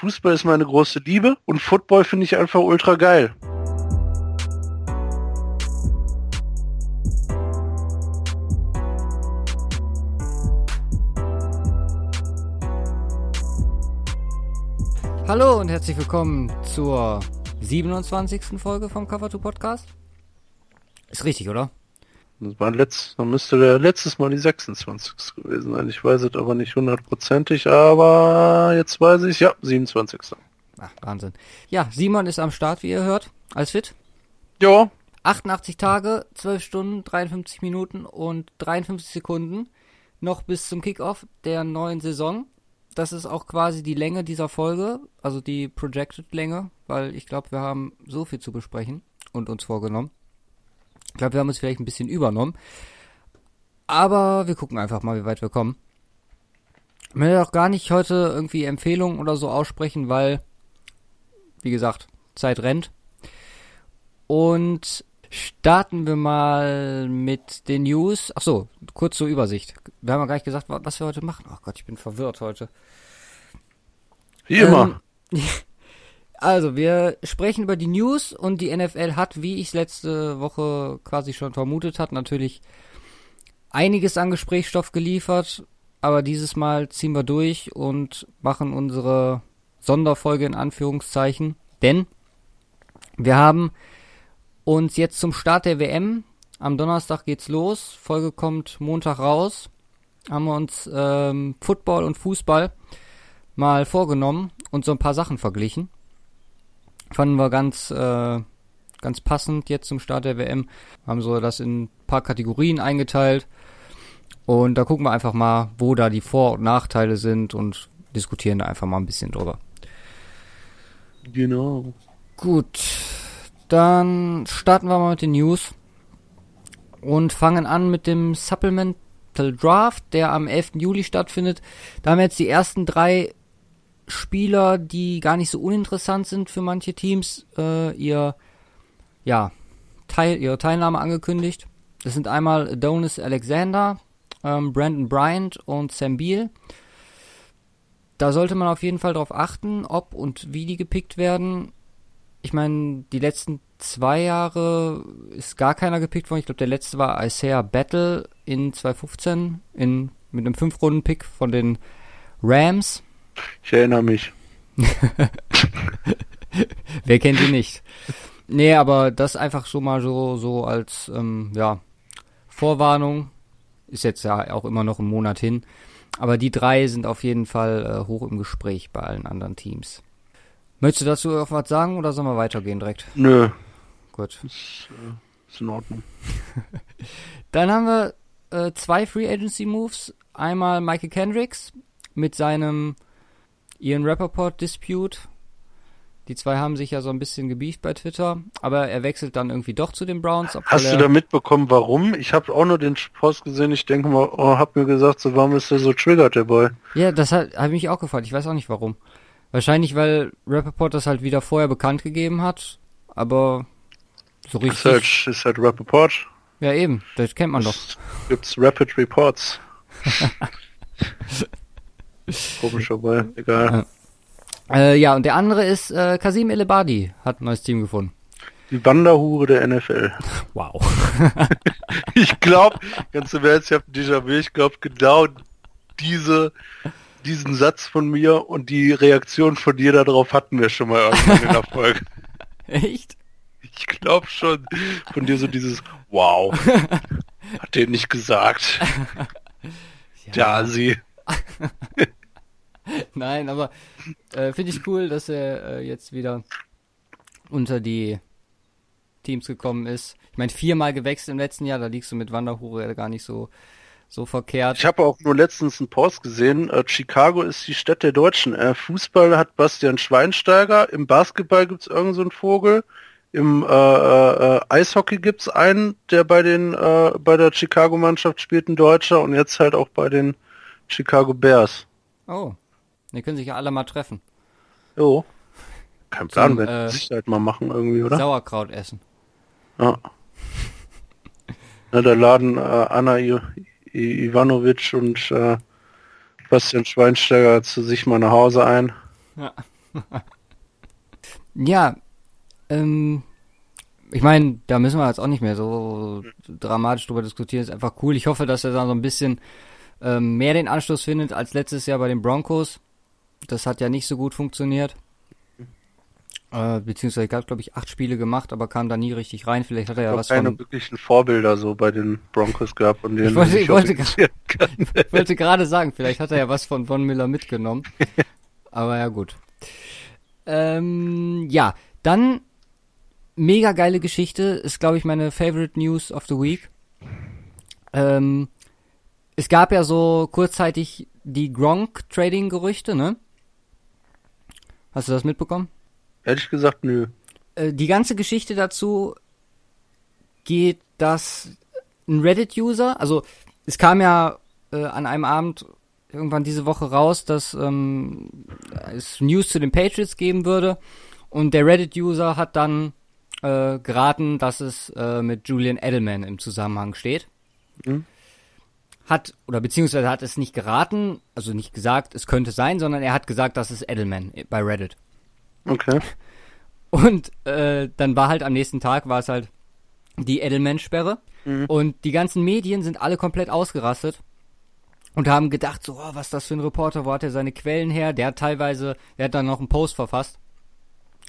Fußball ist meine große Liebe und Football finde ich einfach ultra geil. Hallo und herzlich willkommen zur 27. Folge vom Cover 2 Podcast. Ist richtig, oder? Das war letzt, dann müsste der letztes Mal die 26. gewesen sein. Ich weiß es aber nicht hundertprozentig, aber jetzt weiß ich, ja, 27. Ach, Wahnsinn. Ja, Simon ist am Start, wie ihr hört. Alles fit? Ja. 88 Tage, 12 Stunden, 53 Minuten und 53 Sekunden noch bis zum Kickoff der neuen Saison das ist auch quasi die Länge dieser Folge, also die Projected Länge, weil ich glaube, wir haben so viel zu besprechen und uns vorgenommen. Ich glaube, wir haben uns vielleicht ein bisschen übernommen. Aber wir gucken einfach mal, wie weit wir kommen. Ich will auch gar nicht heute irgendwie Empfehlungen oder so aussprechen, weil, wie gesagt, Zeit rennt. Und starten wir mal mit den News. Ach so, kurz zur Übersicht. Wir haben ja gar nicht gesagt, was wir heute machen. Ach Gott, ich bin verwirrt heute. Wie immer. Ähm, also, wir sprechen über die News und die NFL hat, wie ich es letzte Woche quasi schon vermutet hat, natürlich einiges an Gesprächsstoff geliefert. Aber dieses Mal ziehen wir durch und machen unsere Sonderfolge in Anführungszeichen. Denn wir haben uns jetzt zum Start der WM, am Donnerstag geht's los, Folge kommt Montag raus, haben wir uns ähm, Football und Fußball mal vorgenommen und so ein paar Sachen verglichen. Fanden wir ganz, äh, ganz passend jetzt zum Start der WM. Haben so das in ein paar Kategorien eingeteilt. Und da gucken wir einfach mal, wo da die Vor- und Nachteile sind und diskutieren da einfach mal ein bisschen drüber. Genau. Gut. Dann starten wir mal mit den News und fangen an mit dem Supplemental Draft, der am 11. Juli stattfindet. Da haben wir jetzt die ersten drei Spieler, die gar nicht so uninteressant sind für manche Teams, äh, ihr, ja, Teil, ihre Teilnahme angekündigt. Das sind einmal Adonis Alexander, ähm, Brandon Bryant und Sam Beal. Da sollte man auf jeden Fall darauf achten, ob und wie die gepickt werden. Ich meine, die letzten zwei Jahre ist gar keiner gepickt worden. Ich glaube, der letzte war Isaiah Battle in 2015 in, mit einem 5-Runden-Pick von den Rams. Ich erinnere mich. Wer kennt ihn nicht? Nee, aber das einfach schon mal so, so als, ähm, ja, Vorwarnung. Ist jetzt ja auch immer noch ein Monat hin. Aber die drei sind auf jeden Fall äh, hoch im Gespräch bei allen anderen Teams. Möchtest du dazu auch was sagen oder sollen wir weitergehen direkt? Nö. Gut. Ist, äh, ist in Ordnung. Dann haben wir äh, zwei Free Agency Moves. Einmal Michael Kendricks mit seinem Ian Rappaport Dispute. Die zwei haben sich ja so ein bisschen gebieft bei Twitter, aber er wechselt dann irgendwie doch zu den Browns. Hast du da mitbekommen, warum? Ich habe auch nur den Post gesehen. Ich denke mal, oh, hab mir gesagt, so warum ist der so triggert, der Boy? Ja, das hat, hat mich auch gefallen. Ich weiß auch nicht warum. Wahrscheinlich, weil Rappaport das halt wieder vorher bekannt gegeben hat, aber so richtig. Ist halt, ist halt Rappaport. Ja, eben. Das kennt man Es doch. Gibt's Rapid Reports. Komischer Boy, egal. Äh, ja, und der andere ist äh, Kasim Elebadi, hat ein neues Team gefunden. Die Wanderhure der NFL. Wow. Ich glaube, ganz im Ernst, ich habe Déjà-vu, ich glaube genau diese, diesen Satz von mir und die Reaktion von dir darauf hatten wir schon mal irgendwann in der Folge. Echt? Ich glaube schon. Von dir so dieses Wow. Hat der nicht gesagt. Ja, sie. Nein, aber äh, finde ich cool, dass er äh, jetzt wieder unter die Teams gekommen ist. Ich meine, viermal gewechselt im letzten Jahr, da liegst du mit Wanderhure gar nicht so, so verkehrt. Ich habe auch nur letztens einen Post gesehen. Äh, Chicago ist die Stadt der Deutschen. Äh, Fußball hat Bastian Schweinsteiger. Im Basketball gibt's irgend so einen Vogel. Im äh, äh, Eishockey gibt's einen, der bei den äh, bei der Chicago-Mannschaft spielt, ein Deutscher, und jetzt halt auch bei den Chicago Bears. Oh, die können sich ja alle mal treffen. Jo. Kein Plan, Zum, werden äh, äh, Sicherheit mal machen irgendwie, oder? Sauerkraut essen. Ja. Na, da laden äh, Anna I I Ivanovic und äh, Bastian Schweinsteiger zu sich mal nach Hause ein. Ja. ja, ähm, ich meine, da müssen wir jetzt auch nicht mehr so dramatisch drüber diskutieren. Ist einfach cool. Ich hoffe, dass er da so ein bisschen ähm, mehr den Anschluss findet als letztes Jahr bei den Broncos. Das hat ja nicht so gut funktioniert. Äh, beziehungsweise gab, glaube ich, acht Spiele gemacht, aber kam da nie richtig rein. Vielleicht hat er ja was keine von. wirklichen Vorbilder so bei den Broncos gehabt und denen Ich wollte, ich wollte, wollte gerade sagen, vielleicht hat er ja was von Von Miller mitgenommen. Aber ja, gut. Ähm, ja, dann mega geile Geschichte. Ist, glaube ich, meine Favorite News of the Week. Ähm, es gab ja so kurzzeitig die Gronk-Trading-Gerüchte, ne? Hast du das mitbekommen? Ehrlich gesagt, nö. Äh, die ganze Geschichte dazu geht, dass ein Reddit-User, also es kam ja äh, an einem Abend irgendwann diese Woche raus, dass ähm, es News zu den Patriots geben würde und der Reddit-User hat dann äh, geraten, dass es äh, mit Julian Edelman im Zusammenhang steht. Mhm. Hat, oder beziehungsweise hat es nicht geraten, also nicht gesagt, es könnte sein, sondern er hat gesagt, das ist Edelman bei Reddit. Okay. Und äh, dann war halt am nächsten Tag war es halt die Edelman-Sperre. Mhm. Und die ganzen Medien sind alle komplett ausgerastet und haben gedacht, so, oh, was ist das für ein Reporter, wo hat er seine Quellen her? Der hat teilweise, der hat dann noch einen Post verfasst,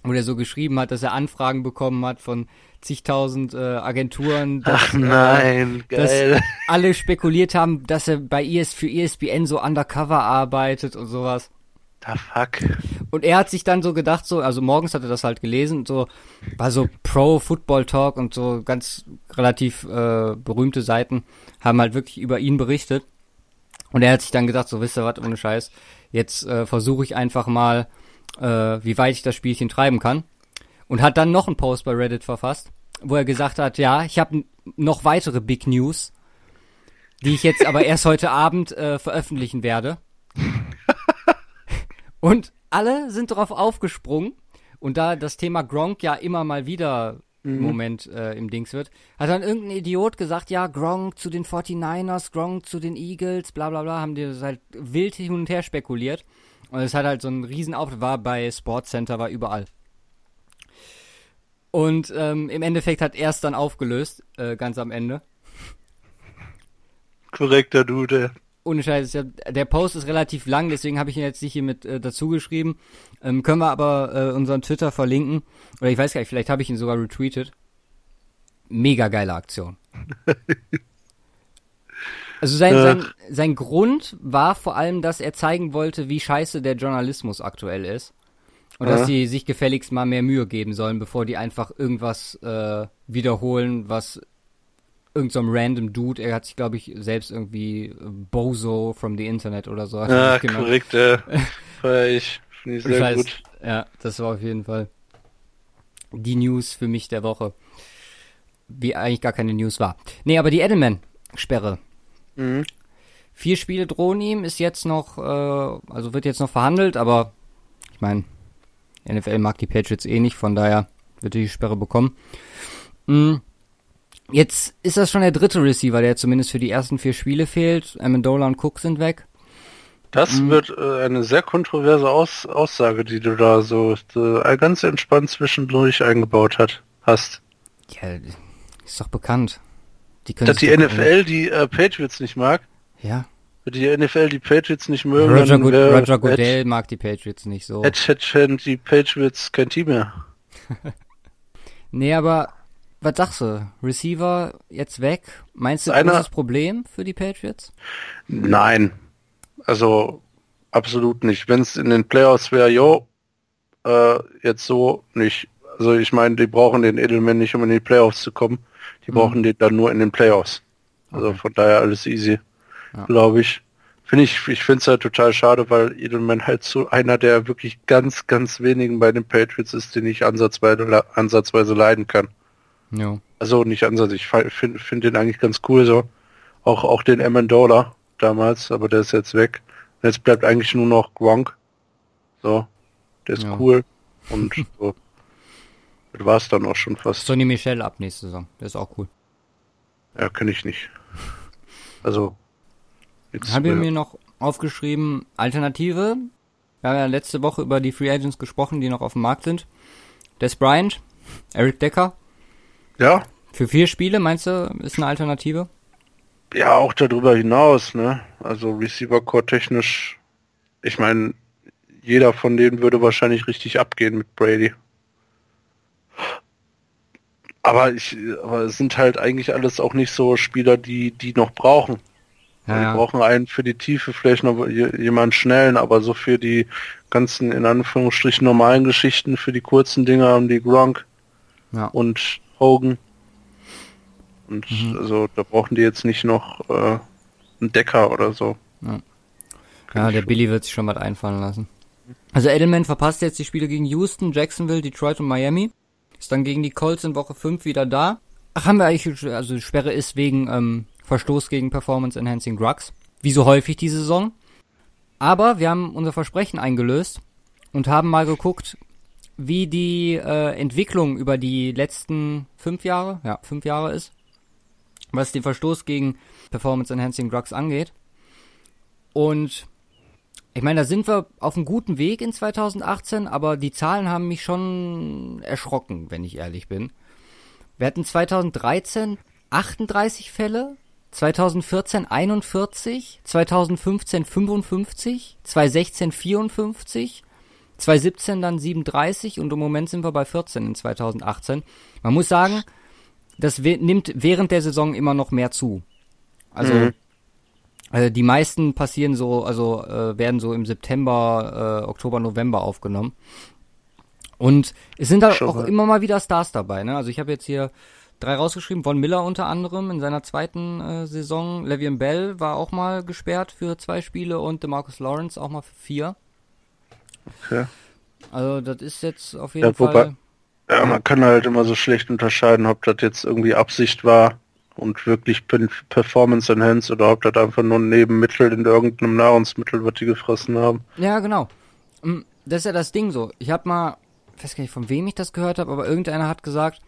wo der so geschrieben hat, dass er Anfragen bekommen hat von zigtausend äh, Agenturen, dass, Ach nein, äh, dass geil. alle spekuliert haben, dass er bei ES für ESPN so undercover arbeitet und sowas. The fuck. Und er hat sich dann so gedacht, so, also morgens hat er das halt gelesen, so, war so Pro Football Talk und so ganz relativ äh, berühmte Seiten haben halt wirklich über ihn berichtet. Und er hat sich dann gedacht, so, wisst ihr was, ohne Scheiß, jetzt äh, versuche ich einfach mal, äh, wie weit ich das Spielchen treiben kann. Und hat dann noch einen Post bei Reddit verfasst, wo er gesagt hat, ja, ich habe noch weitere Big News, die ich jetzt aber erst heute Abend äh, veröffentlichen werde. Und alle sind darauf aufgesprungen. Und da das Thema Gronk ja immer mal wieder im Moment äh, im Dings wird, hat dann irgendein Idiot gesagt, ja, Gronk zu den 49ers, Gronk zu den Eagles, bla bla bla, haben die das halt wild hin und her spekuliert. Und es hat halt so ein Riesenauftritt, war bei Sportscenter, war überall. Und ähm, im Endeffekt hat er es dann aufgelöst, äh, ganz am Ende. Korrekter Dude. Ohne Scheiß, der Post ist relativ lang, deswegen habe ich ihn jetzt nicht hier mit äh, dazu geschrieben. Ähm, können wir aber äh, unseren Twitter verlinken. Oder ich weiß gar nicht, vielleicht habe ich ihn sogar retweetet. Mega geile Aktion. Also sein, sein, sein Grund war vor allem, dass er zeigen wollte, wie scheiße der Journalismus aktuell ist. Und Ja. dass sie sich gefälligst mal mehr Mühe geben sollen, bevor die einfach irgendwas äh, wiederholen, was irgend so random Dude, er hat sich, glaube ich, selbst irgendwie äh, Bozo from the Internet oder so. hat er Ja, korrekt, feier ich. Finde ich sehr Scheiß. gut. Ja, das war auf jeden Fall die News für mich der Woche. Wie eigentlich gar keine News war. Nee, aber die Edelman-Sperre. Mhm. Vier Spiele drohen ihm, ist jetzt noch, äh, also wird jetzt noch verhandelt, aber ich meine, NFL mag die Patriots eh nicht, von daher wird die Sperre bekommen. Mm. Jetzt ist das schon der dritte Receiver, der zumindest für die ersten vier Spiele fehlt. Amendola und Cook sind weg. Das Mhm. wird äh, eine sehr kontroverse Aus Aussage, die du da so äh, ganz entspannt zwischendurch eingebaut hat, hast. Ja, ist doch bekannt. Die Dass die NFL die äh, Patriots nicht mag, Ja. Wenn die NFL die Patriots nicht mögen, Roger, dann wär- Roger Goodell mag die Patriots nicht so. hätt- hätt- hätten die Patriots kein Team mehr. Nee, aber was sagst du? Receiver jetzt weg? Meinst du, Einer- großes Problem für die Patriots? Nein, also absolut nicht. Wenn es in den Playoffs wäre, jo, äh, jetzt so nicht. Also ich meine, die brauchen den Edelman nicht, um in die Playoffs zu kommen. Die Mhm. brauchen den dann nur in den Playoffs. Also Okay. von daher alles easy, Ja. glaube ich. Finde ich, ich finde es halt total schade, weil Edelman halt so einer der wirklich ganz, ganz wenigen bei den Patriots ist, den ich ansatzweise, ansatzweise leiden kann. Ja. Also nicht Ansatz, ich finde find den eigentlich ganz cool so. Auch, auch den Amendola damals, aber der ist jetzt weg. Und jetzt bleibt eigentlich nur noch Gronk. So, der ist Ja. cool. Und so. Das war's dann auch schon fast. Sonny Michel ab nächste Saison. Der ist auch cool. Ja, kenne ich nicht. Also, jetzt, Habe ich mir noch aufgeschrieben, Alternative Wir haben ja letzte Woche über die Free Agents gesprochen, die noch auf dem Markt sind. Des Bryant, Eric Decker. Ja. Für vier Spiele, meinst du, ist eine Alternative? Ja, auch darüber hinaus, ne? Also Receiver Core technisch, ich meine, jeder von denen würde wahrscheinlich richtig abgehen mit Brady. Aber ich, aber es sind halt eigentlich alles auch nicht so Spieler, die, die noch brauchen. Ja, wir ja. brauchen einen für die Tiefe, vielleicht noch jemanden schnellen, aber so für die ganzen, in Anführungsstrichen, normalen Geschichten, für die kurzen Dinger und die Gronk ja. und Hogan. Und mhm. also da brauchen die jetzt nicht noch äh, einen Decker oder so. Ja, ja der Billy wird sich schon was einfallen lassen. Also Edelman verpasst jetzt die Spiele gegen Houston, Jacksonville, Detroit und Miami. Ist dann gegen die Colts in Woche 5 wieder da. Ach, haben wir eigentlich, also die Sperre ist wegen ähm, Verstoß gegen Performance Enhancing Drugs. Wie so häufig diese Saison. Aber wir haben unser Versprechen eingelöst und haben mal geguckt, wie die äh, Entwicklung über die letzten fünf Jahre, ja, fünf Jahre ist, was den Verstoß gegen Performance Enhancing Drugs angeht. Und ich meine, da sind wir auf einem guten Weg in 2018, aber die Zahlen haben mich schon erschrocken, wenn ich ehrlich bin. Wir hatten 2013 38 Fälle, 2014 41, 2015 55, 2016 54, 2017 dann 37 und im Moment sind wir bei 14 in 2018. Man muss sagen, das nimmt während der Saison immer noch mehr zu. Also mhm. äh, die meisten passieren so, also äh, werden so im September, äh, Oktober, November aufgenommen. Und es sind da auch immer mal wieder Stars dabei. Ne? Also ich habe jetzt hier drei rausgeschrieben. Von Miller unter anderem in seiner zweiten äh, Saison. Le'Veon Bell war auch mal gesperrt für zwei Spiele und DeMarcus Lawrence auch mal für vier. Okay. Also das ist jetzt auf jeden ja, wobei, Fall ja, man kann halt immer so schlecht unterscheiden, ob das jetzt irgendwie Absicht war und wirklich Performance Enhanced oder ob das einfach nur ein Nebenmittel in irgendeinem Nahrungsmittel, was die gefressen haben. Ja, genau. Mm, das ist ja das Ding so. Ich habe mal, ich weiß gar nicht, von wem ich das gehört habe, aber irgendeiner hat gesagt,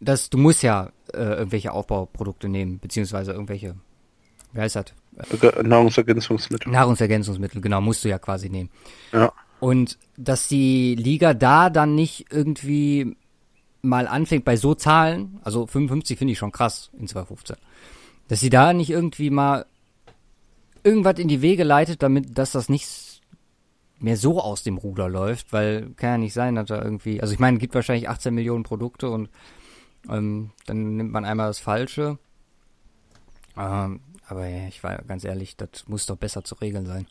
dass du musst ja äh, irgendwelche Aufbauprodukte nehmen, beziehungsweise irgendwelche, wie heißt das? Nahrungsergänzungsmittel. Nahrungsergänzungsmittel, genau, musst du ja quasi nehmen. Ja. Und dass die Liga da dann nicht irgendwie mal anfängt bei so Zahlen, also 55 finde ich schon krass in 2015, dass sie da nicht irgendwie mal irgendwas in die Wege leitet, damit, dass das nicht mehr so aus dem Ruder läuft, weil kann ja nicht sein, dass da irgendwie, also ich meine, es gibt wahrscheinlich 18 Millionen Produkte und ähm, dann nimmt man einmal das Falsche. Ähm, aber ich war ganz ehrlich, das muss doch besser zu regeln sein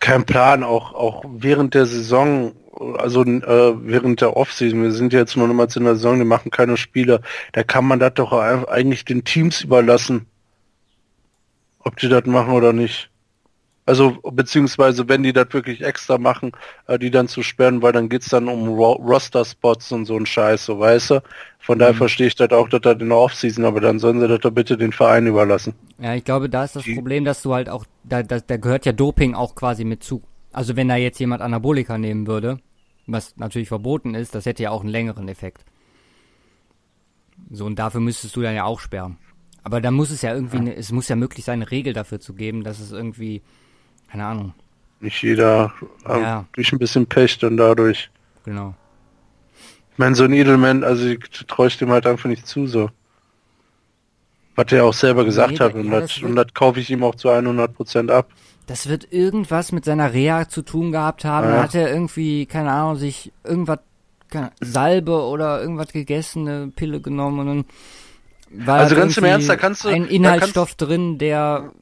kein Plan, auch, auch während der Saison, also äh, während der Offseason, wir sind jetzt nur nochmals in der Saison, die machen keine Spiele, da kann man das doch eigentlich den Teams überlassen, ob die das machen oder nicht. Also beziehungsweise wenn die das wirklich extra machen, äh, die dann zu sperren, weil dann geht's dann um Ro Roster-Spots und so ein Scheiß, so weißt du. Von daher mhm. verstehe ich das auch, dass das in der Offseason, aber dann sollen sie das doch bitte den Verein überlassen. Ja, ich glaube, da ist das die Problem, dass du halt auch, da, da, da gehört ja Doping auch quasi mit zu. Also wenn da jetzt jemand Anabolika nehmen würde, was natürlich verboten ist, das hätte ja auch einen längeren Effekt. So, und dafür müsstest du dann ja auch sperren. Aber da muss es ja irgendwie, ja. Ne, es muss ja möglich sein, eine Regel dafür zu geben, dass es irgendwie keine Ahnung. Nicht jeder ähm, ja. durch ein bisschen Pech dann dadurch. Genau. Ich meine, so ein Edelman, also ich traue ich dem halt einfach nicht zu, so. Was er auch selber gesagt nee, hat und, ja, das, und das kaufe ich ihm auch zu 100% ab. Das wird irgendwas mit seiner Reha zu tun gehabt haben. Ja. hat er irgendwie, keine Ahnung, sich irgendwas, keine, Salbe oder irgendwas gegessen, eine Pille genommen und dann war also ganz im Ernst, da kannst du ein Inhaltsstoff drin, der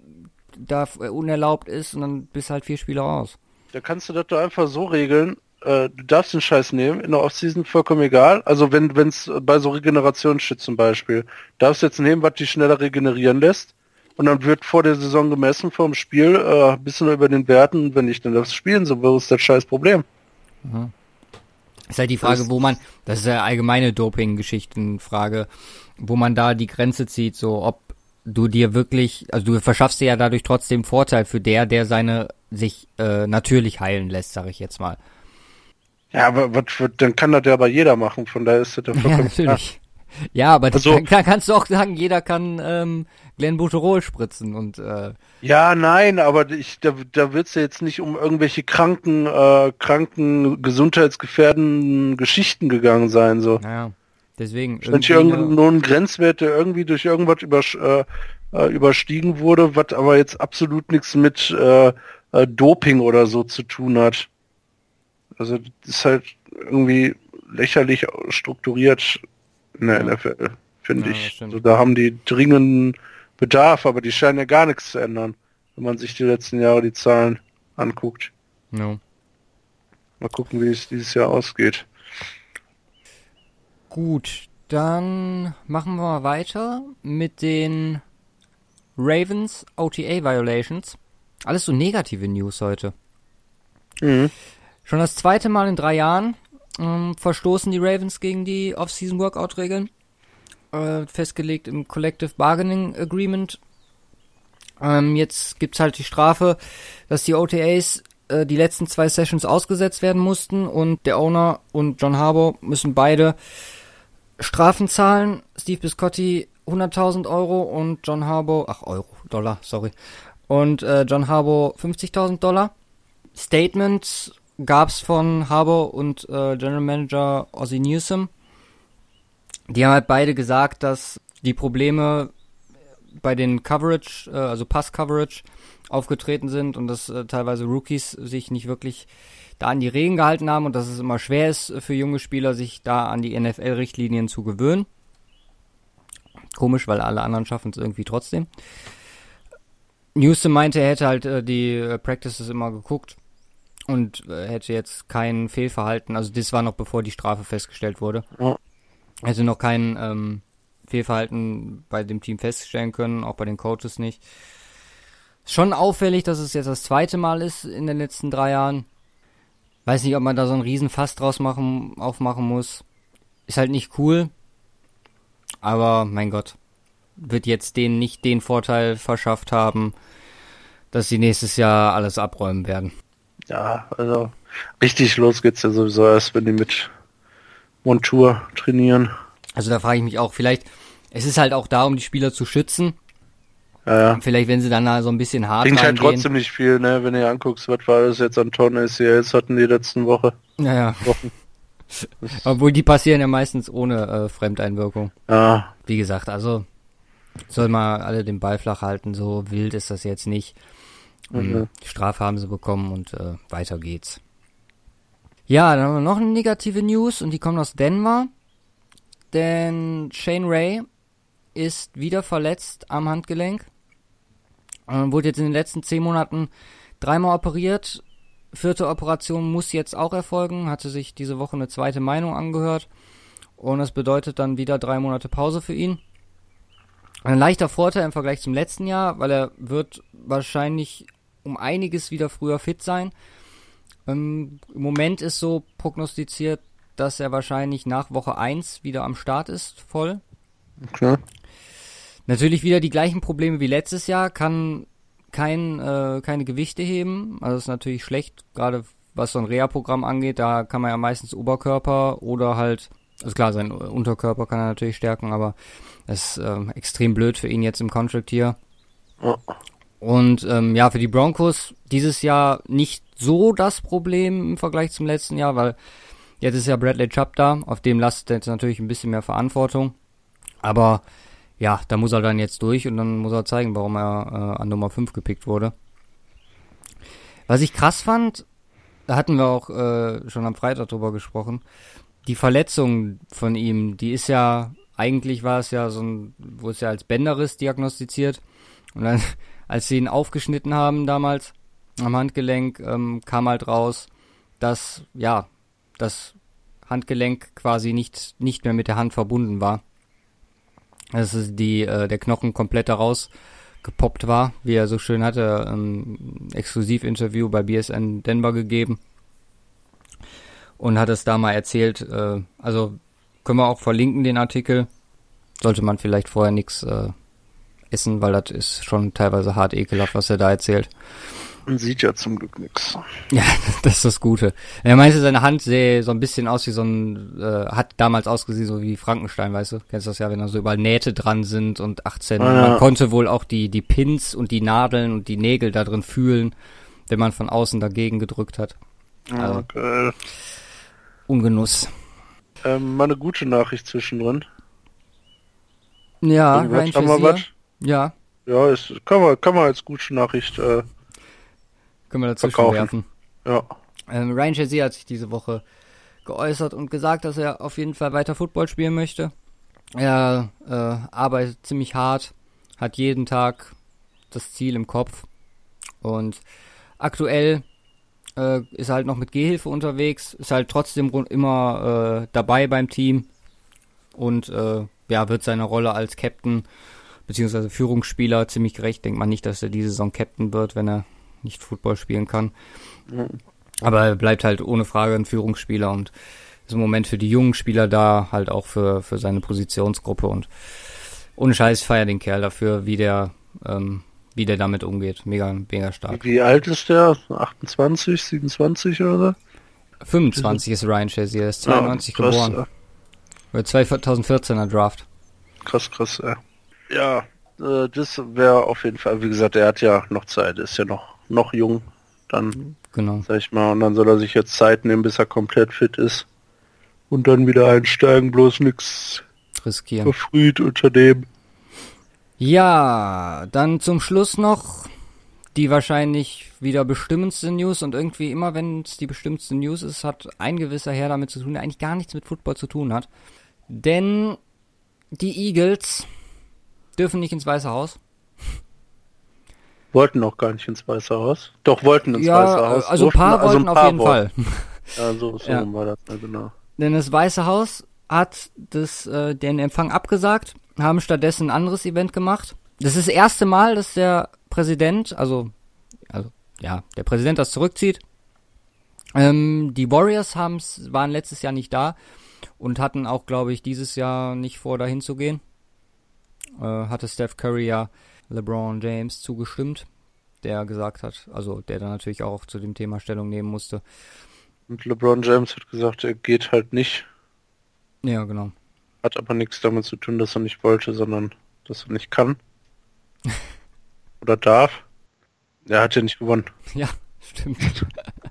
da äh, unerlaubt ist und dann bist halt vier Spiele raus. Da kannst du das doch einfach so regeln, äh, du darfst den Scheiß nehmen, in der Offseason vollkommen egal. Also wenn es bei so Regeneration steht zum Beispiel, darfst du jetzt nehmen, was dich schneller regenerieren lässt. Und dann wird vor der Saison gemessen vor dem Spiel, äh, bisschen über den Werten, wenn ich dann das spielen, so wo ist das scheiß Problem. Mhm. Ist halt die Frage, wo man, das ist ja allgemeine Doping-Geschichtenfrage, wo man da die Grenze zieht, so ob du dir wirklich, also du verschaffst dir ja dadurch trotzdem Vorteil für der, der seine sich äh, natürlich heilen lässt, sage ich jetzt mal. Ja, aber was, dann kann das ja aber jeder machen, von daher ist das ja vollkommen ja, natürlich. Klar. Ja, aber also, klar kannst du auch sagen, jeder kann ähm, Glenn Bouterol spritzen und äh, Ja, nein, aber ich, da, da wird's ja jetzt nicht um irgendwelche kranken, äh, kranken, gesundheitsgefährdenden Geschichten gegangen sein. So. naja, deswegen irgendein eine- nur ein Grenzwert, der irgendwie durch irgendwas übersch äh, äh, überstiegen wurde, was aber jetzt absolut nichts mit äh, äh, Doping oder so zu tun hat. Also das ist halt irgendwie lächerlich strukturiert in der Ja. NFL, finde Ja, ich. Also da haben die dringenden Bedarf, aber die scheinen ja gar nichts zu ändern, wenn man sich die letzten Jahre die Zahlen anguckt. no. Mal gucken, wie es dieses Jahr ausgeht. Gut, dann machen wir mal weiter mit den Ravens OTA Violations. Alles so negative News heute. Mhm. Schon das zweite Mal in drei Jahren ähm, verstoßen die Ravens gegen die Off-Season Workout-Regeln. Äh, festgelegt im Collective Bargaining Agreement. Ähm, jetzt gibt's halt die Strafe, dass die OTAs äh, die letzten zwei Sessions ausgesetzt werden mussten und der Owner und John Harbour müssen beide Strafen zahlen. Steve Biscotti 100.000 Euro und John Harbour, ach Euro, Dollar, sorry. Und äh, John Harbour 50.000 Dollar. Statements gab's von Harbour und äh, General Manager Ozzie Newsom. Die haben halt beide gesagt, dass die Probleme bei den Coverage, äh, also Pass-Coverage, aufgetreten sind und dass äh, teilweise Rookies sich nicht wirklich da an die Regeln gehalten haben und dass es immer schwer ist für junge Spieler, sich da an die NFL-Richtlinien zu gewöhnen. Komisch, weil alle anderen schaffen es irgendwie trotzdem. Newsom meinte, er hätte halt äh, die äh, Practices immer geguckt und äh, hätte jetzt kein Fehlverhalten, also das war noch bevor die Strafe festgestellt wurde. Hätte noch kein ähm, Fehlverhalten bei dem Team feststellen können, auch bei den Coaches nicht. Schon auffällig, dass es jetzt das zweite Mal ist in den letzten drei Jahren. Weiß nicht, ob man da so einen riesen Fass draus machen, aufmachen muss. Ist halt nicht cool. Aber mein Gott, wird jetzt denen nicht den Vorteil verschafft haben, dass sie nächstes Jahr alles abräumen werden. Ja, also richtig los geht's ja sowieso erst, wenn die mit Montur trainieren. Also da frage ich mich auch, vielleicht, es ist halt auch da, um die Spieler zu schützen. Ja. Vielleicht, wenn sie dann da so ein bisschen hart Bringt halt trotzdem nicht viel, ne? Wenn ihr anguckst, was war das jetzt an Tonnen ACLs hatten die letzten Woche. Ja, ja. Wochen. Obwohl die passieren ja meistens ohne äh, Fremdeinwirkung. Ja, Wie gesagt, also soll mal alle den Ball flach halten, so wild ist das jetzt nicht. Mhm. Die Strafe haben sie bekommen und äh, weiter geht's. Ja, dann haben wir noch eine negative News und die kommt aus Denver. Denn Shane Ray ist wieder verletzt am Handgelenk. Ähm, wurde jetzt in den letzten zehn Monaten dreimal operiert. Vierte Operation muss jetzt auch erfolgen. Hatte sich diese Woche eine zweite Meinung angehört. Und das bedeutet dann wieder drei Monate Pause für ihn. Ein leichter Vorteil im Vergleich zum letzten Jahr, weil er wird wahrscheinlich um einiges wieder früher fit sein. Ähm, Im Moment ist so prognostiziert, dass er wahrscheinlich nach Woche 1 wieder am Start ist, voll. okay. Natürlich wieder die gleichen Probleme wie letztes Jahr, kann kein, äh, keine Gewichte heben. Also ist natürlich schlecht, gerade was so ein Reha-Programm angeht. Da kann man ja meistens Oberkörper oder halt, also klar, sein Unterkörper kann er natürlich stärken, aber das ist ähm, extrem blöd für ihn jetzt im Contract hier. Und ähm, ja, für die Broncos dieses Jahr nicht so das Problem im Vergleich zum letzten Jahr, weil jetzt ist ja Bradley Chubb da, auf dem lastet jetzt natürlich ein bisschen mehr Verantwortung. Aber ja, da muss er dann jetzt durch und dann muss er zeigen, warum er äh, an Nummer 5 gepickt wurde. Was ich krass fand, da hatten wir auch äh, schon am Freitag drüber gesprochen, die Verletzung von ihm, die ist ja, eigentlich war es ja so ein, wo es ja als Bänderriss diagnostiziert. Und dann, als sie ihn aufgeschnitten haben damals am Handgelenk, ähm, kam halt raus, dass, ja, das Handgelenk quasi nicht, nicht mehr mit der Hand verbunden war. Dass es die, äh, der Knochen komplett daraus gepoppt war, wie er so schön hatte, ähm, Exklusivinterview bei BSN Denver gegeben und hat es da mal erzählt, äh, also können wir auch verlinken den Artikel, sollte man vielleicht vorher nichts äh, essen, weil das ist schon teilweise hart ekelhaft, was er da erzählt. Man sieht ja zum Glück nichts. Ja, das ist das Gute. Er meinte, seine Hand sähe so ein bisschen aus wie so ein, äh, hat damals ausgesehen so wie Frankenstein, weißt du? Kennst du das ja, wenn da so überall Nähte dran sind und 18. Ah, ja. Man konnte wohl auch die, die Pins und die Nadeln und die Nägel da drin fühlen, wenn man von außen dagegen gedrückt hat. Also, Ja, geil. Ungenuss. Ähm, mal eine gute Nachricht zwischendrin. Ja, Irgendwas? Shazier. was? Ja, Ja, ist, kann man, kann man als gute Nachricht, äh, können wir dazwischen Verkaufen. werfen. ja. Ähm, Ryan Shazier hat sich diese Woche geäußert und gesagt, dass er auf jeden Fall weiter Football spielen möchte. Er äh, arbeitet ziemlich hart, hat jeden Tag das Ziel im Kopf und aktuell äh, ist er halt noch mit Gehhilfe unterwegs, ist halt trotzdem immer äh, dabei beim Team und äh, ja, wird seiner Rolle als Captain beziehungsweise Führungsspieler ziemlich gerecht. Denkt man nicht, dass er diese Saison Captain wird, wenn er nicht Football spielen kann. Aber er bleibt halt ohne Frage ein Führungsspieler und ist im Moment für die jungen Spieler da, halt auch für, für seine Positionsgruppe und ohne Scheiß feier den Kerl dafür, wie der, ähm, wie der damit umgeht. Mega, mega stark. Wie alt ist der? 28, 27 oder so? 25 ist Ryan Shazier, er ist 92 Ja, krass, geboren. Oder 2014er Draft. Krass, krass, ja. Ja, äh, das wäre auf jeden Fall, wie gesagt, er hat ja noch Zeit, ist ja noch, noch jung. Dann, Genau. sag ich mal, und dann soll er sich jetzt Zeit nehmen, bis er komplett fit ist. Und dann wieder einsteigen, bloß nix Riskieren. verfrüht unternehmen. Ja, dann zum Schluss noch die wahrscheinlich wieder bestimmendste News und irgendwie immer, wenn es die bestimmendste News ist, hat ein gewisser Herr damit zu tun, der eigentlich gar nichts mit Football zu tun hat. Denn die Eagles dürfen nicht ins Weiße Haus. Wollten noch gar nicht ins Weiße Haus. Doch, wollten ins ja, Weiße Haus. also ein paar also wollten auf jeden Fall. Ja, so, so Ja. war das, ja, genau. Denn das Weiße Haus hat das, äh, den Empfang abgesagt, haben stattdessen ein anderes Event gemacht. Das ist das erste Mal, dass der Präsident, also, also ja, der Präsident das zurückzieht. Ähm, die Warriors haben's, waren letztes Jahr nicht da und hatten auch, glaube ich, dieses Jahr nicht vor, dahin zu gehen. Äh, hatte Steph Curry ja LeBron James zugestimmt, der gesagt hat, also der dann natürlich auch zu dem Thema Stellung nehmen musste. Und LeBron James hat gesagt, er geht halt nicht. Ja, genau. Hat aber nichts damit zu tun, dass er nicht wollte, sondern dass er nicht kann. Oder darf. Er hat ja nicht gewonnen. Ja, stimmt.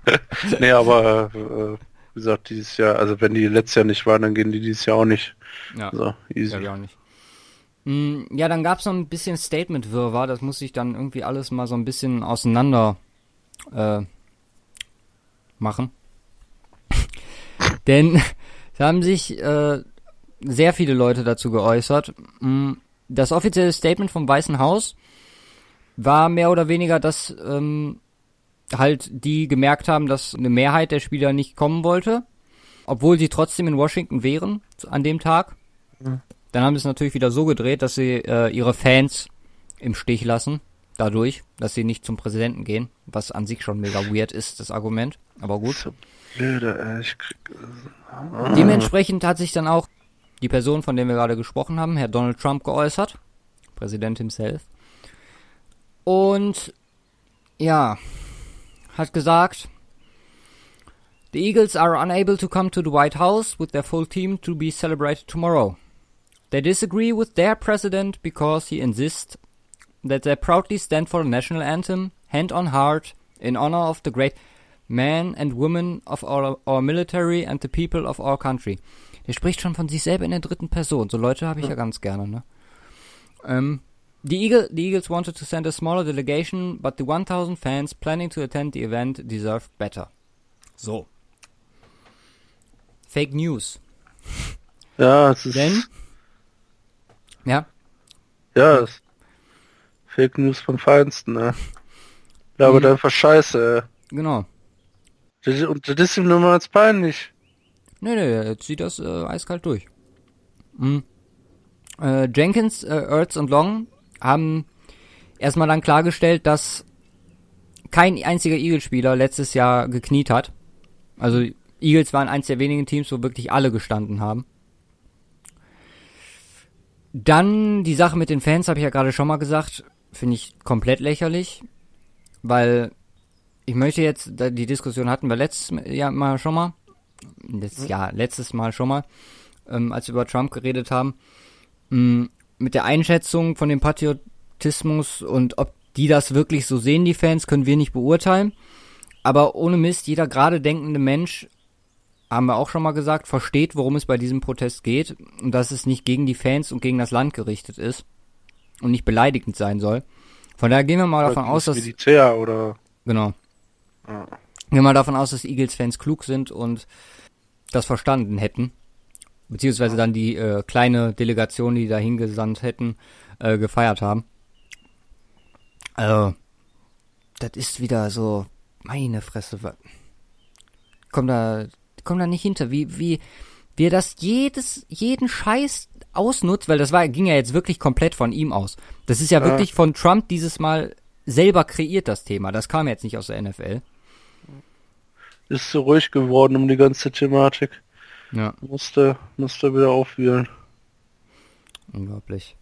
nee, aber äh, wie gesagt, dieses Jahr, also wenn die letztes Jahr nicht waren, dann gehen die dieses Jahr auch nicht. Ja. So, easy. Ja, auch nicht. Mm, Ja, dann gab's noch ein bisschen Statement-Wirrwarr. Das muss ich dann irgendwie alles mal so ein bisschen auseinander äh, machen. Denn es haben sich äh, sehr viele Leute dazu geäußert. Mm, Das offizielle Statement vom Weißen Haus war mehr oder weniger, dass ähm, halt die gemerkt haben, dass eine Mehrheit der Spieler nicht kommen wollte, obwohl sie trotzdem in Washington wären an dem Tag. Dann haben sie es natürlich wieder so gedreht, dass sie äh, ihre Fans im Stich lassen, dadurch, dass sie nicht zum Präsidenten gehen, was an sich schon mega weird ist, das Argument. Aber gut. Blöde, ich krieg, Dementsprechend hat sich dann auch die Person, von der wir gerade gesprochen haben, Herr Donald Trump, geäußert. Präsident himself. Und ja, hat gesagt, The Eagles are unable to come to the White House with their full team to be celebrated tomorrow. They disagree with their president because he insists that they proudly stand for the national anthem, hand on heart, in honor of the great men and women of our, our military and the people of our country. Der spricht schon von sich selber in der dritten Person. So Leute habe ich ja ganz gerne, ne? Um, the, Eagle, the Eagles wanted to send a smaller delegation, but the 1000 fans planning to attend the event deserved better. So. Fake News. ja, es ist, Denn, ja, ja, Fake News vom Feinsten, ne? Ja, aber Mhm. einfach scheiße, ey. genau. Das, und das ist ihm nur mal als peinlich. Nee, nee, er zieht das äh, eiskalt durch. Mhm. Äh, Jenkins, äh, Ertz und Long haben erstmal dann klargestellt, dass kein einziger Eagles-Spieler letztes Jahr gekniet hat. Also Eagles waren eins der wenigen Teams, wo wirklich alle gestanden haben. Dann die Sache mit den Fans, habe ich ja gerade schon mal gesagt, finde ich komplett lächerlich, weil ich möchte jetzt, die Diskussion hatten wir letztes Jahr mal schon mal, letztes Jahr, letztes Mal schon mal, ähm, als wir über Trump geredet haben, mh, mm, mit der Einschätzung von dem Patriotismus und ob die das wirklich so sehen, die Fans, können wir nicht beurteilen. Aber ohne Mist, jeder gerade denkende Mensch, haben wir auch schon mal gesagt, versteht, worum es bei diesem Protest geht und dass es nicht gegen die Fans und gegen das Land gerichtet ist und nicht beleidigend sein soll. Von daher gehen wir mal davon aus, dass Militär oder genau. Ja. Gehen wir mal davon aus, dass Eagles-Fans klug sind und das verstanden hätten, beziehungsweise dann die äh, kleine Delegation, die da hingesandt hätten, äh, gefeiert haben. Also, das ist wieder so, meine Fresse, komm da, komm da nicht hinter, wie, wie, wie er das jedes, jeden Scheiß ausnutzt, weil das war, ging ja jetzt wirklich komplett von ihm aus. Das ist ja, ja. wirklich von Trump dieses Mal selber kreiert, das Thema. Das kam jetzt nicht aus der NFL. Ist so ruhig geworden um die ganze Thematik. Ja. Musste, musste wieder aufwühlen. Unglaublich.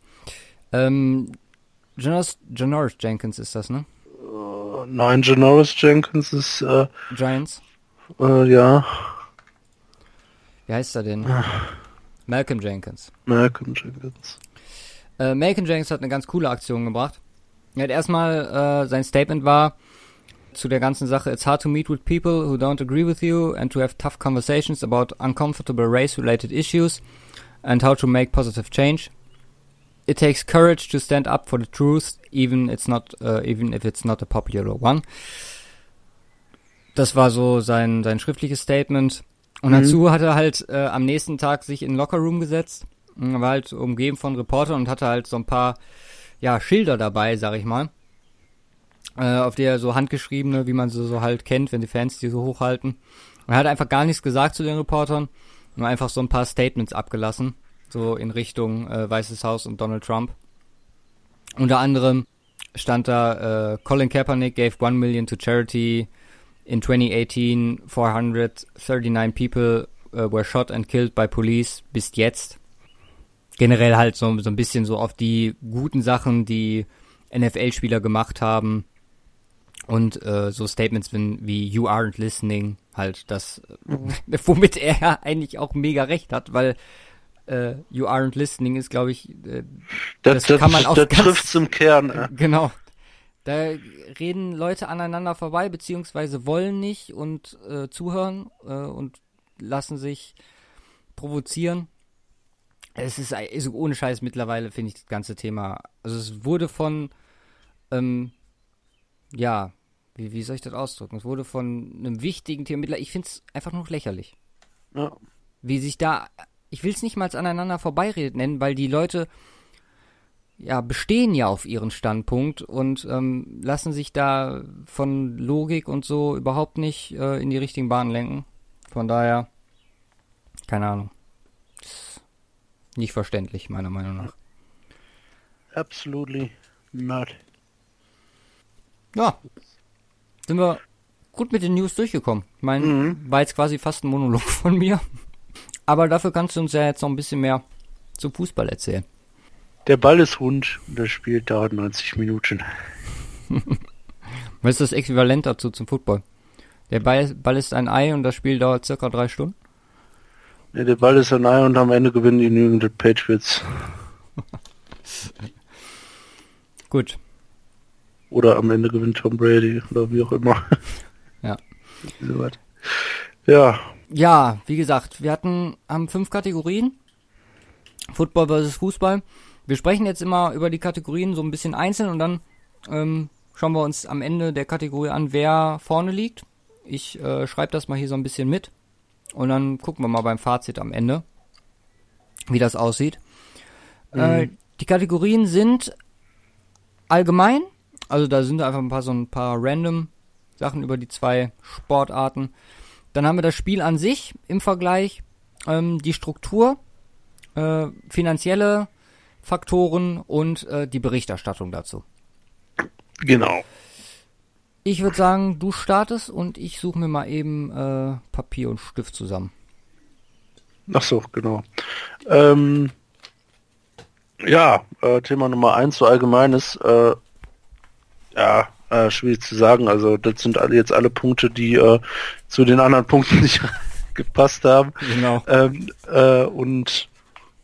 Ähm, Janoris, Janoris Jenkins ist das, ne? Uh, nein, Janoris Jenkins ist, äh, Giants? Äh, ja. Wie heißt er denn? Malcolm Jenkins. Malcolm Jenkins. Äh, Malcolm Jenkins hat eine ganz coole Aktion gebracht. Er hat erstmal, äh, sein Statement war zu der ganzen Sache, it's hard to meet with people who don't agree with you and to have tough conversations about uncomfortable race-related issues and how to make positive change. It takes courage to stand up for the truth, even it's not, uh, even if it's not a popular one. Das war so sein, sein schriftliches Statement. Und mhm. dazu hat er halt äh, am nächsten Tag sich in den Lockerroom gesetzt. Er war halt umgeben von Reportern und hatte halt so ein paar, ja, Schilder dabei, sag ich mal. Äh, auf der so handgeschriebene, wie man sie so halt kennt, wenn die Fans die so hochhalten. Und er hat einfach gar nichts gesagt zu den Reportern, nur einfach so ein paar Statements abgelassen so in Richtung äh, Weißes Haus und Donald Trump. Unter anderem stand da, äh, Colin Kaepernick gave 1 million to charity. In 2018, 439 people uh, were shot and killed by police bis jetzt. Generell halt so, so ein bisschen so auf die guten Sachen, die NFL-Spieler gemacht haben. Und äh, so Statements wie, wie You aren't listening, halt das, äh, womit er ja eigentlich auch mega recht hat, weil äh, You Aren't Listening ist, glaube ich, äh, das, das, kann man auch. Das trifft's im Kern. Äh. Genau. Da reden Leute aneinander vorbei, beziehungsweise wollen nicht und äh, zuhören äh, und lassen sich provozieren. Es ist, ist ohne Scheiß mittlerweile, finde ich, das ganze Thema. Also es wurde von, ähm, ja, wie, wie soll ich das ausdrücken? Es wurde von einem wichtigen Thema, ich finde es einfach nur lächerlich. Ja. Wie sich da ich will es nicht mal aneinander vorbeireden nennen, weil die Leute ja bestehen ja auf ihren Standpunkt und ähm, lassen sich da von Logik und so überhaupt nicht äh, in die richtigen Bahnen lenken. Von daher, keine Ahnung. Nicht verständlich, meiner Meinung nach. Absolutely not. Ja. Sind wir gut mit den News durchgekommen. Ich meine, mhm. war jetzt quasi fast ein Monolog von mir. Aber dafür kannst du uns ja jetzt noch ein bisschen mehr zum Fußball erzählen. Der Ball ist rund und das Spiel dauert 90 Minuten. Was ist das Äquivalent dazu zum Football? Der Ball, Ball ist ein Ei und das Spiel dauert circa drei Stunden? Ja, der Ball ist ein Ei und am Ende gewinnen die New England Patriots. Gut. Oder am Ende gewinnt Tom Brady oder wie auch immer. Ja. Ja, ja, wie gesagt, wir hatten, haben fünf Kategorien. Football versus Fußball. Wir sprechen jetzt immer über die Kategorien so ein bisschen einzeln und dann ähm, schauen wir uns am Ende der Kategorie an, wer vorne liegt. Ich äh, schreibe das mal hier so ein bisschen mit und dann gucken wir mal beim Fazit am Ende, wie das aussieht. Mhm. Äh, die Kategorien sind allgemein, also da sind einfach ein paar so ein paar random Sachen über die zwei Sportarten. Dann haben wir das Spiel an sich im Vergleich, ähm, die Struktur, äh, finanzielle Faktoren und äh, die Berichterstattung dazu. Genau. Ich würde sagen, du startest und ich suche mir mal eben äh, Papier und Stift zusammen. Ach so, genau. Ähm, ja, äh, Thema Nummer eins, so allgemeines, äh, ja, Äh, schwierig zu sagen. Also das sind alle jetzt alle Punkte, die äh, zu den anderen Punkten nicht gepasst haben. Genau. Ähm, äh, und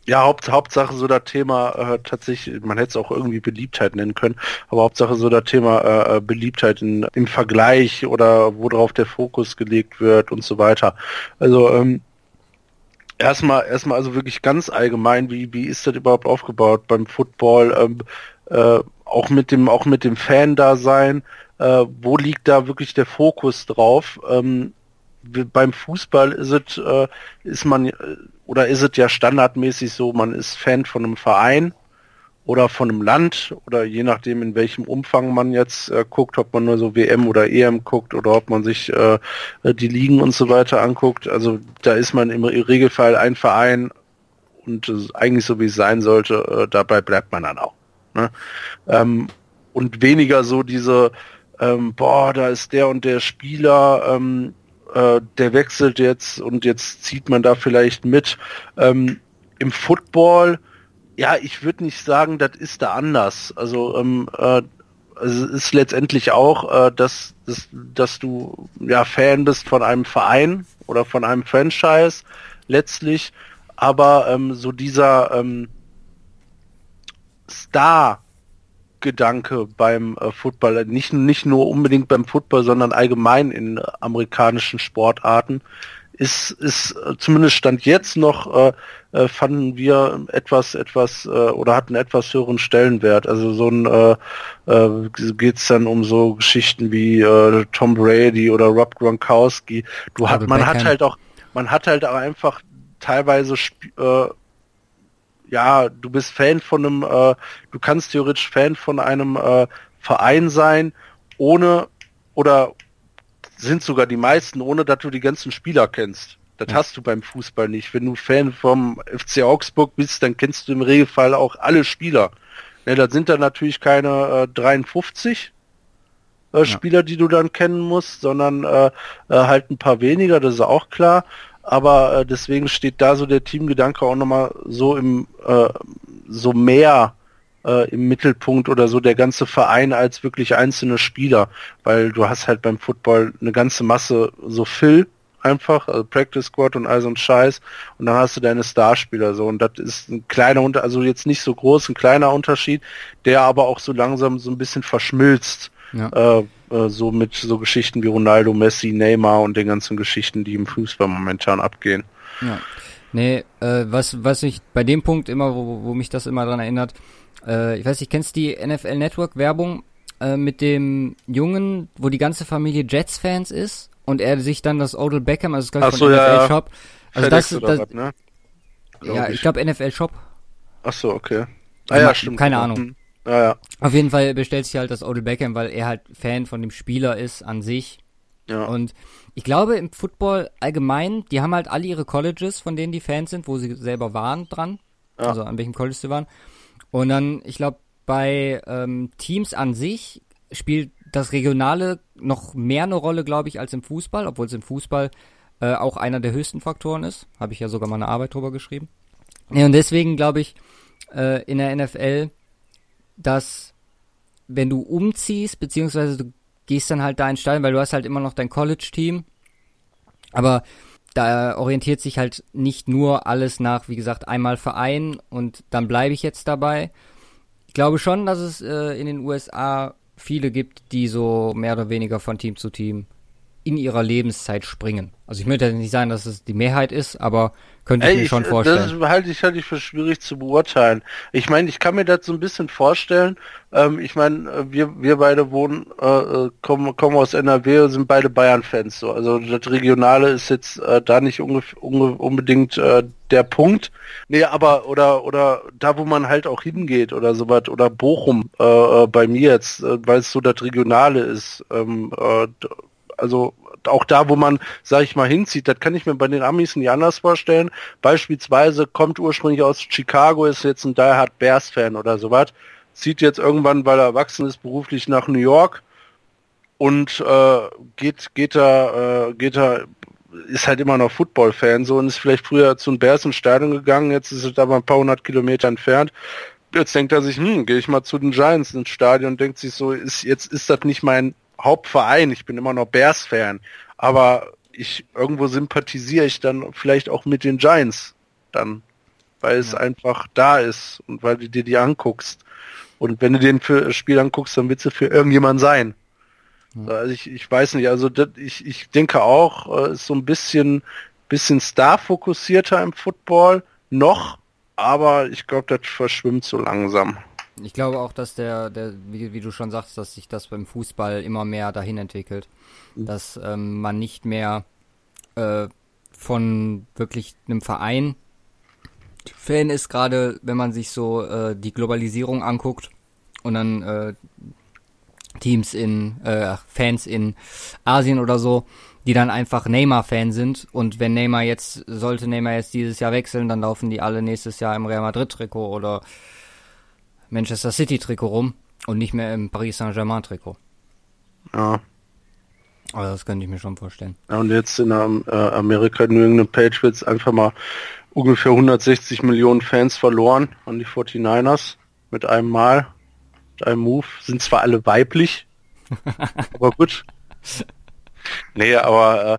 ja, Haupt, Hauptsache so das Thema äh, tatsächlich, man hätte es auch irgendwie Beliebtheit nennen können, aber Hauptsache so das Thema äh, äh, Beliebtheit in, im Vergleich oder worauf der Fokus gelegt wird und so weiter. Also ähm, erstmal erstmal also wirklich ganz allgemein, wie wie ist das überhaupt aufgebaut beim Football? Ähm, äh, auch mit dem auch mit dem Fan-Dasein, äh, wo liegt da wirklich der Fokus drauf? Ähm, beim Fußball ist es, äh, ist man, äh, oder ist es ja standardmäßig so, man ist Fan von einem Verein oder von einem Land oder je nachdem in welchem Umfang man jetzt äh, guckt, ob man nur so WM oder EM guckt oder ob man sich äh, die Ligen und so weiter anguckt. Also da ist man im Regelfall ein Verein und äh, eigentlich so wie es sein sollte, äh, dabei bleibt man dann auch. Ne? Ähm, und weniger so diese, ähm, boah, da ist der und der Spieler, ähm, äh, der wechselt jetzt und jetzt zieht man da vielleicht mit. Ähm, Im Football, ja, ich würde nicht sagen, das ist da anders. Also, ähm, äh, also es ist letztendlich auch, äh, dass, dass, dass du ja Fan bist von einem Verein oder von einem Franchise letztlich, aber ähm, so dieser ähm, Star Gedanke beim äh, Football, nicht, nicht nur unbedingt beim Football, sondern allgemein in äh, amerikanischen Sportarten, ist, ist äh, zumindest Stand jetzt noch, äh, äh, fanden wir etwas, etwas äh, oder hatten etwas höheren Stellenwert. Also so ein äh, geht es dann um so Geschichten wie Tom Brady oder Rob Gronkowski. Du hat, man hat halt auch, man hat halt auch einfach teilweise äh, ja, du bist Fan von einem, äh, du kannst theoretisch Fan von einem äh, Verein sein, ohne oder sind sogar die meisten, ohne dass du die ganzen Spieler kennst. Das ja. hast du beim Fußball nicht. Wenn du Fan vom FC Augsburg bist, dann kennst du im Regelfall auch alle Spieler. Ne, das sind dann natürlich keine äh, 53 äh, ja. Spieler, die du dann kennen musst, sondern äh, äh, halt ein paar weniger, das ist auch klar aber äh, deswegen steht da so der Teamgedanke auch nochmal so im äh, so mehr äh, im Mittelpunkt oder so der ganze Verein als wirklich einzelne Spieler, weil du hast halt beim Football eine ganze Masse so Phil einfach, also Practice Squad und all so ein Scheiß. Und dann hast du deine Starspieler so. Und das ist ein kleiner Unter also jetzt nicht so groß, ein kleiner Unterschied, der aber auch so langsam so ein bisschen verschmilzt. Ja. Äh, äh, so mit so Geschichten wie Ronaldo, Messi, Neymar und den ganzen Geschichten, die im Fußball momentan abgehen. Ja. Nee, äh, was, was ich bei dem Punkt immer, wo, wo mich das immer dran erinnert, äh, ich weiß nicht, kennst du die NFL Network Werbung äh, mit dem Jungen, wo die ganze Familie Jets-Fans ist und er sich dann das Odell Beckham, also das glaube ich von so, NFL ja. Shop, also das, das, das ne? ja, ich, ich glaube NFL Shop. Ach so, okay. Ah ja, stimmt. Keine Ahnung. Ja, ja. Auf jeden Fall bestellt sich halt das Odell Beckham, weil er halt Fan von dem Spieler ist an sich. Ja. Und ich glaube im Football allgemein, die haben halt alle ihre Colleges, von denen die Fans sind, wo sie selber waren dran. Ja. Also an welchem College sie waren. Und dann, ich glaube, bei ähm, Teams an sich spielt das Regionale noch mehr eine Rolle, glaube ich, als im Fußball, obwohl es im Fußball äh, auch einer der höchsten Faktoren ist. Habe ich ja sogar mal eine Arbeit drüber geschrieben. Ja, und deswegen glaube ich, äh, in der NFL dass wenn du umziehst, beziehungsweise du gehst dann halt da in Stall, weil du hast halt immer noch dein College-Team, aber da orientiert sich halt nicht nur alles nach, wie gesagt, einmal Verein und dann bleibe ich jetzt dabei. Ich glaube schon, dass es äh, in den USA viele gibt, die so mehr oder weniger von Team zu Team in ihrer Lebenszeit springen. Also ich möchte nicht sagen, dass es die Mehrheit ist, aber könnte ich Ey, mir schon vorstellen. Das halte ich, halte ich für schwierig zu beurteilen. Ich meine, ich kann mir das so ein bisschen vorstellen. Ähm, ich meine, äh, wir, wir beide wohnen, äh, äh kommen, kommen aus NRW und sind beide Bayern-Fans. So. Also das Regionale ist jetzt äh, da nicht unbedingt äh, der Punkt. Nee, aber oder oder da, wo man halt auch hingeht oder sowas, oder Bochum äh, äh bei mir jetzt, äh, weil es so das Regionale ist. Ähm, äh, also auch da, wo man, sag ich mal, hinzieht, das kann ich mir bei den Amis nicht anders vorstellen. Beispielsweise kommt ursprünglich aus Chicago, ist jetzt ein Die Hard Bears Fan oder sowas, zieht jetzt irgendwann, weil er erwachsen ist, beruflich nach New York. Und äh, geht, geht da, äh, geht da, ist halt immer noch Football-Fan so und ist vielleicht früher zu den Bears ins Stadion gegangen, jetzt ist es aber ein paar hundert Kilometer entfernt. Jetzt denkt er sich, hm, gehe ich mal zu den Giants ins Stadion und denkt sich so, ist, jetzt ist das nicht mein Hauptverein, ich bin immer noch Bears-Fan, aber ich irgendwo sympathisiere ich dann vielleicht auch mit den Giants dann, weil es ja. einfach da ist und weil du dir die anguckst. Und wenn du den für Spiel anguckst, dann willst du für irgendjemand sein. Ja. Also ich, ich weiß nicht, also das, ich, ich denke auch, äh, ist so ein bisschen, bisschen star-fokussierter im Football noch, aber ich glaube, das verschwimmt so langsam. Ich glaube auch, dass der, der wie, wie, du schon sagst, dass sich das beim Fußball immer mehr dahin entwickelt. Mhm. Dass ähm, man nicht mehr äh, von wirklich einem Verein Fan ist, gerade wenn man sich so äh, die Globalisierung anguckt und dann äh, Teams in, äh, Fans in Asien oder so, die dann einfach Neymar-Fan sind. Und wenn Neymar jetzt, sollte Neymar jetzt dieses Jahr wechseln, dann laufen die alle nächstes Jahr im Real Madrid-Trikot oder Manchester City-Trikot rum und nicht mehr im Paris Saint-Germain-Trikot. Ja. Aber das könnte ich mir schon vorstellen. Ja, und jetzt in äh, Amerika New England Patriots einfach mal ungefähr 160 Millionen Fans verloren an die 49ers mit einem Mal, mit einem Move. Sind zwar alle weiblich, aber gut. Nee, aber äh,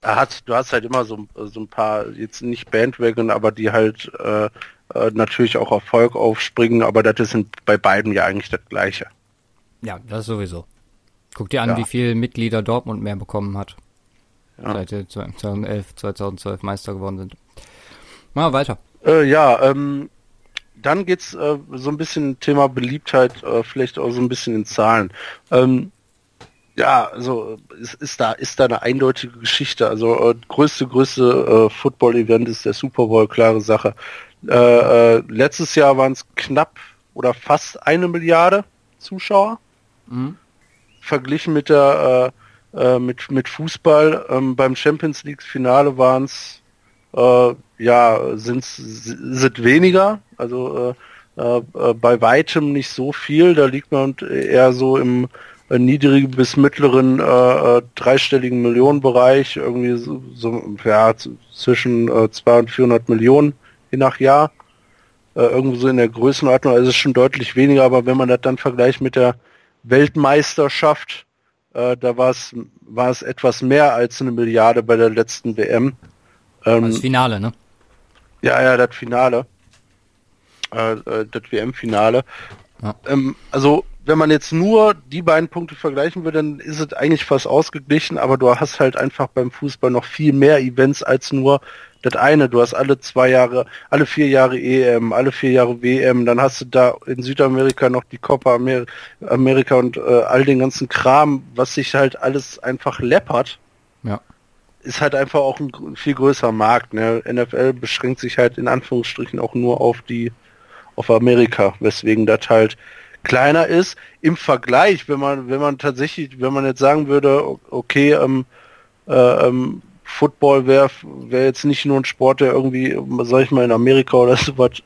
er hat, du hast halt immer so, so ein paar, jetzt nicht Bandwagon, aber die halt äh, äh, natürlich auch Erfolg aufspringen, aber das ist bei beiden ja eigentlich das Gleiche. Ja, das sowieso. Guck dir an, ja. wie viele Mitglieder Dortmund mehr bekommen hat. Ja. Seit 2011, 2012 Meister geworden sind. Mal weiter. Äh, ja, ähm, dann geht's äh, so ein bisschen Thema Beliebtheit, äh, vielleicht auch so ein bisschen in Zahlen. Ähm, ja, also ist, ist da ist da eine eindeutige Geschichte. Also äh, größte größte äh, Football-Event ist der Super Bowl, klare Sache. Äh, äh, letztes Jahr waren es knapp oder fast eine Milliarde Zuschauer. Mhm. Verglichen mit der äh, äh, mit, mit Fußball. Ähm, beim Champions League Finale waren es äh, ja sind sind weniger. Also bei weitem nicht so viel. Da liegt man eher so im niedrigen bis mittleren äh, dreistelligen Millionenbereich, irgendwie so, so ja, zwischen äh, 200 und 400 Millionen je nach Jahr. Äh, irgendwo so in der Größenordnung, also ist schon deutlich weniger, aber wenn man das dann vergleicht mit der Weltmeisterschaft, äh, da war es war es etwas mehr als eine Milliarde bei der letzten WM. Ähm, das Finale, ne? Ja, ja, das Finale. Äh, äh das WM-Finale. Ja. Ähm, also wenn man jetzt nur die beiden Punkte vergleichen würde, dann ist es eigentlich fast ausgeglichen, aber du hast halt einfach beim Fußball noch viel mehr Events als nur das eine. Du hast alle zwei Jahre, alle vier Jahre EM, alle vier Jahre WM, dann hast du da in Südamerika noch die Copa Amer Amerika und äh, all den ganzen Kram, was sich halt alles einfach läppert. Ja. Ist halt einfach auch ein viel größerer Markt. Ne? NFL beschränkt sich halt in Anführungsstrichen auch nur auf die auf Amerika, weswegen das halt kleiner ist im Vergleich, wenn man, wenn man tatsächlich, wenn man jetzt sagen würde, okay, ähm, äh, ähm, Football wäre wär jetzt nicht nur ein Sport, der irgendwie, sag ich mal, in Amerika oder so was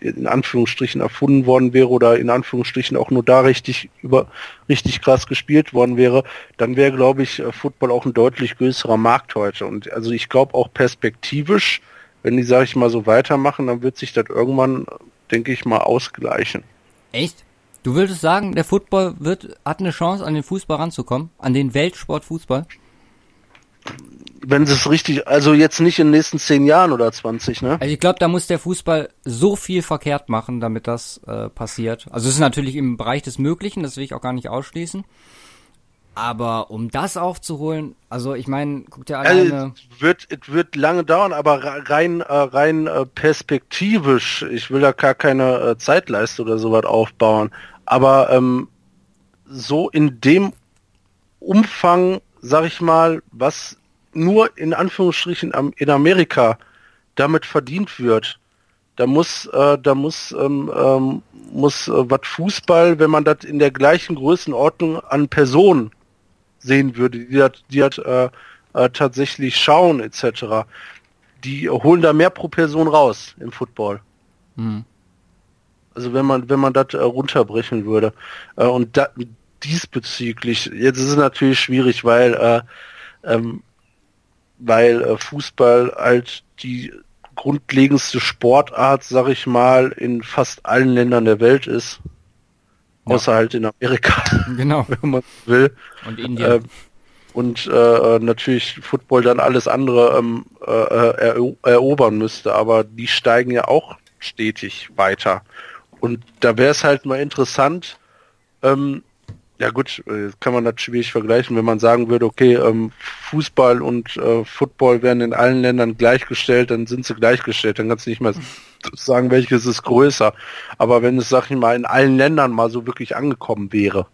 in Anführungsstrichen erfunden worden wäre oder in Anführungsstrichen auch nur da richtig über richtig krass gespielt worden wäre, dann wäre, glaube ich, äh, Football auch ein deutlich größerer Markt heute. Und also ich glaube auch perspektivisch, wenn die, sage ich mal, so weitermachen, dann wird sich das irgendwann, denke ich mal, ausgleichen. Echt? Du würdest sagen, der Football wird, hat eine Chance, an den Fußball ranzukommen? An den Weltsport Fußball? Wenn sie es richtig, also jetzt nicht in den nächsten zehn Jahren oder 20, ne? Also ich glaube, da muss der Fußball so viel verkehrt machen, damit das äh, passiert. Also es ist natürlich im Bereich des Möglichen, das will ich auch gar nicht ausschließen. Aber um das aufzuholen, also ich meine, guck dir alleine. Also, es wird, es wird lange dauern, aber rein, äh, rein äh, perspektivisch, ich will da gar keine äh, Zeitleiste oder sowas aufbauen, aber ähm, so in dem Umfang, sag ich mal, was nur in Anführungsstrichen in Amerika damit verdient wird, da muss, äh, da muss, ähm, ähm, muss äh, was Fußball, wenn man das in der gleichen Größenordnung an Personen sehen würde, die das, die das äh, äh, tatsächlich schauen etc., die holen da mehr pro Person raus im Football. Mhm. Also wenn man wenn man das äh, runterbrechen würde äh, und da, diesbezüglich jetzt ist es natürlich schwierig, weil äh, ähm, weil äh, Fußball halt die grundlegendste Sportart, sag ich mal, in fast allen Ländern der Welt ist. Ja. Außer halt in Amerika. Genau. wenn man will. Und Indien. Ähm, und äh, natürlich Football dann alles andere ähm, äh, ero erobern müsste, aber die steigen ja auch stetig weiter. Und da wäre es halt mal interessant, ähm, ja gut, äh, kann man das schwierig vergleichen, wenn man sagen würde, okay, ähm, Fußball und äh, Football werden in allen Ländern gleichgestellt, dann sind sie gleichgestellt, dann kannst du nicht mehr sagen, welches ist größer. Aber wenn es, sag ich mal, in allen Ländern mal so wirklich angekommen wäre,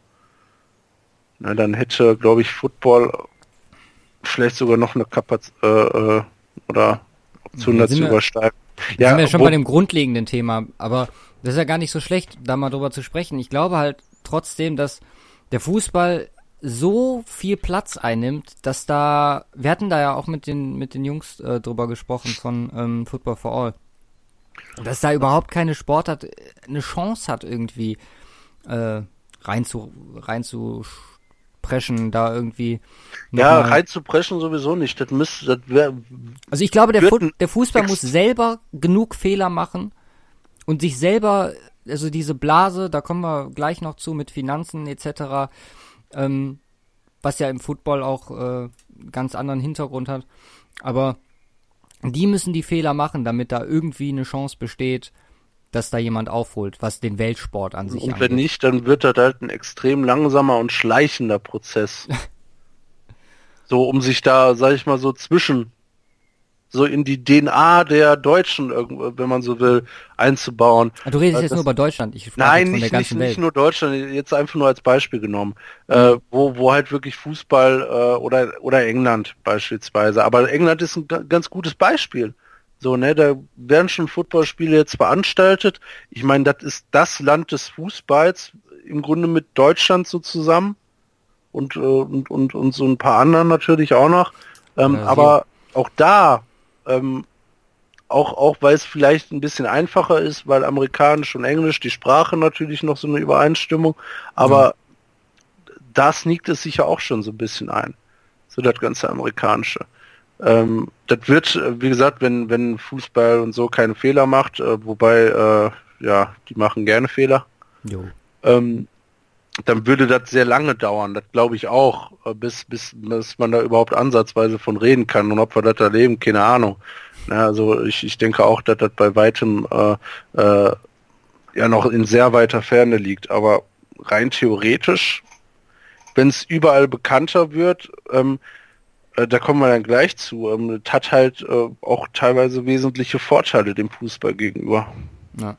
na, dann hätte, glaube ich, Football vielleicht sogar noch eine Kapazität äh, äh, oder Option dazu übersteigen. Ja, sind wir schon bei dem grundlegenden Thema, aber das ist ja gar nicht so schlecht, da mal drüber zu sprechen. Ich glaube halt trotzdem, dass der Fußball so viel Platz einnimmt, dass da, wir hatten da ja auch mit den, mit den Jungs äh, drüber gesprochen von ähm, Football for All, dass da überhaupt keine Sportart äh, eine Chance hat irgendwie äh, rein zu, rein zu preschen, da irgendwie. Ja, rein zu preschen sowieso nicht. Das müsste, das wär, Also ich glaube, der, Fu der Fußball muss selber genug Fehler machen und sich selber also diese Blase, da kommen wir gleich noch zu mit Finanzen etc., ähm, was ja im Football auch äh, ganz anderen Hintergrund hat. Aber die müssen die Fehler machen, damit da irgendwie eine Chance besteht, dass da jemand aufholt, was den Weltsport an sich Und angeht. wenn nicht, dann wird das halt ein extrem langsamer und schleichender Prozess. so, um sich da, sag ich mal, so zwischen so in die DNA der Deutschen, wenn man so will, einzubauen. Ah, du redest jetzt nur über Deutschland. Ich nein, nicht, nicht, nicht, nur Deutschland, jetzt einfach nur als Beispiel genommen, mhm. äh, wo, wo halt wirklich Fußball äh, oder, oder England beispielsweise. Aber England ist ein ganz gutes Beispiel. So, ne, da werden schon Footballspiele jetzt veranstaltet. Ich meine, das ist das Land des Fußballs, im Grunde mit Deutschland so zusammen. Und, äh, und, und, und so ein paar anderen natürlich auch noch. Ähm, ja, aber auch da ähm, auch, auch weil es vielleicht ein bisschen einfacher ist, weil Amerikanisch und Englisch, die Sprache natürlich noch so eine Übereinstimmung, aber mhm. da sneakt es sich ja auch schon so ein bisschen ein. So das ganze Amerikanische. Ähm, das wird, äh, wie gesagt, wenn, wenn Fußball und so keine Fehler macht, äh, wobei, äh, ja, die machen gerne Fehler. Ähm, dann würde das sehr lange dauern, das glaube ich auch, äh, bis, bis, bis man da überhaupt ansatzweise von reden kann und ob wir das erleben, keine Ahnung. Ja, also ich, ich denke auch, dass das bei weitem äh, äh, ja noch in sehr weiter Ferne liegt, aber rein theoretisch, wenn es überall bekannter wird, ähm, äh, da kommen wir dann gleich zu, ähm, das hat halt äh, auch teilweise wesentliche Vorteile dem Fußball gegenüber. Ja.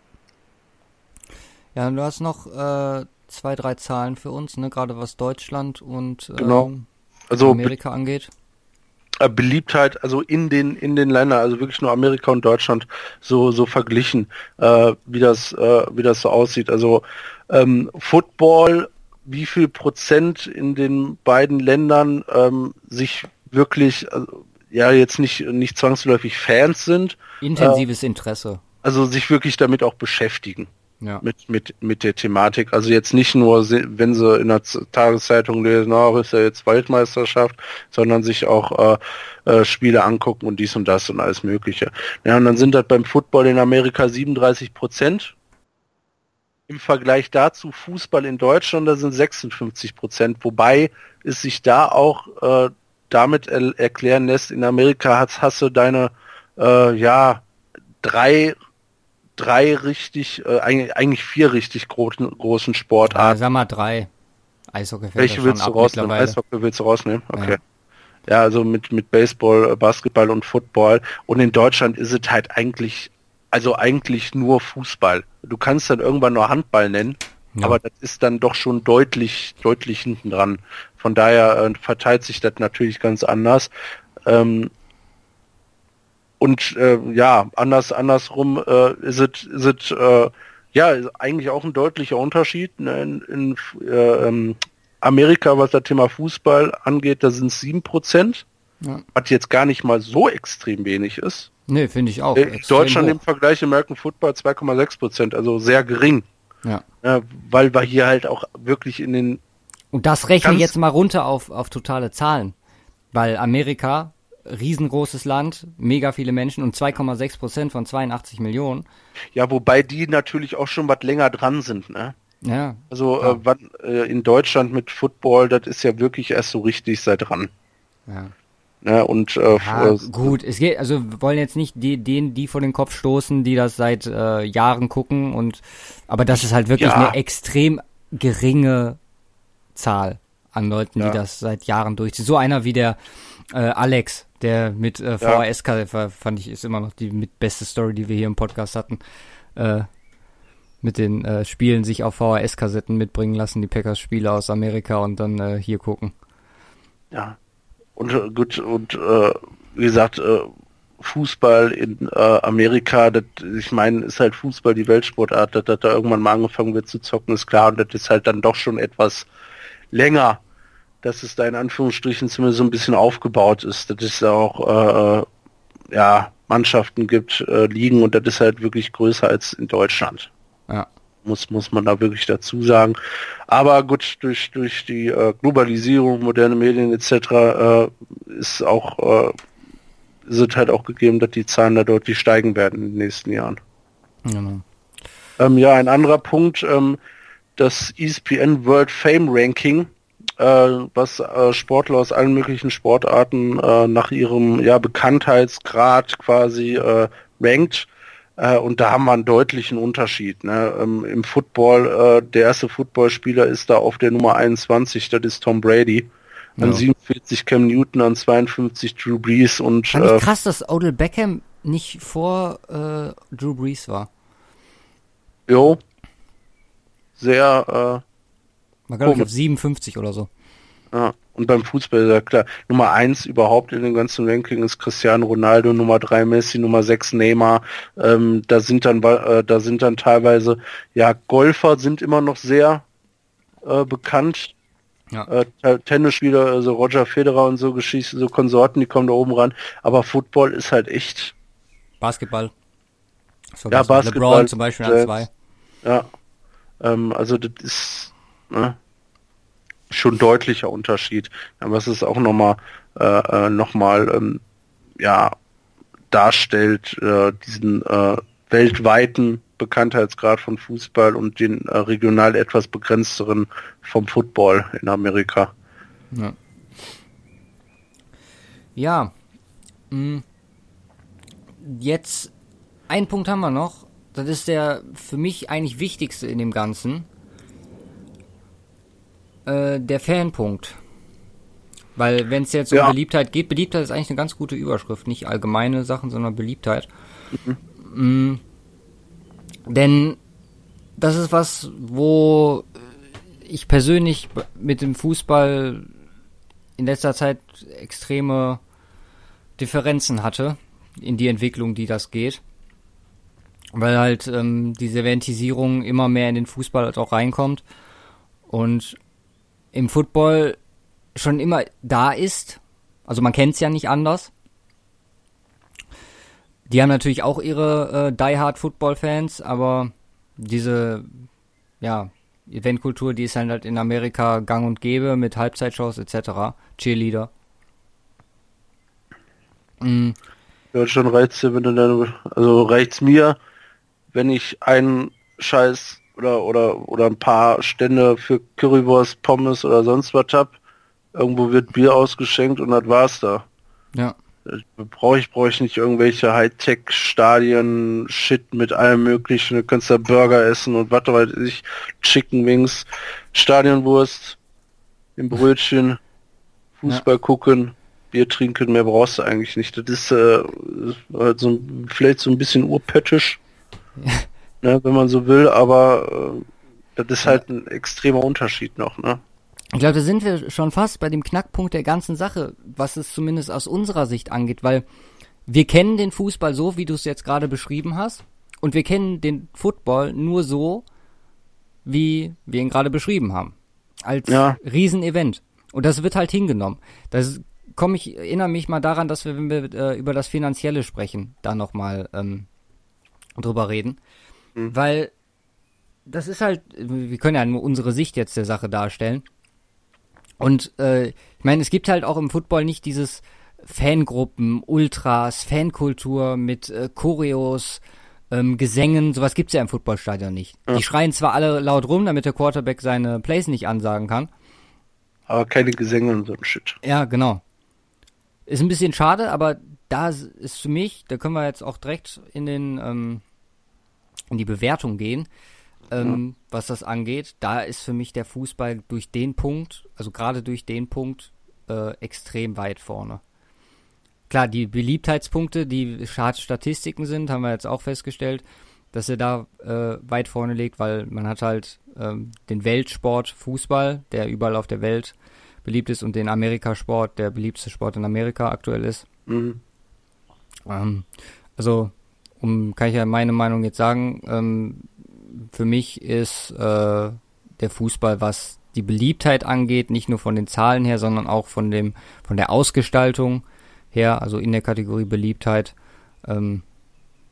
Ja, du hast noch äh, zwei, drei Zahlen für uns, ne? gerade was Deutschland und genau. ähm, also Amerika angeht. Äh, Beliebtheit, also in den in den Ländern, also wirklich nur Amerika und Deutschland so so verglichen, äh, wie das äh, wie das so aussieht. Also ähm, Football, wie viel Prozent in den beiden Ländern ähm, sich wirklich also, ja jetzt nicht nicht zwangsläufig Fans sind. Intensives äh, Interesse. Also sich wirklich damit auch beschäftigen ja. mit, mit, mit der Thematik. Also jetzt nicht nur, wenn sie in der Tageszeitung lesen, oh, ist ja jetzt Weltmeisterschaft, sondern sich auch äh, äh, Spiele angucken und dies und das und alles Mögliche. Ja, und dann sind das beim Football in Amerika 37 Prozent. Im Vergleich dazu Fußball in Deutschland, da sind 56 Prozent, wobei es sich da auch äh, damit er erklären lässt, in Amerika hast, hast du deine äh, ja drei drei richtig, äh, eigentlich vier richtig großen, großen Sportarten. Ja, sag mal drei. Eishockey Welche willst du rausnehmen? Eishockey willst du rausnehmen? Okay. Ja. ja, also mit, mit Baseball, äh, Basketball und Football. Und in Deutschland ist es halt eigentlich, also eigentlich nur Fußball. Du kannst dann irgendwann nur Handball nennen, ja. aber das ist dann doch schon deutlich, deutlich hinten dran. Von daher äh, verteilt sich das natürlich ganz anders. Ähm, und äh, ja, anders andersrum äh, ist es ist es äh, ja eigentlich auch ein deutlicher Unterschied. Ne? In, in äh, ähm, Amerika, was das Thema Fußball angeht, da sind es sieben Prozent, ja. was jetzt gar nicht mal so extrem wenig ist. Nee, finde ich auch. Äh, Deutschland hoch. im Vergleich American Football 2,6 Prozent, also sehr gering. Ja. ja. Weil wir hier halt auch wirklich in den und das rechne jetzt mal runter auf, auf totale Zahlen. Weil Amerika riesengroßes Land, mega viele Menschen und 2,6 Prozent von 82 Millionen. Ja, wobei die natürlich auch schon was länger dran sind, ne? Ja. Also ja. Äh, wann, äh, in Deutschland mit Football, das ist ja wirklich erst so richtig seit dran. Ja. Ne, und äh, ja, gut, es geht, also wir wollen jetzt nicht die, denen, die vor den Kopf stoßen, die das seit äh, Jahren gucken und aber das ist halt wirklich ja. eine extrem geringe Zahl an Leuten, ja. die das seit Jahren durchziehen. So einer wie der äh, Alex, der mit äh, VHS fand ich ist immer noch die mit beste Story, die wir hier im Podcast hatten. Äh, mit den äh, Spielen sich auf VHS-Kassetten mitbringen lassen, die Packers-Spiele aus Amerika und dann äh, hier gucken. Ja, und äh, gut, und äh, wie gesagt, äh, Fußball in äh, Amerika, das, ich meine, ist halt Fußball die Weltsportart, dass da irgendwann mal angefangen wird zu zocken, ist klar, und das ist halt dann doch schon etwas länger, dass es da in Anführungsstrichen zumindest so ein bisschen aufgebaut ist, dass es auch äh, ja, Mannschaften gibt, äh, liegen und das ist halt wirklich größer als in Deutschland. Ja muss, muss man da wirklich dazu sagen. Aber gut, durch, durch die äh, Globalisierung, moderne Medien etc. Äh, ist auch äh, sind halt auch gegeben, dass die Zahlen da deutlich steigen werden in den nächsten Jahren. Genau. Ähm, ja, ein anderer Punkt, ähm, das ESPN World Fame Ranking, was äh, Sportler aus allen möglichen Sportarten äh, nach ihrem ja, Bekanntheitsgrad quasi äh, rankt. Äh, und da haben wir einen deutlichen Unterschied. Ne? Ähm, Im Football, äh, der erste Footballspieler ist da auf der Nummer 21, das ist Tom Brady. An ja. 47 Cam Newton, an 52 Drew Brees und. Fand ich äh, krass, dass Odell Beckham nicht vor äh, Drew Brees war. Jo. Sehr. Äh, Man glaube ich auf 57 oder so. Ja. Und beim Fußball ist ja klar, Nummer eins überhaupt in dem ganzen Ranking ist Cristiano Ronaldo, Nummer drei Messi, Nummer sechs Neymar. Ähm, da sind dann äh, da sind dann teilweise, ja, Golfer sind immer noch sehr äh, bekannt. Ja. Äh, Tennisspieler, also Roger Federer und so Geschichten, so Konsorten, die kommen da oben ran. Aber Football ist halt echt. Basketball. So ja, Basketball. LeBron zum Beispiel an zwei. Ja. Ähm, also das ist, ne? schon deutlicher Unterschied. Aber es ist auch nochmal äh, äh, nochmal ähm, ja darstellt äh, diesen äh, weltweiten Bekanntheitsgrad von Fußball und den äh, regional etwas begrenzteren vom Football in Amerika. Ja. Ja. Hm. Jetzt ein Punkt haben wir noch. Das ist der für mich eigentlich wichtigste in dem Ganzen. Äh, der Fanpunkt. Weil wenn es jetzt um ja. Beliebtheit geht, Beliebtheit ist eigentlich eine ganz gute Überschrift, nicht allgemeine Sachen, sondern Beliebtheit. Mhm. Mm. Denn das ist was, wo ich persönlich mit dem Fußball in letzter Zeit extreme Differenzen hatte in die Entwicklung, die das geht. Weil halt ähm, diese Eventisierung immer mehr in den Fußball halt auch reinkommt. Und im Football schon immer da ist. Also man kennt es ja nicht anders. Die haben natürlich auch ihre äh, Die Hard Football Fans, aber diese ja Eventkultur, die ist halt in Amerika gang und gäbe mit Halbzeitshows etc. Cheerleader. Mhm. Wenn du dann, also reicht's mir, wenn ich einen Scheiß oder, oder, oder ein paar Stände für Currywurst, Pommes oder sonst was hab. Irgendwo wird Bier ausgeschenkt und das war's da. Ja. Brauche ich, brauche ich nicht irgendwelche Hightech-Stadien, Shit mit allem möglichen. Du kannst da Burger essen und was weiß ich, Chicken Wings, Stadionwurst, im Brötchen, Fußball ja. gucken, Bier trinken, mehr brauchst du eigentlich nicht. Das ist äh, halt so, vielleicht so ein bisschen urpöttisch. Ne, wenn man so will, aber äh, das ist halt ein extremer Unterschied noch, ne? Ich glaube, da sind wir schon fast bei dem Knackpunkt der ganzen Sache, was es zumindest aus unserer Sicht angeht, weil wir kennen den Fußball so, wie du es jetzt gerade beschrieben hast, und wir kennen den Football nur so, wie wir ihn gerade beschrieben haben. Als ja. Riesenevent. Und das wird halt hingenommen. Das komme ich, erinnere mich mal daran, dass wir, wenn wir äh, über das Finanzielle sprechen, da nochmal ähm, drüber reden. Mhm. Weil das ist halt, wir können ja nur unsere Sicht jetzt der Sache darstellen. Und äh, ich meine, es gibt halt auch im Football nicht dieses Fangruppen, Ultras, Fankultur mit äh, Choreos, ähm, Gesängen, sowas gibt's ja im Footballstadion nicht. Ja. Die schreien zwar alle laut rum, damit der Quarterback seine Plays nicht ansagen kann. Aber keine Gesänge und so ein Shit. Ja, genau. Ist ein bisschen schade, aber da ist für mich, da können wir jetzt auch direkt in den ähm, in die Bewertung gehen, ähm, ja. was das angeht. Da ist für mich der Fußball durch den Punkt, also gerade durch den Punkt, äh, extrem weit vorne. Klar, die Beliebtheitspunkte, die Statistiken sind, haben wir jetzt auch festgestellt, dass er da äh, weit vorne liegt, weil man hat halt ähm, den Weltsport Fußball, der überall auf der Welt beliebt ist, und den Amerikasport, der beliebteste Sport in Amerika aktuell ist. Mhm. Ähm, also, um, kann ich ja meine Meinung jetzt sagen, ähm, für mich ist äh, der Fußball, was die Beliebtheit angeht, nicht nur von den Zahlen her, sondern auch von dem, von der Ausgestaltung her, also in der Kategorie Beliebtheit, ähm,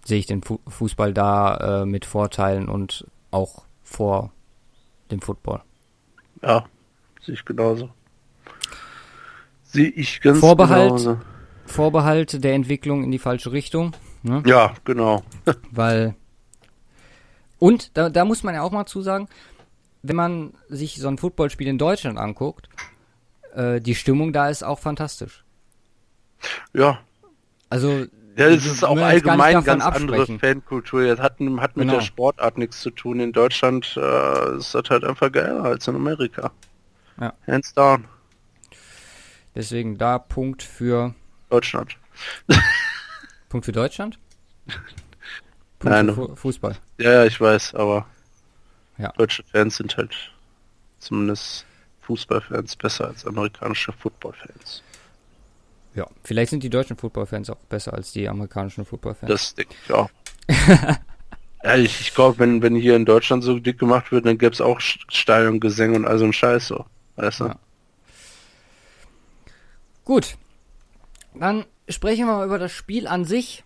sehe ich den Fu Fußball da äh, mit Vorteilen und auch vor dem Football. Ja, sehe ich genauso. Sehe ich ganz Vorbehalt, genauso. Vorbehalt der Entwicklung in die falsche Richtung. Ne? Ja, genau. Weil und da, da muss man ja auch mal zusagen, wenn man sich so ein Footballspiel in Deutschland anguckt, äh, die Stimmung da ist auch fantastisch. Ja. Also ja, es ist auch allgemein ganz andere Fankultur. Das hat, hat mit genau. der Sportart nichts zu tun. In Deutschland äh, ist das halt einfach geiler als in Amerika. Ja. Hands down. Deswegen da Punkt für Deutschland. Punkt für Deutschland? Punkt Nein, für Fußball. Ja, ja, ich weiß, aber ja. deutsche Fans sind halt zumindest Fußballfans besser als amerikanische Footballfans. Ja, vielleicht sind die deutschen Footballfans auch besser als die amerikanischen Footballfans. Das denke ich auch. ja, ich, ich glaube, wenn, wenn hier in Deutschland so dick gemacht wird, dann gäbe es auch Stadiongesänge und all so ein Scheiß so. Weißt du? Ja. Gut. Dann sprechen wir mal über das Spiel an sich.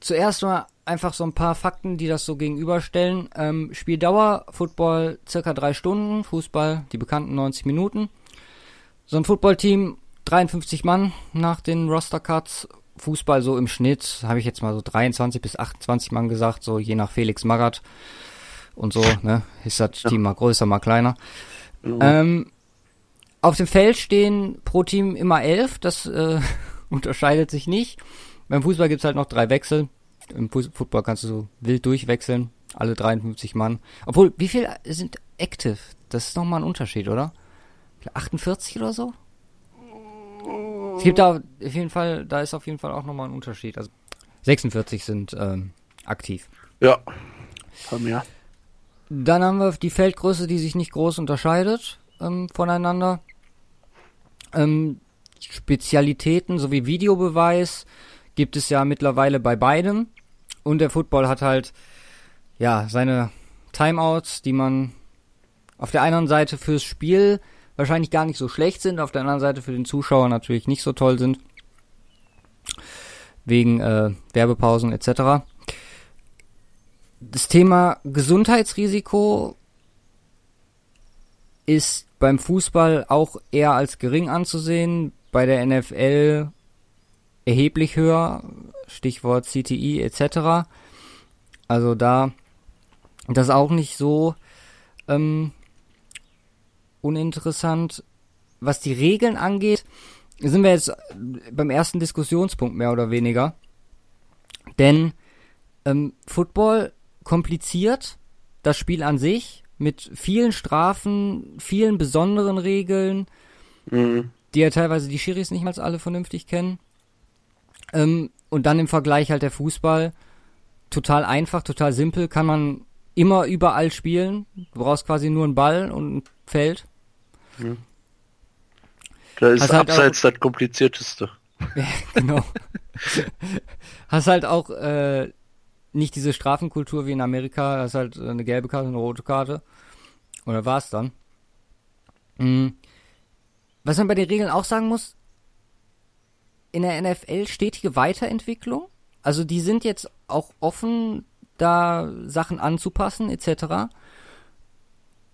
Zuerst mal einfach so ein paar Fakten, die das so gegenüberstellen. Ähm, Spieldauer, Football circa drei Stunden, Fußball die bekannten 90 Minuten. So ein Footballteam, 53 Mann nach den Roster-Cuts. Fußball so im Schnitt, habe ich jetzt mal so 23 bis 28 Mann gesagt, so je nach Felix Magath und so, ne, ist das ja. Team mal größer, mal kleiner. Mhm. Ähm, auf dem Feld stehen pro Team immer elf, das äh, unterscheidet sich nicht. Beim Fußball gibt's halt noch drei Wechsel. Im Football kannst du so wild durchwechseln, alle 53 Mann. Obwohl, wie viel sind active? Das ist nochmal ein Unterschied, oder? 48 oder so? Es gibt da auf jeden Fall, da ist auf jeden Fall auch nochmal ein Unterschied. Also 46 sind ähm, aktiv. Ja. Von mir. Dann haben wir die Feldgröße, die sich nicht groß unterscheidet ähm, voneinander. Ähm, Spezialitäten sowie Videobeweis gibt es ja mittlerweile bei beidem. Und der Football hat halt ja seine Timeouts, die man auf der einen Seite fürs Spiel wahrscheinlich gar nicht so schlecht sind, auf der anderen Seite für den Zuschauer natürlich nicht so toll sind. Wegen äh, Werbepausen etc. Das Thema Gesundheitsrisiko ist beim Fußball auch eher als gering anzusehen, bei der NFL erheblich höher, Stichwort CTI etc. Also da das auch nicht so ähm, uninteressant. Was die Regeln angeht, sind wir jetzt beim ersten Diskussionspunkt mehr oder weniger. Denn ähm, Football kompliziert das Spiel an sich mit vielen Strafen, vielen besonderen Regeln, mhm. die ja teilweise die Schiris nicht mal alle vernünftig kennen. Ähm, und dann im Vergleich halt der Fußball total einfach, total simpel, kann man immer überall spielen. Du brauchst quasi nur einen Ball und ein Feld. Ja. Da ist halt abseits auch, das komplizierteste. Ja, genau. Hast halt auch äh, nicht diese Strafenkultur wie in Amerika, hast halt eine gelbe Karte, eine rote Karte. Oder war es dann? Mhm. Was man bei den Regeln auch sagen muss, in der NFL stetige Weiterentwicklung. Also die sind jetzt auch offen, da Sachen anzupassen, etc.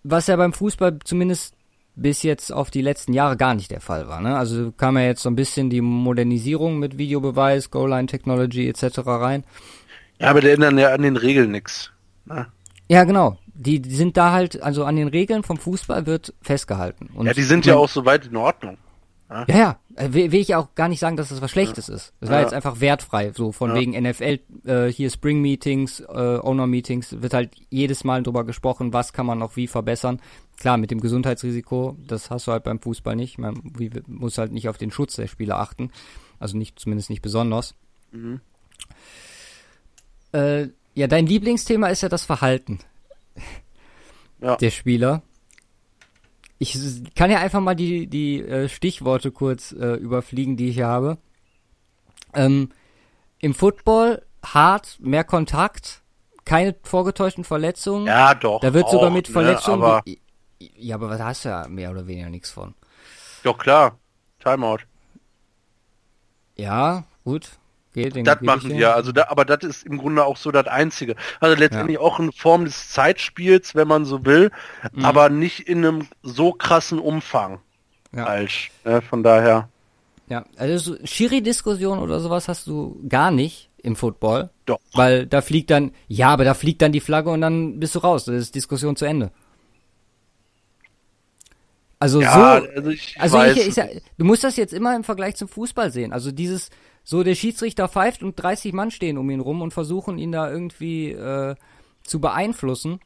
Was ja beim Fußball zumindest bis jetzt auf die letzten Jahre gar nicht der Fall war. Ne? Also kam ja jetzt so ein bisschen die Modernisierung mit Videobeweis, Goal-Line Technology etc. rein. Ja, aber die ändern ja an den Regeln nichts. Ne? Ja, genau. Die, die sind da halt, also an den Regeln vom Fußball wird festgehalten. Und ja, die sind ja auch soweit in Ordnung. Ja, ja, äh, will, will ich auch gar nicht sagen, dass das was Schlechtes ja. ist. Das war ja. jetzt einfach wertfrei, so von ja. wegen NFL, äh, hier Spring Meetings, äh, Owner Meetings, wird halt jedes Mal drüber gesprochen, was kann man noch wie verbessern. Klar, mit dem Gesundheitsrisiko, das hast du halt beim Fußball nicht. Man muss halt nicht auf den Schutz der Spieler achten. Also nicht, zumindest nicht besonders. Mhm. Äh, ja, dein Lieblingsthema ist ja das Verhalten ja. der Spieler. Ich kann ja einfach mal die, die äh, Stichworte kurz äh, überfliegen, die ich hier habe. Ähm, Im Football hart, mehr Kontakt, keine vorgetäuschten Verletzungen. Ja, doch. Da wird auch, sogar mit ne, Verletzungen. Ne, aber ja, aber da hast du ja mehr oder weniger nichts von. Doch klar. Timeout. Ja, gut. Geht, das machen die ja, also da, aber das ist im Grunde auch so das Einzige. Also letztendlich ja. auch eine Form des Zeitspiels, wenn man so will, mhm. aber nicht in einem so krassen Umfang. Ja. Falsch. Ne? Von daher. Ja, also so Schiri-Diskussion oder sowas hast du gar nicht im Football. Doch. Weil da fliegt dann, ja, aber da fliegt dann die Flagge und dann bist du raus. Das ist Diskussion zu Ende. Also ja, so, also, ich also ich, ich, ich, du musst das jetzt immer im Vergleich zum Fußball sehen. Also dieses, so der Schiedsrichter pfeift und 30 Mann stehen um ihn rum und versuchen ihn da irgendwie äh, zu beeinflussen.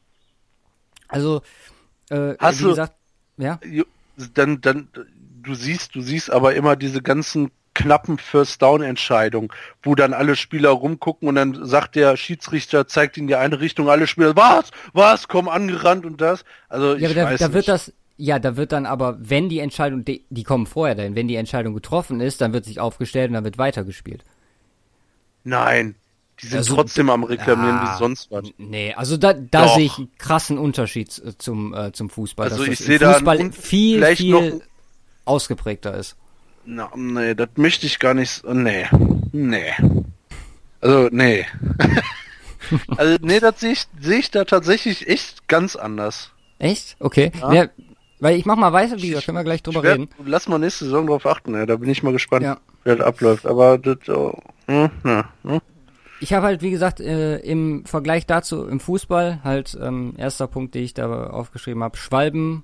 Also, äh, Hast wie gesagt, ja. Dann, dann, du siehst, du siehst aber immer diese ganzen knappen First Down Entscheidungen, wo dann alle Spieler rumgucken und dann sagt der Schiedsrichter, zeigt in die eine Richtung, alle Spieler, was, was, komm angerannt und das. Also ja, ich aber da, da wird das, ja, da wird dann aber, wenn die Entscheidung, die, die kommen vorher dahin, wenn die Entscheidung getroffen ist, dann wird sich aufgestellt und dann wird weitergespielt. Nein, die sind also, trotzdem am Reklamieren ja, wie sonst was. Nee, also da, da sehe ich einen krassen Unterschied zum, äh, zum Fußball. Also ich sehe da Fußball viel, viel ausgeprägter ist. Na, nee, das möchte ich gar nicht. Nee, nee. Also, nee. also, nee, das sehe ich, seh ich da tatsächlich echt ganz anders. Echt? Okay. Ja. ja weil ich mach mal weiter, wie gesagt, können wir gleich drüber werd, reden. Lass mal nächste Saison drauf achten, ja. da bin ich mal gespannt, ja. wie das abläuft. Aber das, oh, hm, ja, hm. Ich habe halt, wie gesagt, äh, im Vergleich dazu im Fußball halt ähm, erster Punkt, den ich da aufgeschrieben habe, Schwalben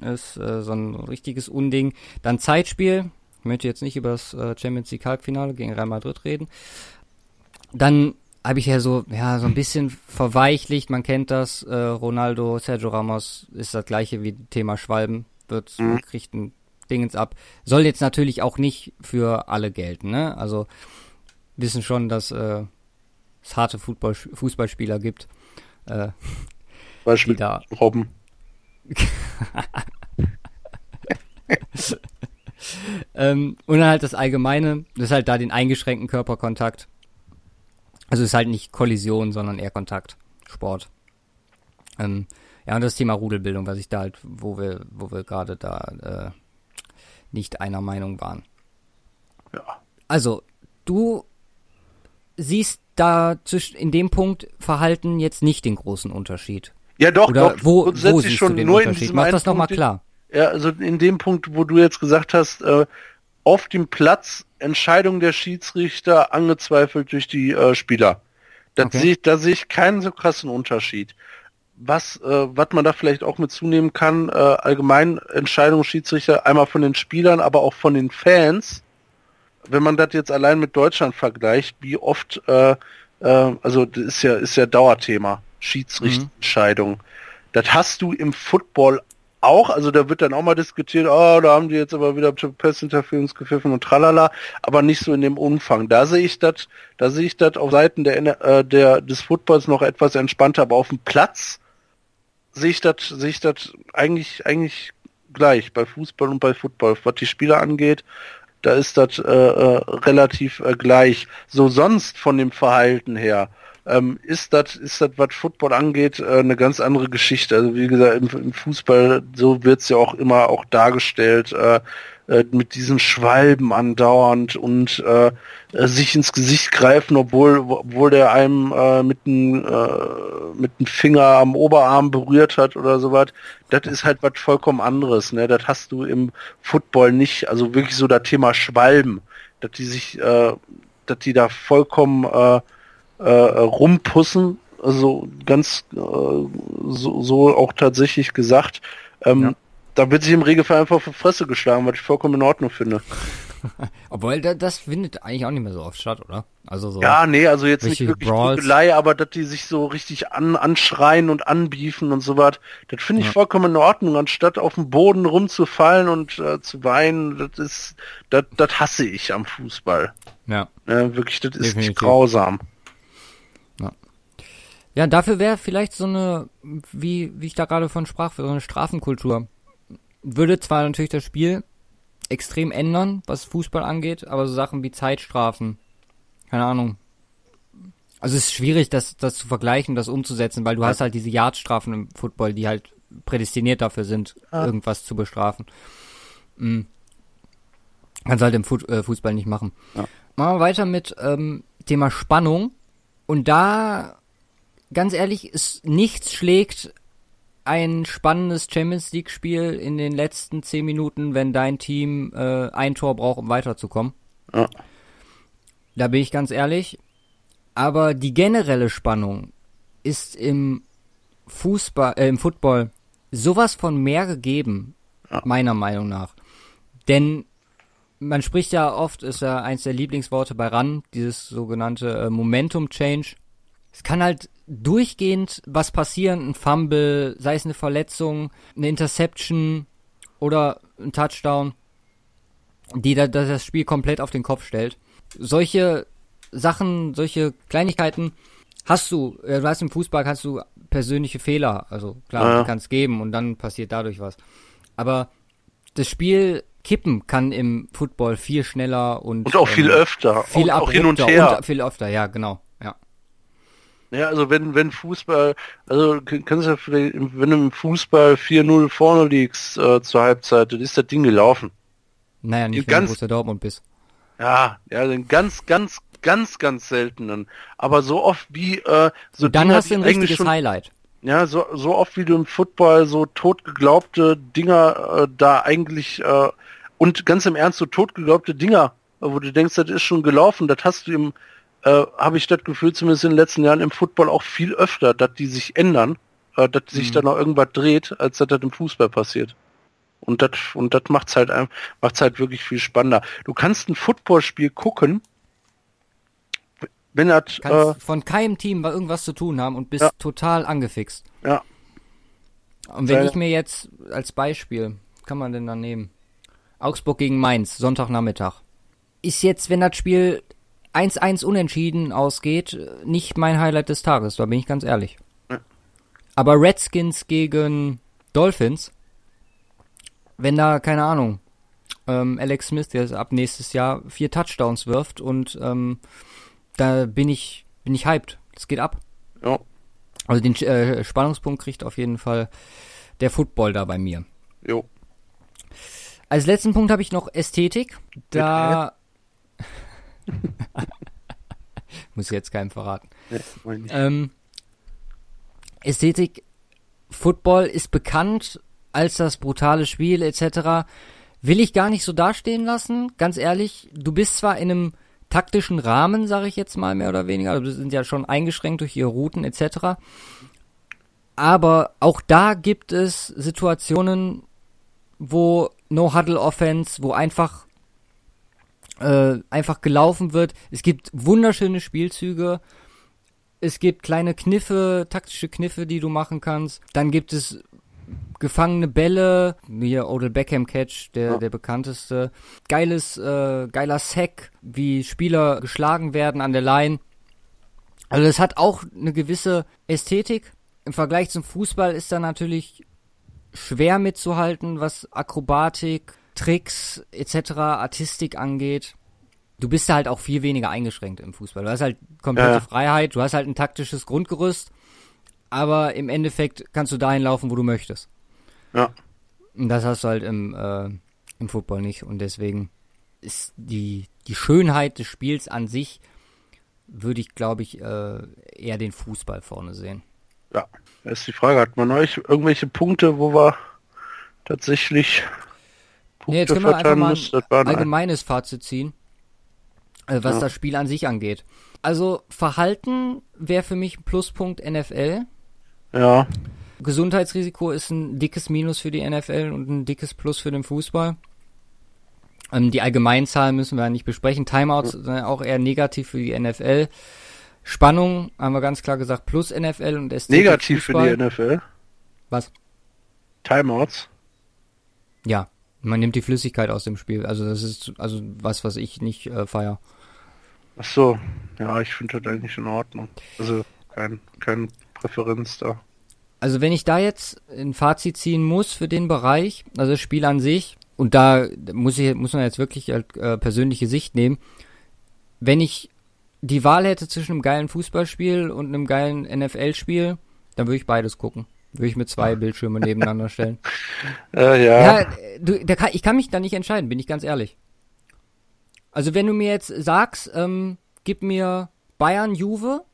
ist äh, so ein richtiges Unding. Dann Zeitspiel. Ich möchte jetzt nicht über das äh, Champions League Halbfinale gegen Real Madrid reden. Dann habe ich ja so, ja, so ein bisschen verweichlicht, man kennt das, äh, Ronaldo, Sergio Ramos ist das gleiche wie Thema Schwalben, wird, mhm. kriegt ein Dingens ab. Soll jetzt natürlich auch nicht für alle gelten, ne? Also wissen schon, dass äh, es harte Fußball, Fußballspieler gibt. Äh, Beispiel da Robben. ähm, und dann halt das Allgemeine, das ist halt da den eingeschränkten Körperkontakt also ist halt nicht Kollision, sondern eher Kontakt, Sport. Ähm, ja, und das Thema Rudelbildung, was ich da halt, wo wir, wo wir gerade da äh, nicht einer Meinung waren. Ja. Also, du siehst da zwischen in dem Punkt Verhalten jetzt nicht den großen Unterschied. Ja, doch, Oder doch. Wo, wo siehst schon du den nur Unterschied? Mach das nochmal klar. Ja, also in dem Punkt, wo du jetzt gesagt hast, äh, auf dem Platz Entscheidung der Schiedsrichter angezweifelt durch die äh, Spieler. Okay. sehe ich, da sehe ich keinen so krassen Unterschied. Was, äh, was man da vielleicht auch mit zunehmen kann, äh, allgemein Entscheidungen Schiedsrichter einmal von den Spielern, aber auch von den Fans. Wenn man das jetzt allein mit Deutschland vergleicht, wie oft, äh, äh, also das ist ja, ist ja Dauerthema, Schiedsrichterentscheidung. Mhm. Das hast du im Football auch, also da wird dann auch mal diskutiert, oh, da haben die jetzt aber wieder Pass-Interference gepfiffen und tralala, aber nicht so in dem Umfang. Da sehe ich das, da sehe ich das auf Seiten der, äh, der, des Footballs noch etwas entspannter, aber auf dem Platz sehe ich das, sehe ich das eigentlich, eigentlich gleich bei Fußball und bei Football. Was die Spieler angeht, da ist das äh, äh, relativ äh, gleich. So sonst von dem Verhalten her ähm, ist das, ist das, was Football angeht, äh, eine ganz andere Geschichte. Also wie gesagt, im, im Fußball, so wird's ja auch immer auch dargestellt, äh, äh, mit diesen Schwalben andauernd und äh, äh, sich ins Gesicht greifen, obwohl, obwohl der einem äh, mit dem äh, mit dem Finger am Oberarm berührt hat oder sowas. Das ist halt was vollkommen anderes. Ne? Das hast du im Football nicht. Also wirklich so das Thema Schwalben, dass die sich, äh, dass die da vollkommen äh, äh, rumpussen. Also ganz äh, so, so auch tatsächlich gesagt. Ähm, ja. Da wird sich im Regelfall einfach auf die Fresse geschlagen, was ich vollkommen in Ordnung finde. Obwohl, das findet eigentlich auch nicht mehr so oft statt, oder? Also so. Ja, nee, also jetzt nicht wirklich Prügelei, aber dass die sich so richtig an, anschreien und anbiefen und so was, das finde ich ja. vollkommen in Ordnung, anstatt auf dem Boden rumzufallen und äh, zu weinen, das ist, das, das hasse ich am Fußball. Ja. ja wirklich, das ist nicht grausam. Ja. Ja, dafür wäre vielleicht so eine, wie, wie ich da gerade von sprach, so eine Strafenkultur. Würde zwar natürlich das Spiel extrem ändern, was Fußball angeht, aber so Sachen wie Zeitstrafen, keine Ahnung. Also es ist schwierig, das, das zu vergleichen, das umzusetzen, weil du ja. hast halt diese Yardstrafen im Football, die halt prädestiniert dafür sind, ja. irgendwas zu bestrafen. Mhm. Kannst halt im äh, Fußball nicht machen. Ja. Machen wir weiter mit ähm, Thema Spannung. Und da, ganz ehrlich, ist nichts schlägt ein spannendes Champions League Spiel in den letzten zehn Minuten, wenn dein Team äh, ein Tor braucht, um weiterzukommen. Ja. Da bin ich ganz ehrlich. Aber die generelle Spannung ist im Fußball, äh, im Football sowas von mehr gegeben, ja. meiner Meinung nach. Denn man spricht ja oft, ist ja eins der Lieblingsworte bei RAN, dieses sogenannte äh, Momentum Change. Es kann halt durchgehend was passieren, ein Fumble, sei es eine Verletzung, eine Interception oder ein Touchdown, die da, das Spiel komplett auf den Kopf stellt. Solche Sachen, solche Kleinigkeiten hast du, du hast im Fußball kannst du persönliche Fehler, also klar, ja. kann es geben und dann passiert dadurch was. Aber das Spiel kippen kann im Football viel schneller und und auch ähm, viel öfter, viel auch, auch hin und her, und viel öfter, ja genau. Ja, also wenn, wenn Fußball, also kannst du ja vielleicht, wenn du im Fußball 4-0 vorne liegst äh, zur Halbzeit, dann ist das Ding gelaufen. Naja, nicht wenn du Dortmund bist. Ja, ja, den ganz, ganz, ganz, ganz seltenen. Aber so oft wie äh, so Und dann Dinger, hast du ein richtiges schon, Highlight. Ja, so, so oft wie du im Football so totgeglaubte Dinger äh, da eigentlich äh, und ganz im Ernst so totgeglaubte Dinger, wo du denkst, das ist schon gelaufen, das hast du im äh, habe ich das Gefühl, zumindest in den letzten Jahren im Football auch viel öfter, dass die sich ändern, äh, dass sich mhm. da noch irgendwas dreht, als dass das im Fußball passiert. Und das und das macht's halt macht's halt wirklich viel spannender. Du kannst ein Footballspiel gucken, wenn das äh, von keinem Team irgendwas zu tun haben und bist ja. total angefixt. Ja. Und wenn ich mir jetzt als Beispiel, kann man denn da nehmen? Augsburg gegen Mainz, Sonntagnachmittag. Ist jetzt, wenn das Spiel 1-1 unentschieden ausgeht, nicht mein Highlight des Tages, da bin ich ganz ehrlich. Aber Redskins gegen Dolphins, wenn da, keine Ahnung, ähm, Alex Smith, der ab nächstes Jahr vier Touchdowns wirft und ähm, da bin ich, bin ich hyped. Das geht ab. Ja. Also den äh, Spannungspunkt kriegt auf jeden Fall der Football da bei mir. Jo. Als letzten Punkt habe ich noch Ästhetik. Da Muss jetzt keinem verraten. Ähm, Ästhetik, Football ist bekannt als das brutale Spiel etc. Will ich gar nicht so dastehen lassen, ganz ehrlich. Du bist zwar in einem taktischen Rahmen, sage ich jetzt mal mehr oder weniger, also sind ja schon eingeschränkt durch ihre Routen etc. Aber auch da gibt es Situationen, wo No-Huddle-Offense, wo einfach äh, einfach gelaufen wird. Es gibt wunderschöne Spielzüge. Es gibt kleine Kniffe, taktische Kniffe, die du machen kannst. Dann gibt es gefangene Bälle, hier Odell Beckham Catch, der, ja. der bekannteste. Geiles, äh, geiler Sack, wie Spieler geschlagen werden an der Line. Also es hat auch eine gewisse Ästhetik. Im Vergleich zum Fußball ist da natürlich schwer mitzuhalten, was Akrobatik, Tricks etc., Artistik angeht, du bist da halt auch viel weniger eingeschränkt im Fußball. Du hast halt komplette ja. Freiheit, du hast halt ein taktisches Grundgerüst, aber im Endeffekt kannst du dahin laufen, wo du möchtest. Ja. Und das hast du halt im, äh, Im Football nicht. Und deswegen ist die, die Schönheit des Spiels an sich, würde ich, glaube ich, äh, eher den Fußball vorne sehen. Ja, ist die Frage, hat man euch irgendwelche Punkte, wo wir tatsächlich Punkte nee, jetzt können wir einfach mal ein allgemeines Fazit ziehen, äh, was ja. das Spiel an sich angeht. Also Verhalten wäre für mich ein Pluspunkt NFL. Ja. Gesundheitsrisiko ist ein dickes Minus für die NFL und ein dickes Plus für den Fußball. Ähm, die Allgemeinzahlen müssen wir nicht besprechen. Timeouts sind auch eher negativ für die NFL. Spannung haben wir ganz klar gesagt, plus NFL und Ästhetik Negativ Fußball. für die NFL? Was? Timeouts? Ja, man nimmt die Flüssigkeit aus dem Spiel. Also das ist also was, was ich nicht äh, feier. Ach so, ja, ich finde das eigentlich in Ordnung. Also kein, kein Präferenz da. Also wenn ich da jetzt ein Fazit ziehen muss für den Bereich, also das Spiel an sich, und da muss ich muss man jetzt wirklich äh, persönliche Sicht nehmen, wenn ich die Wahl hätte zwischen einem geilen Fußballspiel und einem geilen NFL-Spiel, dann würde ich beides gucken. Würde ich mit zwei Bildschirme nebeneinander stellen. Äh, ja. ja du, da kann, ich kann mich da nicht entscheiden, bin ich ganz ehrlich. Also wenn du mir jetzt sagst, ähm, gib mir Bayern, Juve,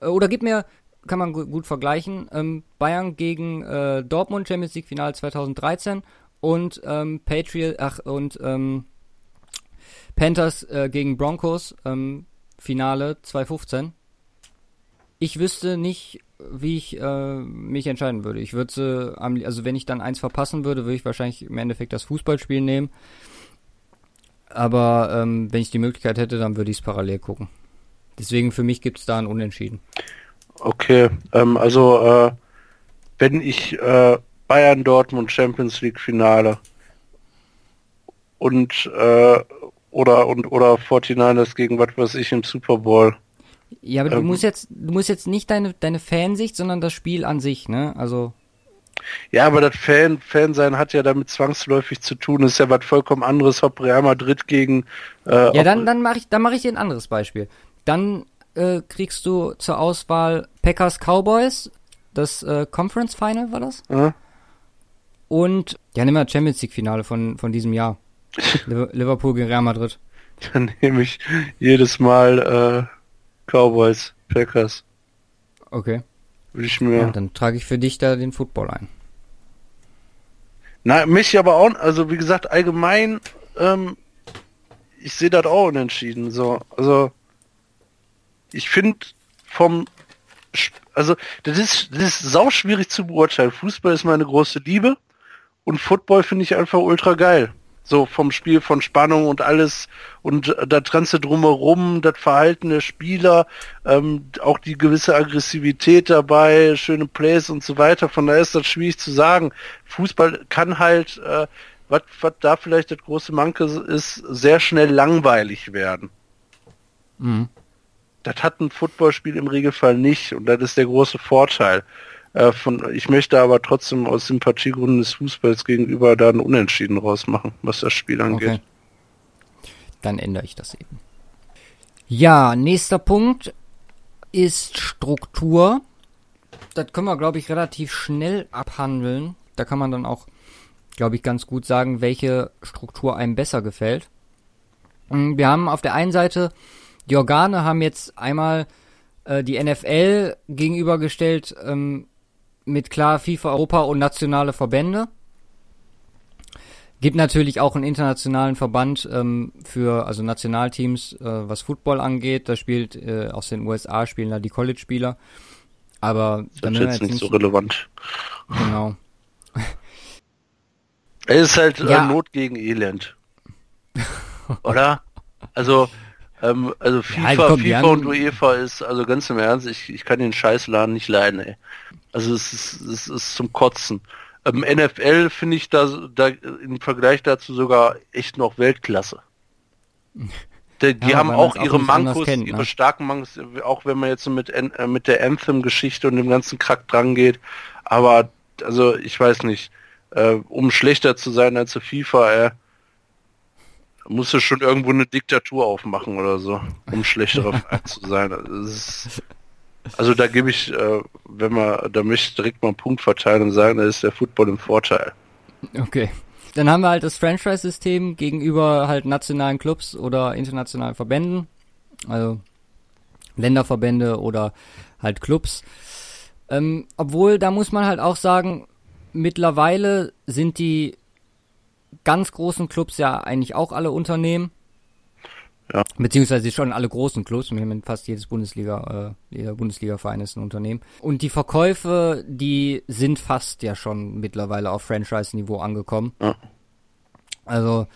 äh, oder gib mir, kann man gut vergleichen, ähm, Bayern gegen äh, Dortmund Champions League Final 2013 und ähm, Patriot, ach, und ähm, Panthers äh, gegen Broncos ähm, Finale 2015. Ich wüsste nicht, wie ich äh, mich entscheiden würde. Ich würde, äh, also wenn ich dann eins verpassen würde, würde ich wahrscheinlich im Endeffekt das Fußballspiel nehmen. Aber ähm, wenn ich die Möglichkeit hätte, dann würde ich es parallel gucken. Deswegen für mich gibt es da ein Unentschieden. Okay, ähm, also äh, wenn ich äh, Bayern Dortmund Champions League Finale und äh, oder und oder 49ers gegen was weiß ich im Super Bowl. Ja, aber ähm, du musst jetzt du musst jetzt nicht deine deine Fansicht, sondern das Spiel an sich, ne? Also ja, aber das Fan Fan sein hat ja damit zwangsläufig zu tun. Das ist ja was vollkommen anderes, ob Real Madrid gegen äh, Ja, dann dann mache ich dann mache ich dir ein anderes Beispiel. Dann äh, kriegst du zur Auswahl Packers Cowboys, das äh, Conference Final war das? Ja. Und ja, nimm mal Champions League Finale von von diesem Jahr. Liverpool gegen Real Madrid. Dann nehme ich jedes Mal äh, Cowboys, Packers. Okay. Würde ich mir. Ja, dann trage ich für dich da den Football ein. Na, mich aber auch, also wie gesagt, allgemein, ähm, ich sehe das auch unentschieden. So, also ich finde vom, also das ist, das ist sau schwierig zu beurteilen. Fußball ist meine große Liebe und Football finde ich einfach ultra geil. So vom Spiel von Spannung und alles und das Ganze drumherum, das Verhalten der Spieler, ähm, auch die gewisse Aggressivität dabei, schöne Plays und so weiter. Von daher ist das schwierig zu sagen. Fußball kann halt, äh, was da vielleicht das große Manke ist, sehr schnell langweilig werden. Mhm. Das hat ein Footballspiel im Regelfall nicht und das ist der große Vorteil. Äh, von, ich möchte aber trotzdem aus Sympathiegründen des Fußballs gegenüber da einen Unentschieden rausmachen, was das Spiel angeht. Okay. Dann ändere ich das eben. Ja, nächster Punkt ist Struktur. Das können wir, glaube ich, relativ schnell abhandeln. Da kann man dann auch, glaube ich, ganz gut sagen, welche Struktur einem besser gefällt. Hm, wir haben auf der einen Seite, die Organe haben jetzt einmal äh, die NFL gegenübergestellt, ähm, mit klar FIFA, Europa und nationale Verbände. Gibt natürlich auch einen internationalen Verband ähm, für also Nationalteams, äh, was Football angeht. Da spielt äh, aus den USA spielen da die College-Spieler. Aber das ist jetzt nicht so relevant. Genau. Es ist halt äh, ja. Not gegen Elend. Oder? Also ähm, also FIFA, ja, komm, FIFA und UEFA ist, also ganz im Ernst, ich, ich kann den Scheißladen nicht leiden, ey. Also es ist, es ist zum Kotzen. Ähm, NFL finde ich da, da im Vergleich dazu sogar echt noch Weltklasse. Die, die ja, haben auch ihre auch Mankos, kennt, ihre ne? starken Mankos, auch wenn man jetzt mit, äh, mit der Anthem-Geschichte und dem ganzen Krack dran geht. Aber, also, ich weiß nicht, äh, um schlechter zu sein als FIFA, äh, musst du schon irgendwo eine Diktatur aufmachen oder so, um schlechterer Verein zu sein. Ist, also da gebe ich, äh, wenn man, da möchte ich direkt mal einen Punkt verteilen und sagen, da ist der Football im Vorteil. Okay. dann haben wir halt das Franchise-System gegenüber halt nationalen Clubs oder internationalen Verbänden, also Länderverbände oder halt Clubs. Ähm, obwohl, da muss man halt auch sagen, mittlerweile sind die ganz großen Clubs ja eigentlich auch alle Unternehmen. Ja. Beziehungsweise schon alle großen Clubs. Fast jedes Bundesliga, äh, jeder Bundesliga-Verein ist ein Unternehmen. Und die Verkäufe, die sind fast ja schon mittlerweile auf Franchise-Niveau angekommen. Ja. Also,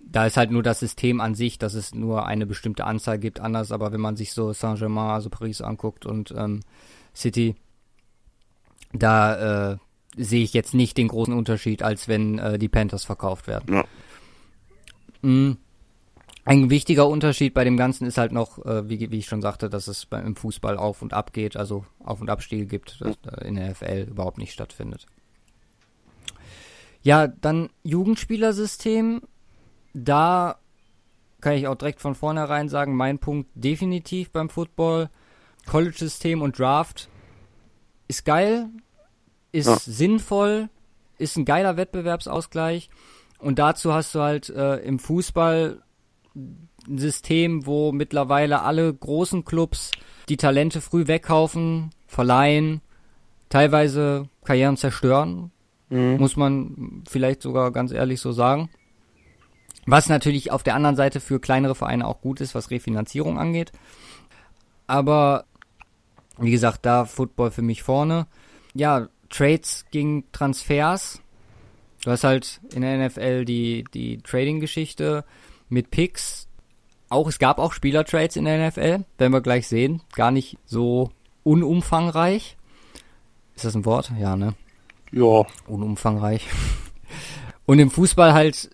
da ist halt nur das System an sich, dass es nur eine bestimmte Anzahl gibt, anders, aber wenn man sich so Saint-Germain, also Paris anguckt und ähm, City, da äh, sehe ich jetzt nicht den großen Unterschied, als wenn äh, die Panthers verkauft werden. Ja. Mhm. Ein wichtiger Unterschied bei dem Ganzen ist halt noch, äh, wie, wie, ich schon sagte, dass es beim, im Fußball auf und ab geht, also Auf- und Abstiege gibt, dass in der FL überhaupt nicht stattfindet. Ja, dann Jugendspielersystem. Da kann ich auch direkt von vornherein sagen, mein Punkt definitiv beim Football. College-System und Draft ist geil, ist ja. sinnvoll, ist ein geiler Wettbewerbsausgleich. Und dazu hast du halt äh, im Fußball ein System, wo mittlerweile alle großen Clubs die Talente früh wegkaufen, verleihen, teilweise Karrieren zerstören, mhm. muss man vielleicht sogar ganz ehrlich so sagen. Was natürlich auf der anderen Seite für kleinere Vereine auch gut ist, was Refinanzierung angeht. Aber wie gesagt, da Football für mich vorne. Ja, Trades gegen Transfers. Du hast halt in der NFL die, die Trading-Geschichte mit Picks. Auch, es gab auch Spielertrades in der NFL, werden wir gleich sehen. Gar nicht so unumfangreich. Ist das ein Wort? Ja, ne? Ja. Unumfangreich. Und im Fußball halt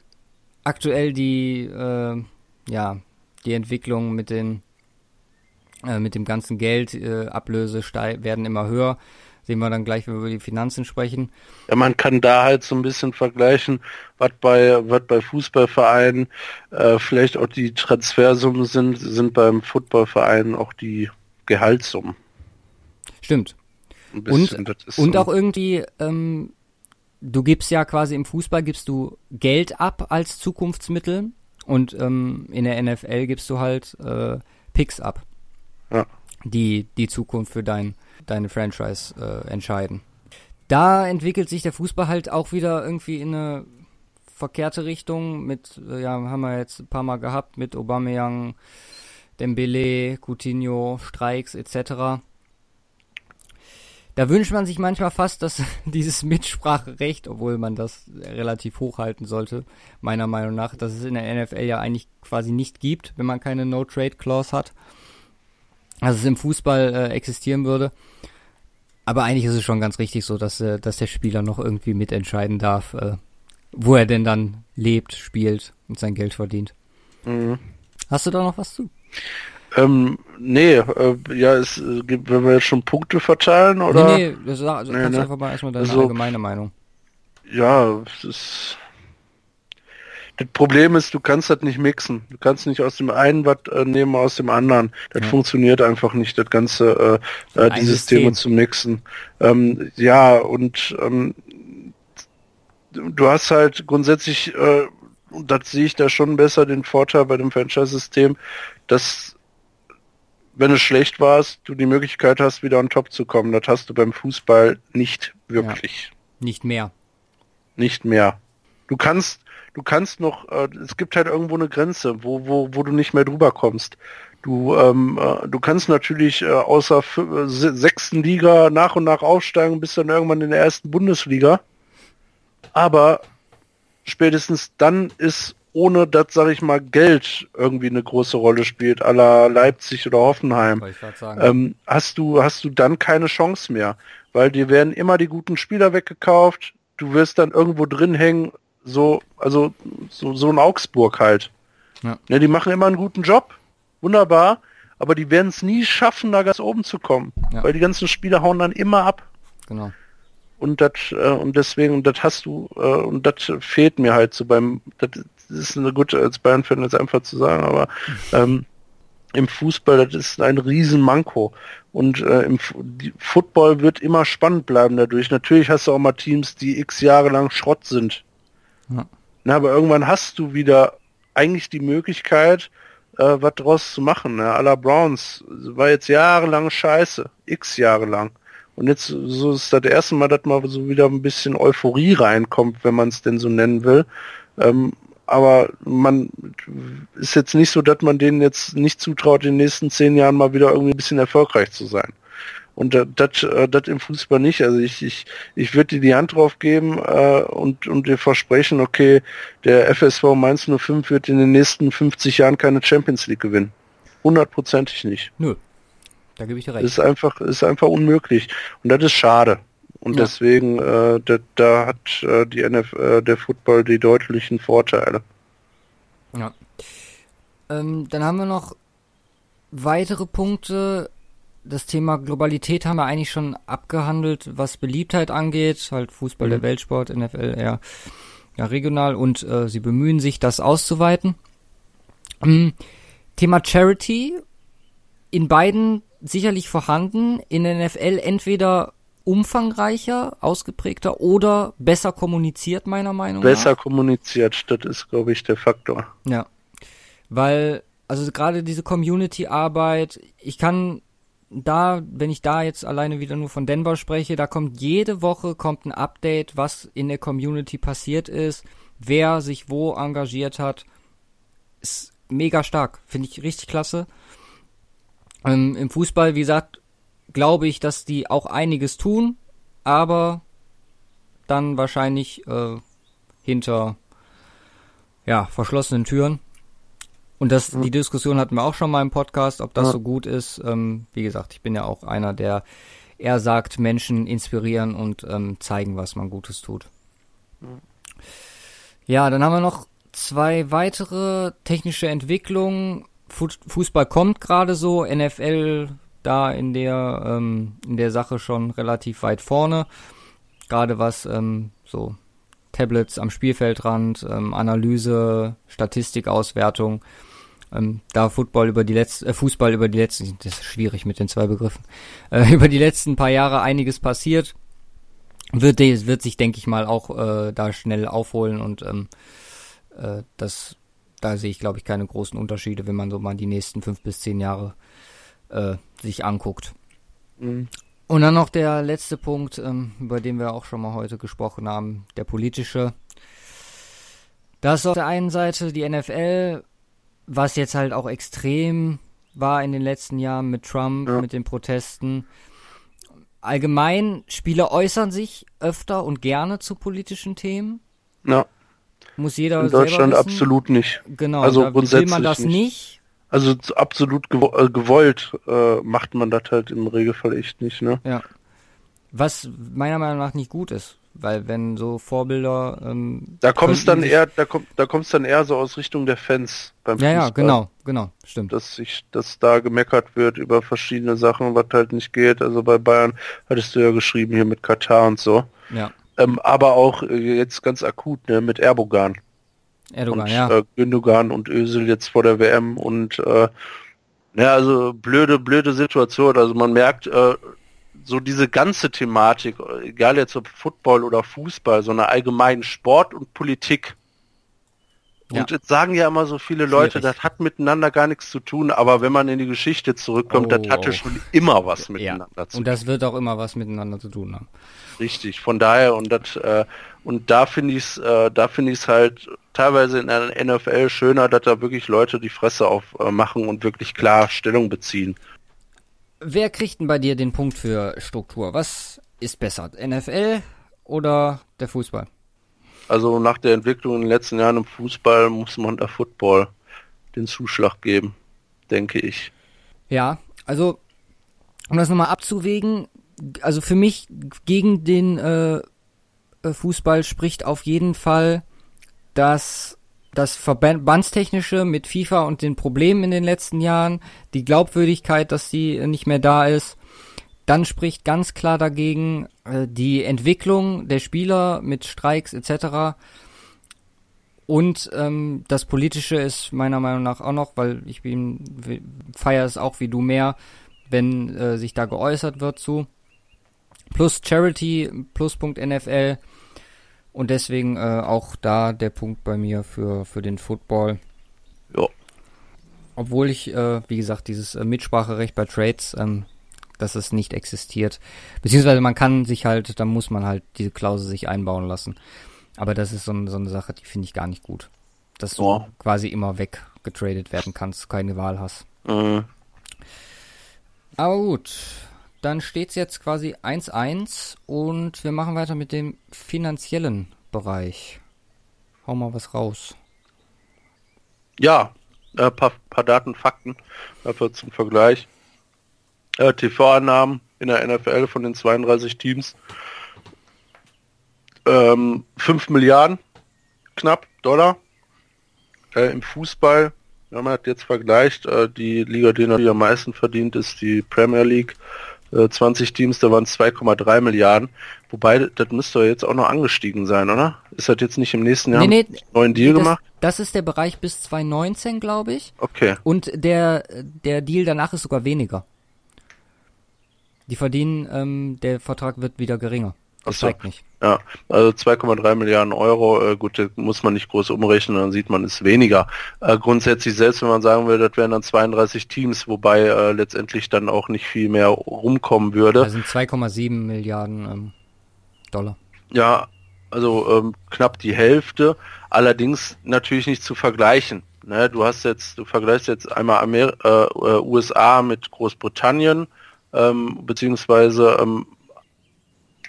aktuell die, äh, ja, die Entwicklung mit den, äh, mit dem ganzen Geld, äh, Ablöse werden immer höher. Sehen wir dann gleich, wenn wir über die Finanzen sprechen. Ja, man kann da halt so ein bisschen vergleichen, was bei, was bei Fußballvereinen äh, vielleicht auch die Transfersummen sind, sind beim Footballverein auch die Gehaltssummen. Stimmt. Bisschen, und, und so. auch irgendwie, ähm, du gibst ja quasi im Fußball gibst du Geld ab als Zukunftsmittel und ähm, in der NFL gibst du halt äh, Picks ab. Ja. Die die Zukunft für dein deine Franchise äh, entscheiden. Da entwickelt sich der Fußball halt auch wieder irgendwie in eine verkehrte Richtung mit, äh, ja, haben wir jetzt ein paar Mal gehabt mit Aubameyang, Dembele, Coutinho, Streiks etc. Da wünscht man sich manchmal fast, dass dieses Mitspracherecht, obwohl man das relativ hochhalten sollte, meiner Meinung nach, dass es in der NFL ja eigentlich quasi nicht gibt, wenn man keine No-Trade-Clause hat dass es im Fußball äh, existieren würde. Aber eigentlich ist es schon ganz richtig so, dass, äh, dass der Spieler noch irgendwie mitentscheiden darf, äh, wo er denn dann lebt, spielt und sein Geld verdient. Mhm. Hast du da noch was zu? Ähm, nee, äh, ja, es äh, gibt, wenn wir jetzt schon Punkte verteilen, oder? Nee, nee, das, also nee, kannst ne? einfach mal erstmal deine also, allgemeine Meinung. Ja, es ist das Problem ist, du kannst das nicht mixen. Du kannst nicht aus dem einen was äh, nehmen, aus dem anderen. Das ja. funktioniert einfach nicht, das ganze, äh, äh, die Systeme zu mixen. Ähm, ja, und ähm, du hast halt grundsätzlich, äh, und das sehe ich da schon besser, den Vorteil bei dem Franchise-System, dass wenn es schlecht warst, du die Möglichkeit hast, wieder on top zu kommen. Das hast du beim Fußball nicht wirklich. Ja. Nicht mehr. Nicht mehr. Du kannst du kannst noch, äh, es gibt halt irgendwo eine Grenze, wo, wo, wo du nicht mehr drüber kommst. Du, ähm, äh, du kannst natürlich äh, außer äh, sechsten Liga nach und nach aufsteigen, bis dann irgendwann in der ersten Bundesliga. Aber spätestens dann ist ohne dass, sag ich mal, Geld irgendwie eine große Rolle spielt, aller Leipzig oder Hoffenheim, ähm, hast du, hast du dann keine Chance mehr. Weil dir werden immer die guten Spieler weggekauft, du wirst dann irgendwo drin hängen, so, also so, so ein Augsburg halt. Ja. ja. Die machen immer einen guten Job, wunderbar, aber die werden es nie schaffen, da ganz oben zu kommen, ja. weil die ganzen Spieler hauen dann immer ab. Genau. Und das äh, und deswegen und das hast du äh, und das fehlt mir halt so beim das ist eine gute als Bayern-Fan jetzt einfach zu sagen, aber ähm, im Fußball das ist ein Riesenmanko und äh, im F Football wird immer spannend bleiben dadurch. Natürlich hast du auch mal Teams, die x Jahre lang Schrott sind. Ja. Na, aber irgendwann hast du wieder eigentlich die Möglichkeit, äh, was draus zu machen. Ne? Aller Browns war jetzt jahrelang scheiße, x Jahre lang. Und jetzt so ist das erste Mal, dass mal so wieder ein bisschen Euphorie reinkommt, wenn man es denn so nennen will. Ähm, aber man ist jetzt nicht so, dass man denen jetzt nicht zutraut, in den nächsten zehn Jahren mal wieder irgendwie ein bisschen erfolgreich zu sein. Und das äh, das im Fußball nicht. Also ich, ich, ich würde dir die Hand drauf geben äh, und, und dir versprechen, okay, der FSV Mainz 05 wird in den nächsten 50 Jahren keine Champions League gewinnen. Hundertprozentig nicht. Nö. Da gebe ich dir recht. Ist einfach, ist einfach unmöglich. Und das ist schade. Und ja. deswegen, äh, da, da hat äh, die NF, äh, der Football die deutlichen Vorteile. Ja. Ähm, dann haben wir noch weitere Punkte. Das Thema Globalität haben wir eigentlich schon abgehandelt, was Beliebtheit angeht. Halt Fußball, mhm. der Weltsport, NFL eher ja, regional und äh, sie bemühen sich, das auszuweiten. Ähm, Thema Charity in beiden sicherlich vorhanden. In der NFL entweder umfangreicher, ausgeprägter oder besser kommuniziert, meiner Meinung besser nach. Besser kommuniziert, das ist, glaube ich, der Faktor. Ja. Weil, also gerade diese Community-Arbeit, ich kann da, wenn ich da jetzt alleine wieder nur von Denver spreche, da kommt jede Woche kommt ein Update, was in der Community passiert ist, wer sich wo engagiert hat. Ist mega stark, finde ich richtig klasse. Ähm, Im Fußball, wie gesagt, glaube ich, dass die auch einiges tun, aber dann wahrscheinlich äh, hinter ja, verschlossenen Türen. Und das, die Diskussion hatten wir auch schon mal im Podcast, ob das ja. so gut ist. Ähm, wie gesagt, ich bin ja auch einer, der eher sagt, Menschen inspirieren und ähm, zeigen, was man Gutes tut. Ja, dann haben wir noch zwei weitere technische Entwicklungen. Fußball kommt gerade so, NFL da in der, ähm, in der Sache schon relativ weit vorne. Gerade was ähm, so Tablets am Spielfeldrand, ähm, Analyse, Statistikauswertung, ähm, da Football über die letzten, äh, Fußball über die letzten, das ist schwierig mit den zwei Begriffen, äh, über die letzten paar Jahre einiges passiert, wird, wird sich, denke ich mal, auch äh, da schnell aufholen und ähm, äh, das, da sehe ich, glaube ich, keine großen Unterschiede, wenn man so mal die nächsten fünf bis zehn Jahre äh, sich anguckt. Mhm. Und dann noch der letzte Punkt, ähm, über den wir auch schon mal heute gesprochen haben, der politische. Das ist auf der einen Seite die NFL, was jetzt halt auch extrem war in den letzten Jahren mit Trump, ja. mit den Protesten. Allgemein, Spieler äußern sich öfter und gerne zu politischen Themen. Ja. Muss jeder In Deutschland absolut nicht. Genau, also da will man das nicht. nicht. Also absolut äh, gewollt äh, macht man das halt im Regelfall echt nicht, ne? Ja. Was meiner Meinung nach nicht gut ist, weil wenn so Vorbilder ähm, da kommst dann eher da kommt da kommst dann eher so aus Richtung der Fans beim ja Fußball. ja genau genau stimmt dass sich dass da gemeckert wird über verschiedene Sachen was halt nicht geht also bei Bayern hattest du ja geschrieben hier mit Katar und so ja ähm, aber auch äh, jetzt ganz akut ne mit Erdogan Erdogan, und, ja. Äh, Gündogan und Özil jetzt vor der WM und äh, ja, also blöde, blöde Situation. Also man merkt, äh, so diese ganze Thematik, egal jetzt ob Football oder Fußball, so eine allgemeine Sport und Politik. Und ja. jetzt sagen ja immer so viele Leute, Schwierig. das hat miteinander gar nichts zu tun, aber wenn man in die Geschichte zurückkommt, oh. das hatte schon immer was miteinander ja. zu tun. Und das wird auch immer was miteinander zu tun haben. Richtig, von daher und das äh, und da finde ich es, äh, da finde ich es halt teilweise in der NFL schöner, dass da wirklich Leute die Fresse aufmachen äh, und wirklich klar Stellung beziehen. Wer kriegt denn bei dir den Punkt für Struktur? Was ist besser, NFL oder der Fußball? Also nach der Entwicklung in den letzten Jahren im Fußball muss man der Football den Zuschlag geben, denke ich. Ja, also um das nochmal abzuwägen, also für mich gegen den äh, äh, Fußball spricht auf jeden Fall, dass das Verbandstechnische mit FIFA und den Problemen in den letzten Jahren, die Glaubwürdigkeit, dass die nicht mehr da ist, dann spricht ganz klar dagegen äh, die Entwicklung der Spieler mit Streiks etc. Und ähm, das Politische ist meiner Meinung nach auch noch, weil ich bin feiere es auch wie du mehr, wenn äh, sich da geäußert wird zu. Plus Charity, Pluspunkt NFL Und deswegen äh, auch da der Punkt bei mir für, für den Football. Ja. Obwohl ich, äh, wie gesagt, dieses äh, Mitspracherecht bei Trades, ähm, dass es nicht existiert. Beziehungsweise man kann sich halt, da muss man halt diese Klausel sich einbauen lassen. Aber das ist so, so eine Sache, die finde ich gar nicht gut. Dass du Ja. quasi immer weggetradet werden kannst, keine Wahl hast. Mhm. Aber gut, dann steht's jetzt quasi 1-1 und wir machen weiter mit dem finanziellen Bereich. Hau mal was raus. Ja, äh, paar, paar Daten, Fakten dafür zum Vergleich. Äh, TV-Annahmen in der NFL von den 32 Teams. Ähm, 5 Milliarden knapp Dollar. Äh, Im Fußball, wenn man das jetzt vergleicht, äh, die Liga, die natürlich am meisten verdient, ist die Premier League. Äh, 20 Teams, da waren es 2,3 Milliarden. Wobei, das müsste jetzt auch noch angestiegen sein, oder? Ist das jetzt nicht im nächsten Jahr Nee, nee, einen neuen Deal das, gemacht? das ist der Bereich bis 2019, glaube ich. Okay. Und der, der Deal danach ist sogar weniger. Die verdienen, ähm, der Vertrag wird wieder geringer. Das so. zeigt nicht. Ja, also 2,3 Milliarden Euro, äh, gut, das muss man nicht groß umrechnen, dann sieht man, ist weniger. Äh, grundsätzlich selbst, wenn man sagen würde, das wären dann 32 Teams, wobei äh, letztendlich dann auch nicht viel mehr rumkommen würde. Da sind 2,7 Milliarden ähm, Dollar. Ja, also ähm, knapp die Hälfte, allerdings natürlich nicht zu vergleichen. Ne, du hast jetzt, du vergleichst jetzt einmal Amer äh, äh, USA mit Großbritannien, ähm, beziehungsweise ähm,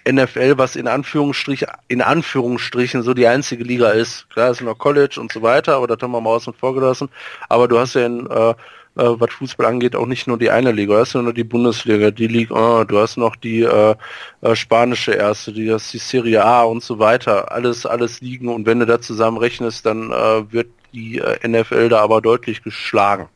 NFL, was in Anführungsstrich, in Anführungsstrichen so die einzige Liga ist. Klar ist noch College und so weiter, aber das haben wir mal außen vor gelassen. Aber du hast ja in, äh, äh, was Fußball angeht, auch nicht nur die eine Liga, du hast ja nur die Bundesliga, die Liga, äh, du hast noch die äh, äh, spanische erste, die hast die Serie A und so weiter. Alles, alles liegen und wenn du da zusammen rechnest, dann äh, wird die äh, NFL da aber deutlich geschlagen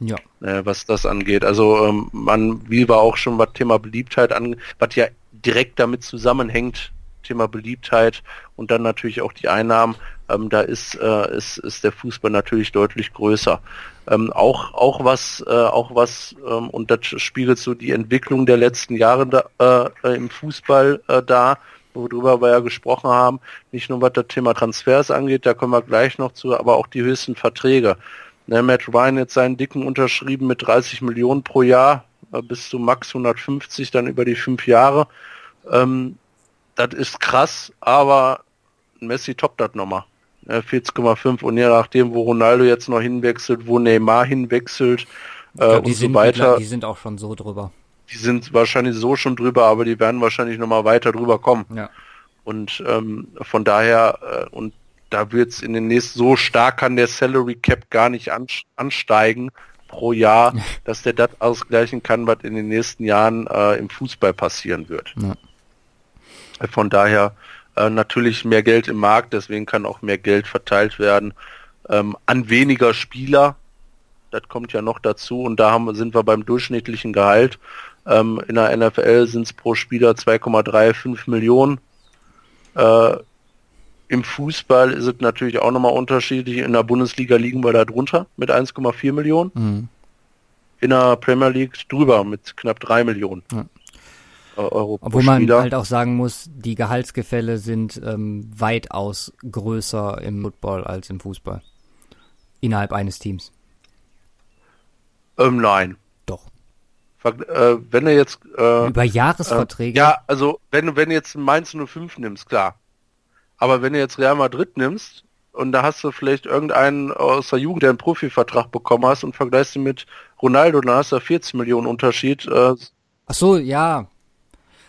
Ja. äh, was das angeht. Also ähm, man, wie war auch schon was Thema Beliebtheit an, was ja direkt damit zusammenhängt, Thema Beliebtheit und dann natürlich auch die Einnahmen, ähm, da ist, äh, ist, ist der Fußball natürlich deutlich größer. Ähm, auch, auch was, äh, auch was, ähm, und das spiegelt so die Entwicklung der letzten Jahre da, äh, im Fußball äh, da, worüber wir ja gesprochen haben, nicht nur was das Thema Transfers angeht, da kommen wir gleich noch zu, aber auch die höchsten Verträge. Ne, Matt Ryan jetzt seinen Dicken unterschrieben mit 30 Millionen pro Jahr äh, bis zu max 150 dann über die fünf Jahre. Ähm, das ist krass, aber Messi toppt das nochmal. Ne, 40,5 und je nachdem, wo Ronaldo jetzt noch hinwechselt, wo Neymar hinwechselt äh, und so sind, weiter, die sind auch schon so drüber. die sind wahrscheinlich so schon drüber, aber die werden wahrscheinlich nochmal weiter drüber kommen. Ja. Und ähm, von daher, äh, und da wird's in den nächsten, so stark kann der Salary Cap gar nicht an, ansteigen pro Jahr, dass der das ausgleichen kann, was in den nächsten Jahren äh, im Fußball passieren wird. Ja. Von daher äh, natürlich mehr Geld im Markt, deswegen kann auch mehr Geld verteilt werden ähm, an weniger Spieler. Das kommt ja noch dazu und da haben, sind wir beim durchschnittlichen Gehalt. Ähm, in der NFL sind es pro Spieler 2,35 Millionen. Äh, Im Fußball ist es natürlich auch nochmal unterschiedlich. In der Bundesliga liegen wir da drunter mit 1,4 Millionen. Mhm. In der Premier League drüber mit knapp 3 Millionen Ja. äh, Euro Obwohl man halt auch sagen muss, die Gehaltsgefälle sind ähm, weitaus größer im Football als im Fußball. Innerhalb eines Teams. ähm, nein. Doch. Äh, wenn er jetzt äh, Über Jahresverträge. Ja, also wenn du wenn du jetzt Mainz 05 nimmst, klar. Aber wenn du jetzt Real Madrid nimmst und da hast du vielleicht irgendeinen aus der Jugend, der einen Profivertrag bekommen hast und vergleichst ihn mit Ronaldo, dann hast du 40 Millionen Unterschied. Äh, Ach so, ja.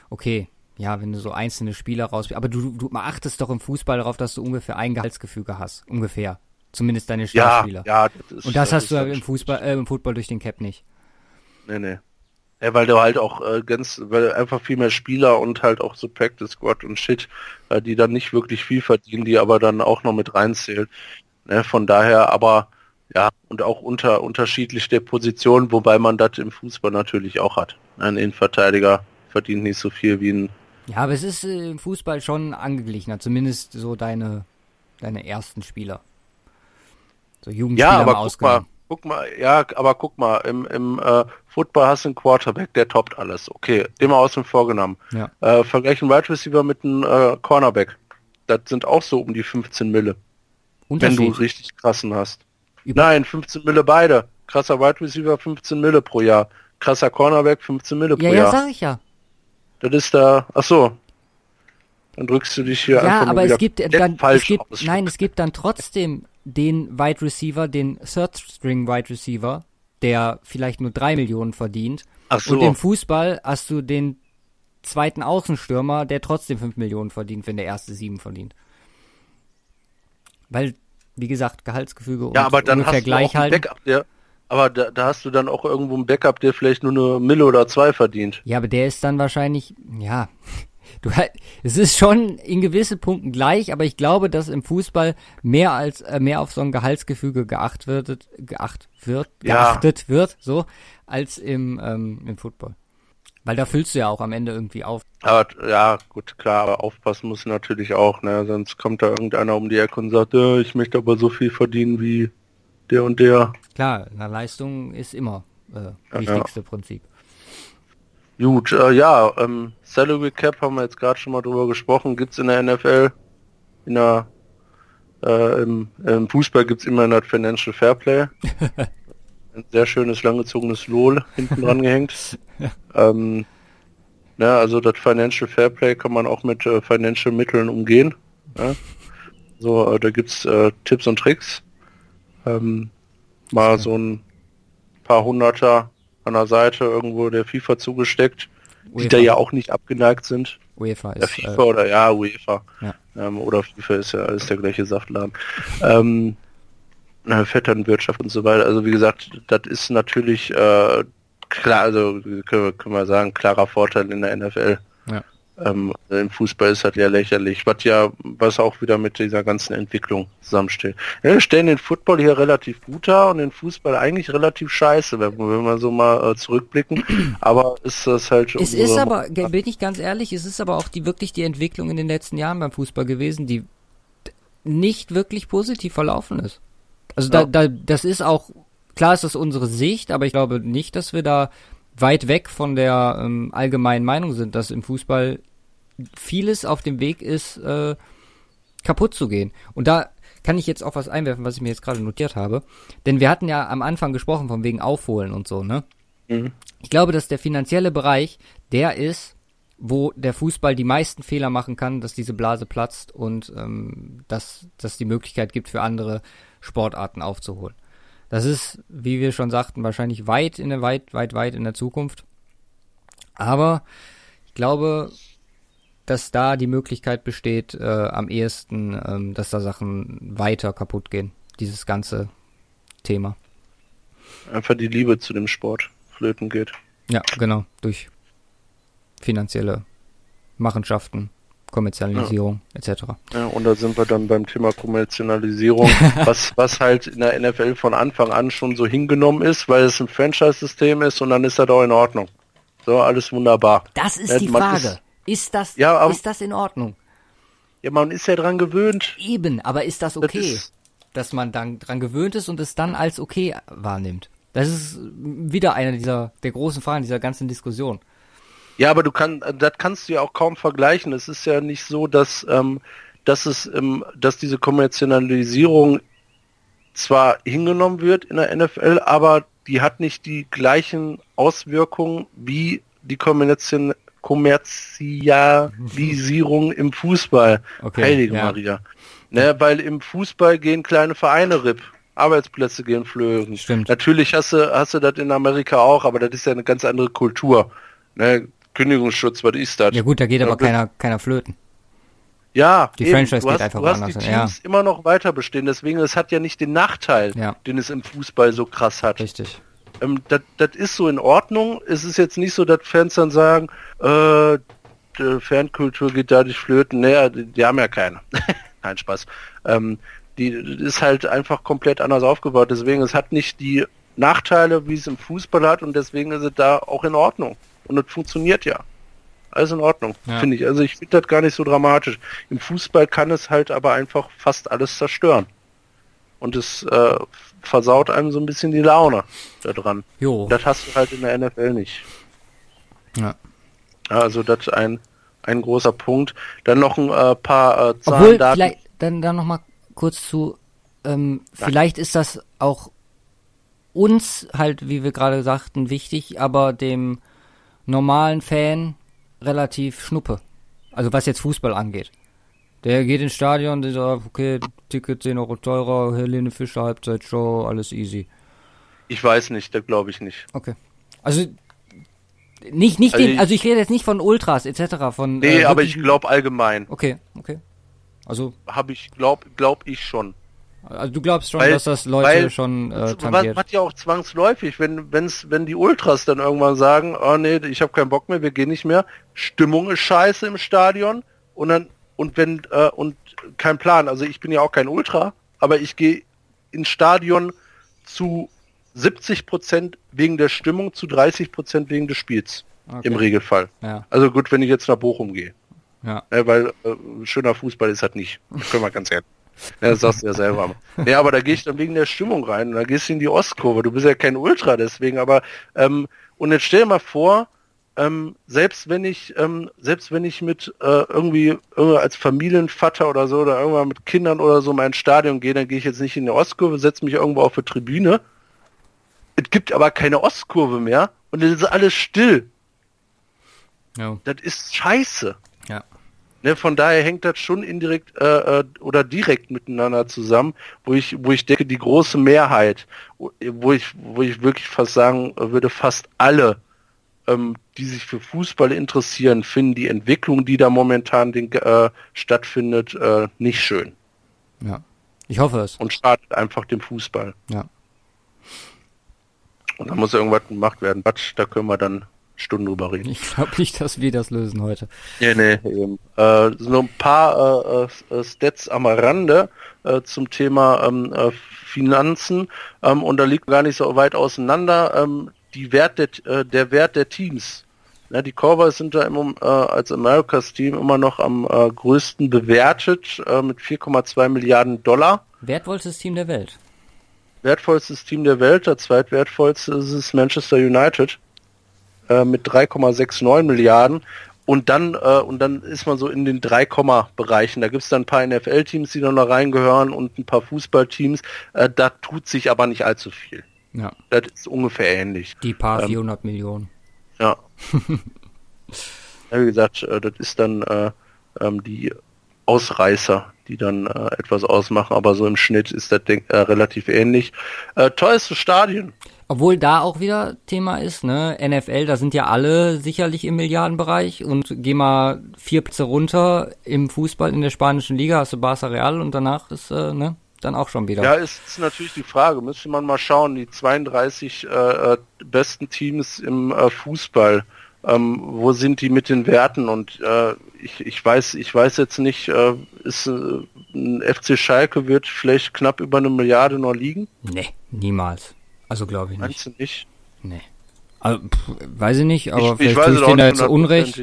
Okay. Ja, wenn du so einzelne Spieler raus... Aber du, du achtest doch im Fußball darauf, dass du ungefähr ein Gehaltsgefüge hast. Ungefähr. Zumindest deine ja, Starspieler. ja, das ist, Und das hast ist du dann im Fußball, äh, im Football durch den Cap nicht. Nee, nee. Ja, weil du halt auch äh, ganz, weil einfach viel mehr Spieler und halt auch so Practice Squad und Shit, äh, die dann nicht wirklich viel verdienen, die aber dann auch noch mit reinzählen. Ne, von daher aber, ja, und auch unter unterschiedlich der Position, wobei man das im Fußball natürlich auch hat. Ein Innenverteidiger verdient nicht so viel wie ein Ja, aber es ist äh, im Fußball schon angeglichener. Zumindest so deine, deine ersten Spieler. So Jugendspieler Ja, aber guck mal, guck mal, ja, aber guck mal, im, im äh, Football hast du einen Quarterback, der toppt alles. Okay, immer außen vorgenommen. Ja. Äh, vergleichen Wide Receiver mit einem äh, Cornerback. das sind auch so um die 15 Mille. Wenn du richtig krassen hast. Über Nein, 15 Mille beide. Krasser Wide Receiver 15 Mille pro Jahr. Krasser Cornerback 15 Mille pro ja, Jahr. Ja, sag ich ja. Das ist da, ach so. Dann drückst du dich hier ja, einfach aber es gibt dann, falsch es gibt, nein, es gibt dann trotzdem den Wide Receiver, den Third String Wide Receiver, der vielleicht nur drei Millionen verdient. Ach so. Und im Fußball hast du den zweiten Außenstürmer, der trotzdem fünf Millionen verdient, wenn der erste sieben verdient. Weil, wie gesagt, Gehaltsgefüge ja, aber dann ungefähr hast gleich du auch halten. Backup, der, aber da, da hast du dann auch irgendwo einen Backup, der vielleicht nur eine Mille oder zwei verdient. Ja, aber der ist dann wahrscheinlich, ja, du, es ist schon in gewissen Punkten gleich, aber ich glaube, dass im Fußball mehr als äh, mehr auf so ein Gehaltsgefüge geacht wird, geacht wird, Ja. geachtet wird, so als im ähm, im Football. Weil da füllst du ja auch am Ende irgendwie auf. Aber ja, gut, klar, aber aufpassen muss natürlich auch, ne? Sonst kommt da irgendeiner um die Ecke und sagt, ja, ich möchte aber so viel verdienen wie der und der. Klar, eine Leistung ist immer äh, Ja, wichtigste Prinzip. Gut, äh, ja, ähm, Salary Cap haben wir jetzt gerade schon mal drüber gesprochen, gibt's in der NFL, in der äh, im, im Fußball gibt's immer das Financial Fairplay. Ein sehr schönes langgezogenes LOL hinten dran gehängt. Ähm, ja, also das Financial Fairplay kann man auch mit äh, Financial Mitteln umgehen. Ja? So, äh, da gibt's äh, Tipps und Tricks. Ähm, mal so ein paar Hunderter an der Seite irgendwo der FIFA zugesteckt, die da ja auch nicht abgeneigt sind. UEFA Ja, ist FIFA äh, oder ja, UEFA. Ja. Ähm, oder FIFA ist ja alles der gleiche Saftladen. Ähm, Vetternwirtschaft und so weiter. Also wie gesagt, das ist natürlich äh, klar, also können wir, können wir sagen, klarer Vorteil in der NFL. Ähm, Im Fußball ist das ja lächerlich, was ja, was auch wieder mit dieser ganzen Entwicklung zusammensteht. Ja, wir stellen den Football hier relativ gut dar und den Fußball eigentlich relativ scheiße, wenn, wenn wir so mal äh, zurückblicken. Aber ist das halt Es unsere- ist aber, bin ich ganz ehrlich, es ist aber auch die wirklich die Entwicklung in den letzten Jahren beim Fußball gewesen, die nicht wirklich positiv verlaufen ist. Also Ja. da, da, das ist auch, klar ist das unsere Sicht, aber ich glaube nicht, dass wir da weit weg von der ähm, allgemeinen Meinung sind, dass im Fußball vieles auf dem Weg ist, äh, kaputt zu gehen. Und da kann ich jetzt auch was einwerfen, was ich mir jetzt gerade notiert habe. Denn wir hatten ja am Anfang gesprochen von wegen Aufholen und so, ne? Mhm. Ich glaube, dass der finanzielle Bereich der ist, wo der Fußball die meisten Fehler machen kann, dass diese Blase platzt und ähm, dass das die Möglichkeit gibt, für andere Sportarten aufzuholen. Das ist, wie wir schon sagten, wahrscheinlich weit in der weit, weit, weit in der Zukunft. Aber ich glaube, dass da die Möglichkeit besteht, äh, am ehesten, ähm, dass da Sachen weiter kaputt gehen. Dieses ganze Thema. einfach die Liebe zu dem Sport flöten geht. Ja, genau. Durch finanzielle Machenschaften, Kommerzialisierung etc. Ja, und da sind wir dann beim Thema Kommerzialisierung, was, was halt in der NFL von Anfang an schon so hingenommen ist, weil es ein Franchise-System ist und dann ist das auch in Ordnung. So, alles wunderbar. Das ist Ja, die man Frage. ist- Ist, das, Ja, aber- ist das in Ordnung? Ja, man ist ja dran gewöhnt. Eben, aber ist das Das okay, ist- dass man dann dran gewöhnt ist und es dann als okay wahrnimmt? Das ist wieder eine dieser der großen Fragen dieser ganzen Diskussion. Ja, aber du kannst, das kannst du ja auch kaum vergleichen. Es ist ja nicht so, dass, ähm, dass es, ähm, dass diese Kommerzialisierung zwar hingenommen wird in der NFL, aber die hat nicht die gleichen Auswirkungen wie die Kommerzialisierung Kommerzialisierung im Fußball. Okay, Heilige ja. Maria. Ne, weil im Fußball gehen kleine Vereine RIP. Arbeitsplätze gehen flöten. Stimmt. Natürlich hast du, hast du das in Amerika auch, aber das ist ja eine ganz andere Kultur. Ne, Kündigungsschutz, was ist das? Ja gut, da geht aber Ja, keiner keiner flöten. Ja, Die eben. Franchise geht hast, einfach du hast die woanders Teams hin, immer noch weiter bestehen, deswegen es hat ja nicht den Nachteil, Ja. den es im Fußball so krass hat. Richtig. Ähm, das, das ist so in Ordnung. Es ist jetzt nicht so, dass Fans dann sagen, äh, Fankultur geht dadurch flöten. Naja, die, die haben ja keine. Kein Spaß. Ähm, die die ist halt einfach komplett anders aufgebaut. Deswegen, es hat nicht die Nachteile, wie es im Fußball hat und deswegen ist es da auch in Ordnung. Und es funktioniert ja. Alles in Ordnung, Ja. finde ich. Also ich finde das gar nicht so dramatisch. Im Fußball kann es halt aber einfach fast alles zerstören. Und es äh, versaut einem so ein bisschen die Laune da dran. Jo. Das hast du halt in der NFL nicht. Ja. Also, dass ein ein großer Punkt. Dann noch ein äh, paar äh, Zahlen, Obwohl, Daten. vielleicht, dann, dann noch mal kurz zu, ähm, vielleicht ist das auch uns halt, wie wir gerade sagten, wichtig, aber dem normalen Fan relativ schnuppe. Also was jetzt Fußball angeht. Der geht ins Stadion, der sagt, okay, Ticket 10 Euro teurer, Helene Fischer, Halbzeitshow, alles easy. Ich weiß nicht, da glaube ich nicht. Okay. Also nicht, nicht Also den, ich- also ich rede jetzt nicht von Ultras etc. von Nee, äh, aber ich glaube allgemein. Okay, okay. Also, Habe ich, glaub, glaub ich schon. also du glaubst schon, Weil- dass das Leute weil- schon äh, tangiert. was ja auch zwangsläufig, wenn, wenn's, wenn die Ultras dann irgendwann sagen, oh nee, ich habe keinen Bock mehr, wir gehen nicht mehr, Stimmung ist scheiße im Stadion und dann und wenn äh, und kein Plan, also ich bin ja auch kein Ultra, aber ich gehe ins Stadion zu 70 Prozent wegen der Stimmung, zu 30 Prozent wegen des Spiels Okay. im Regelfall. Ja, Also gut, wenn ich jetzt nach Bochum gehe. ja. Ja, weil äh, schöner Fußball ist halt nicht. Das können wir ganz ehrlich. Ja, das sagst du ja selber. Ja, aber da gehe ich dann wegen der Stimmung rein. Und da gehst du in die Ostkurve. Du bist ja kein Ultra deswegen, aber ähm, und jetzt stell dir mal vor, ähm, selbst wenn ich, ähm, selbst wenn ich mit äh, irgendwie, irgendwie als Familienvater oder so oder irgendwann mit Kindern oder so mal ins Stadion gehe, dann gehe ich jetzt nicht in die Ostkurve, setze mich irgendwo auf eine Tribüne. Es gibt aber keine Ostkurve mehr und es ist alles still. ja. Das ist scheiße. ja. Ne, von daher hängt das schon indirekt äh, äh, oder direkt miteinander zusammen, wo ich, wo ich denke, die große Mehrheit, wo ich, wo ich wirklich fast sagen würde, fast alle, ähm, die sich für Fußball interessieren, finden die Entwicklung, die da momentan den, äh, stattfindet, äh, nicht schön Ja. Ich hoffe es. und schadet einfach dem Fußball. Ja. Und da muss irgendwas gemacht werden. Quatsch, da können wir dann Stunden drüber reden. Ich glaube nicht, dass wir das lösen heute. Nee, nee, eben. Äh, so ein paar äh, äh, Stats am Rande äh, zum Thema ähm, äh, Finanzen ähm, und da liegt gar nicht so weit auseinander ähm, die Wert der, äh, der Wert der Teams. Ja, die Cowboys sind da im, äh, als Americas Team immer noch am äh, größten bewertet äh, mit 4,2 Milliarden Dollar. Wertvollstes Team der Welt. Wertvollstes Team der Welt, der zweitwertvollste ist es Manchester United äh, mit 3,69 Milliarden. Und dann, äh, und dann ist man so in den 3, Bereichen. Da gibt es dann ein paar NFL-Teams, die da noch reingehören und ein paar Fußballteams. Äh, da tut sich aber nicht allzu viel. Ja. Das ist ungefähr ähnlich. Die paar Ähm, 400 Millionen. Ja. ja wie gesagt, äh, das ist dann äh, ähm, die Ausreißer, die dann äh, etwas ausmachen, aber so im Schnitt ist das denk, äh, relativ ähnlich. Äh, teuerste Stadien. Obwohl da auch wieder Thema ist, ne? NFL, da sind ja alle sicherlich im Milliardenbereich und geh mal vier Plätze runter im Fußball in der spanischen Liga, hast du Barca Real und danach ist, äh, ne? Dann auch schon wieder. Ja, ist, natürlich die Frage. Müsste man mal schauen, die 32 äh, äh, besten Teams im äh, Fußball. Ähm, wo sind die mit den Werten? Und äh, ich, ich weiß, ich weiß jetzt nicht, äh, ist äh, ein FC Schalke wird vielleicht knapp über eine Milliarde noch liegen? Nee, niemals. Also glaube ich nicht. Meinst du nicht? Nee. Also, pf, weiß ich nicht, aber ich, ich vielleicht weiß tue es ich denen da jetzt Unrecht.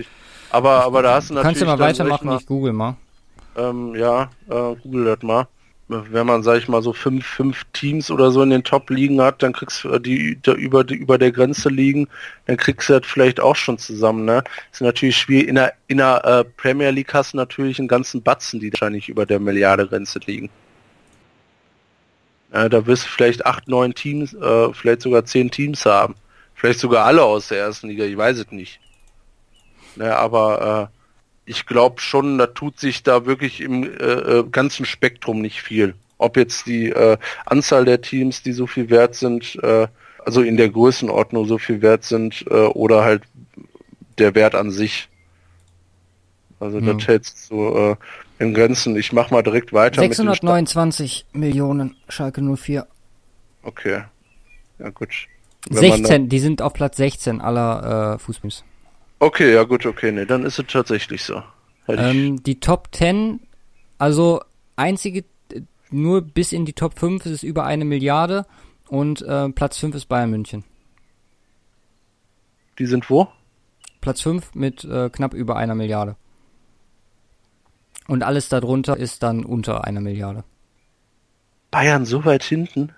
Aber, aber da hast du Du natürlich kannst ja mal ich weitermachen, mal, ich google mal. Ähm, ja, äh, google das mal. Wenn man, sag ich mal, so fünf, fünf Teams oder so in den Top liegen hat, dann kriegst du äh, die, da über, die über der Grenze liegen, dann kriegst du das vielleicht auch schon zusammen, ne? Ist natürlich schwierig. In der, in der äh, Premier League hast du natürlich einen ganzen Batzen, die wahrscheinlich über der Milliarde-Grenze liegen. Äh, da wirst du vielleicht acht, neun Teams, äh, vielleicht sogar zehn Teams haben. Vielleicht sogar alle aus der ersten Liga, ich weiß es nicht. Ne, aber äh, ich glaube schon, da tut sich da wirklich im äh, äh, ganzen Spektrum nicht viel. Ob jetzt die äh, Anzahl der Teams, die so viel wert sind, äh, also in der Größenordnung so viel wert sind, äh, oder halt der Wert an sich. Also Ja. das hält so äh, in Grenzen. Ich mach mal direkt weiter mit den Sta- 629 Millionen Schalke 04. Okay. Ja gut. Wenn man 16, die sind auf Platz 16 aller äh, Fußballs. Okay, ja gut, okay, nee, dann ist es tatsächlich so. Ähm, die Top 10, also einzige, nur bis in die Top 5 ist es über eine Milliarde und äh, Platz 5 ist Bayern München. die sind wo? Platz 5 mit äh, knapp über einer Milliarde. Und alles darunter ist dann unter einer Milliarde. Bayern so weit hinten?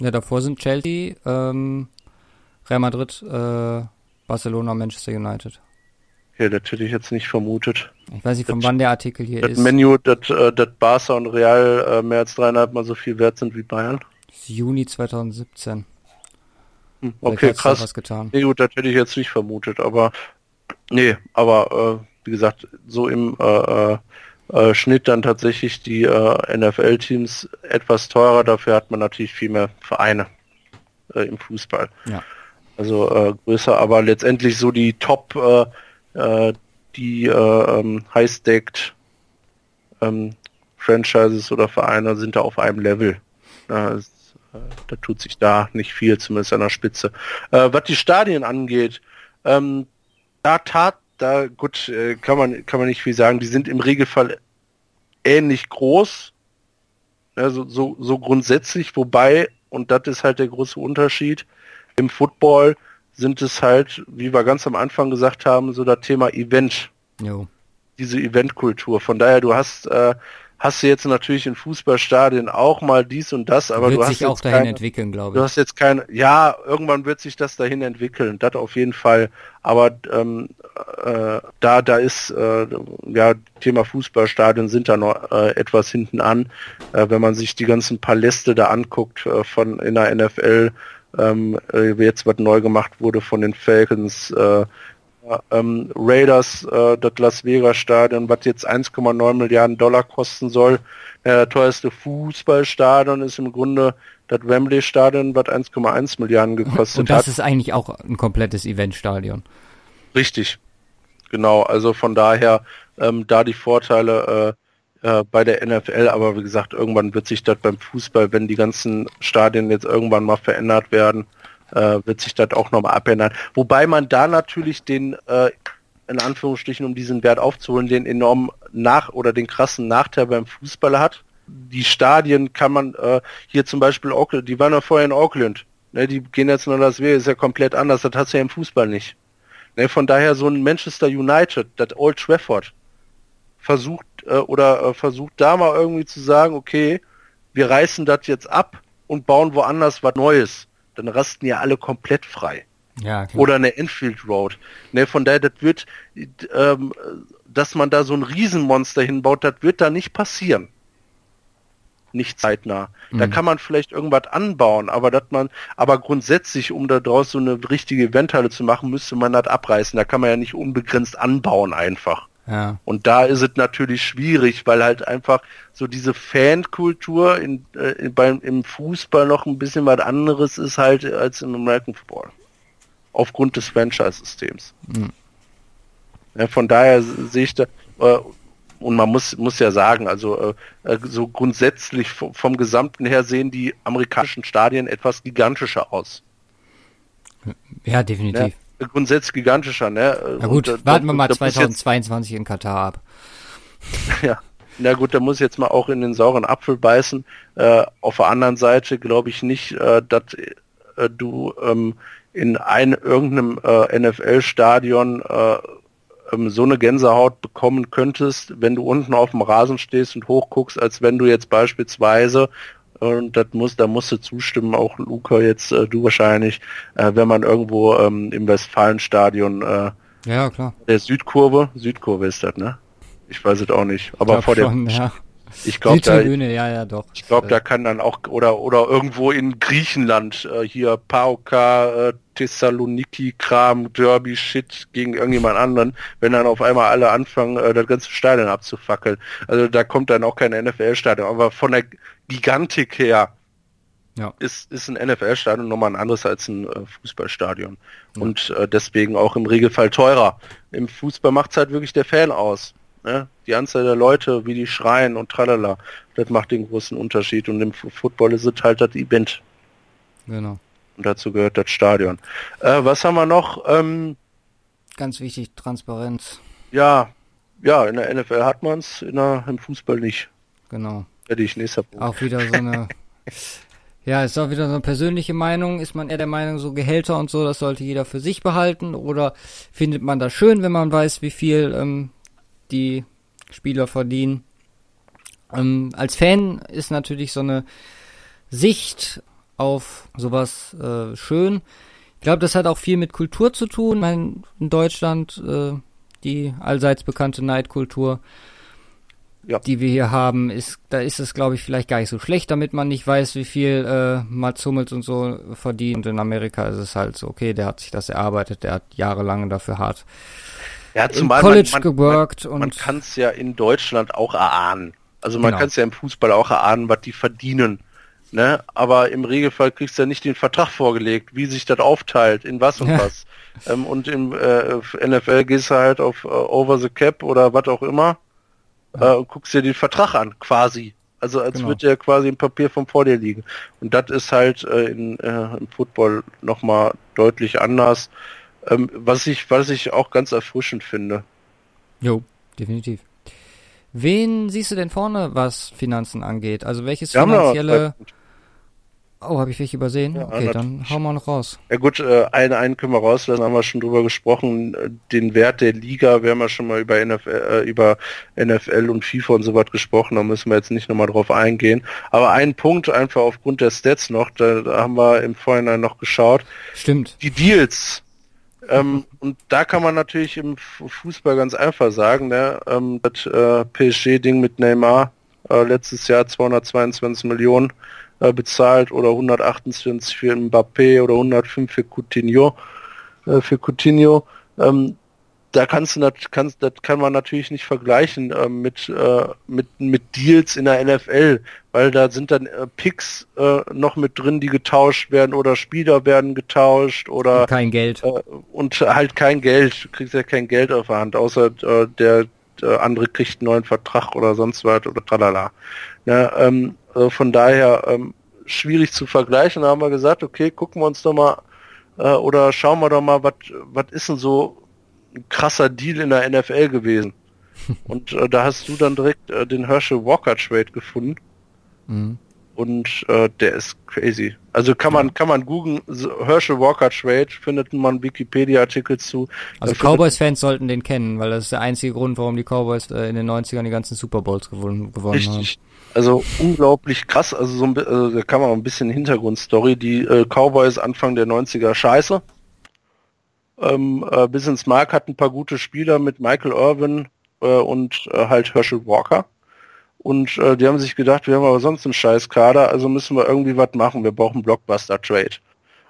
Ja, davor sind Chelsea, ähm, Real Madrid, äh, Barcelona, Manchester United. Ja, das hätte ich jetzt nicht vermutet. Ich weiß nicht, von wann der Artikel hier Das ist. Menü, dass äh, dass Barca und Real äh, mehr als dreieinhalb Mal so viel wert sind wie Bayern. Juni 2017. Hm, Okay, krass. was getan. Nee, gut, das hätte ich jetzt nicht vermutet, aber nee, aber äh, wie gesagt, so im äh, äh, äh, Schnitt dann tatsächlich die NFL-Teams etwas teurer, dafür hat man natürlich viel mehr Vereine im Fußball. Ja. Also größer, aber letztendlich so die Top, äh, die äh, ähm, high-staked ähm, Franchises oder Vereine sind da auf einem Level. Es, äh, da tut sich da nicht viel, zumindest an der Spitze. Äh, was die Stadien angeht, ähm, da tat, da gut, äh, kann man kann man nicht viel sagen. Die sind im Regelfall ähnlich groß, ja, so, so, so grundsätzlich, wobei, und das ist halt der große Unterschied, im Football sind es halt, wie wir ganz am Anfang gesagt haben, so das Thema Event Jo. diese Eventkultur. Von daher, du hast, äh, hast du jetzt natürlich in Fußballstadien auch mal dies und das, aber Wird du hast sich auch jetzt dahin keine, entwickeln, glaube du ich. hast jetzt keine, ja, irgendwann wird sich das dahin entwickeln, das auf jeden Fall. Aber ähm, äh, da, da ist, äh, ja, Thema Fußballstadien sind da noch äh, etwas hinten an. Äh, wenn man sich die ganzen Paläste da anguckt äh, von in der NFL, ähm, äh, jetzt was neu gemacht wurde von den Falcons, äh, ähm, Raiders, äh, das Las Vegas Stadion, was jetzt 1,9 Milliarden Dollar kosten soll. Ja, das teuerste Fußballstadion ist im Grunde das Wembley Stadion, was 1,1 Milliarden gekostet Und das hat. ist eigentlich auch ein komplettes Eventstadion. Richtig. Genau, also von daher ähm, da die Vorteile äh, bei der NFL, aber wie gesagt, irgendwann wird sich das beim Fußball, wenn die ganzen Stadien jetzt irgendwann mal verändert werden, äh, wird sich das auch nochmal abändern. Wobei man da natürlich den, äh, in Anführungsstrichen, um diesen Wert aufzuholen, den enormen Nach- oder den krassen Nachteil beim Fußball hat. Die Stadien kann man, äh, hier zum Beispiel Auckland, die waren ja vorher in Auckland, ne, die gehen jetzt nach Las Vegas, ist ja komplett anders, das hast du ja im Fußball nicht. Ne, von daher so ein Manchester United, das Old Trafford, versucht äh, oder äh, versucht da mal irgendwie zu sagen, okay, wir reißen das jetzt ab und bauen woanders was Neues. Dann rasten ja alle komplett frei. Ja, klar. Oder eine Enfield Road. Ne, von daher, das wird, ähm, dass man da so ein Riesenmonster hinbaut, das wird da nicht passieren. Nicht zeitnah. Da Mhm. kann man vielleicht irgendwas anbauen, aber dass man, aber grundsätzlich, um da draus so eine richtige Eventhalle zu machen, müsste man das abreißen. Da kann man ja nicht unbegrenzt anbauen einfach. Ja. Und da ist es natürlich schwierig, weil halt einfach so diese Fankultur in, äh, in, beim, im Fußball noch ein bisschen was anderes ist halt als im American Football. Aufgrund des Franchise-Systems. Mhm. Ja, von daher sehe ich da, äh, und man muss, muss ja sagen, also äh, äh, so grundsätzlich vom, vom Gesamten her sehen die amerikanischen Stadien etwas gigantischer aus. ja, definitiv. Ne? Grundsätzlich gigantischer, ne? Na gut, äh, warten wir mal da muss jetzt- 2022 in Katar ab. Ja, na gut, da muss ich jetzt mal auch in den sauren Apfel beißen. Äh, auf der anderen Seite glaube ich nicht, äh, dass äh, du ähm, in ein, irgendeinem äh, NFL-Stadion äh, ähm, so eine Gänsehaut bekommen könntest, wenn du unten auf dem Rasen stehst und hochguckst, als wenn du jetzt beispielsweise und das muss, da musst du zustimmen, auch Luca jetzt, äh, du wahrscheinlich, äh, wenn man irgendwo ähm, im Westfalenstadion äh, Ja, klar. der Südkurve, Südkurve ist das, ne? Ich weiß es auch nicht. Aber vor der, schon, ja. ich glaube, da, ja, ja, doch. ich glaube, da kann dann auch oder oder irgendwo in Griechenland äh, hier Pauka, äh, Thessaloniki, Kram, Derby, Shit gegen irgendjemand anderen, wenn dann auf einmal alle anfangen, äh, das ganze Stadion abzufackeln. Also da kommt dann auch kein NFL-Stadion, aber von der Gigantik her Ja. ist, ist ein NFL-Stadion nochmal ein anderes als ein äh, Fußballstadion. Und äh, deswegen auch im Regelfall teurer. Im Fußball macht's halt wirklich der Fan aus. Ne? Die Anzahl der Leute, wie die schreien und tralala, das macht den großen Unterschied. Und im Fu- Football ist es halt das Event. Genau. Und dazu gehört das Stadion. Äh, was haben wir noch? Ähm, Ganz wichtig, Transparenz. ja, ja, in der NFL hat man's, in der, im Fußball nicht. Genau. Ich nächster Punkt. Auch wieder so eine. ja, ist auch wieder so eine persönliche Meinung. Ist man eher der Meinung, so Gehälter und so, das sollte jeder für sich behalten? Oder findet man das schön, wenn man weiß, wie viel ähm, die Spieler verdienen? Ähm, als Fan ist natürlich so eine Sicht auf sowas äh, schön. Ich glaube, das hat auch viel mit Kultur zu tun. Mein, in Deutschland, äh, die allseits bekannte Neidkultur, ja. die wir hier haben, ist, da ist es, glaube ich, vielleicht gar nicht so schlecht, damit man nicht weiß, wie viel äh, Mats Hummels und so verdient. Und in Amerika ist es halt so, okay, der hat sich das erarbeitet, der hat jahrelang dafür hart ja, zumal im College man, man, geworkt. Man, man kann es ja in Deutschland auch erahnen. Also man genau. kann es ja im Fußball auch erahnen, was die verdienen. Ne? Aber im Regelfall kriegst du ja nicht den Vertrag vorgelegt, wie sich das aufteilt, in was und ja. was. Ähm, und im äh, NFL gehst du halt auf äh, Over the Cap oder was auch immer. Äh, und guckst dir den Vertrag an, quasi. Also als genau. würde der quasi im Papier vom vor dir liegen. Und das ist halt äh, in, äh, im Football nochmal deutlich anders, ähm, was ich, was ich auch ganz erfrischend finde. Jo, definitiv. Wen siehst du denn vorne, was Finanzen angeht? Also welches finanzielle... Oh, habe ich welche übersehen? Ja, okay, dann hauen wir noch raus. Ja gut, äh, einen, einen können wir rauslassen, haben wir schon drüber gesprochen. Den Wert der Liga, wir haben ja schon mal über NFL, äh, über NFL und FIFA und so was gesprochen, da müssen wir jetzt nicht nochmal drauf eingehen. Aber ein Punkt einfach aufgrund der Stats noch, da, da haben wir im Vorhinein noch geschaut. Stimmt. Die Deals, ähm, und da kann man natürlich im Fußball ganz einfach sagen, ne, ähm, das äh, PSG-Ding mit Neymar äh, letztes Jahr 222 Millionen äh, bezahlt oder 128 für Mbappé oder 105 für Coutinho. Äh, für Coutinho. Ähm, da kannst du kannst, das kann man natürlich nicht vergleichen äh, mit, äh, mit, mit Deals in der NFL, weil da sind dann äh, Picks äh, noch mit drin, die getauscht werden oder Spieler werden getauscht oder und kein Geld äh, und halt kein Geld, du kriegst ja kein Geld auf der Hand, außer äh, der andere kriegt einen neuen Vertrag oder sonst was oder tralala. Ja, ähm, also von daher ähm, schwierig zu vergleichen. Da haben wir gesagt, okay, gucken wir uns doch mal äh, oder schauen wir doch mal, was was ist denn so ein krasser Deal in der NFL gewesen. Und äh, da hast du dann direkt äh, den Herschel Walker Trade gefunden. Mhm. Und äh, der ist crazy. Also kann man kann man googeln Herschel Walker Trade findet man Wikipedia Artikel zu. Also Cowboys Fans sollten den kennen, weil das ist der einzige Grund, warum die Cowboys äh, in den 90ern die ganzen Super Bowls gewonnen, gewonnen haben. Also unglaublich krass, also so ein, also da kann man ein bisschen Hintergrundstory, die äh, Cowboys Anfang der 90er scheiße, ähm, äh, bis ins Mark hat ein paar gute Spieler mit Michael Irvin äh, und äh, halt Herschel Walker. Und äh, die haben sich gedacht, wir haben aber sonst einen scheiß Kader, also müssen wir irgendwie was machen. Wir brauchen Blockbuster-Trade.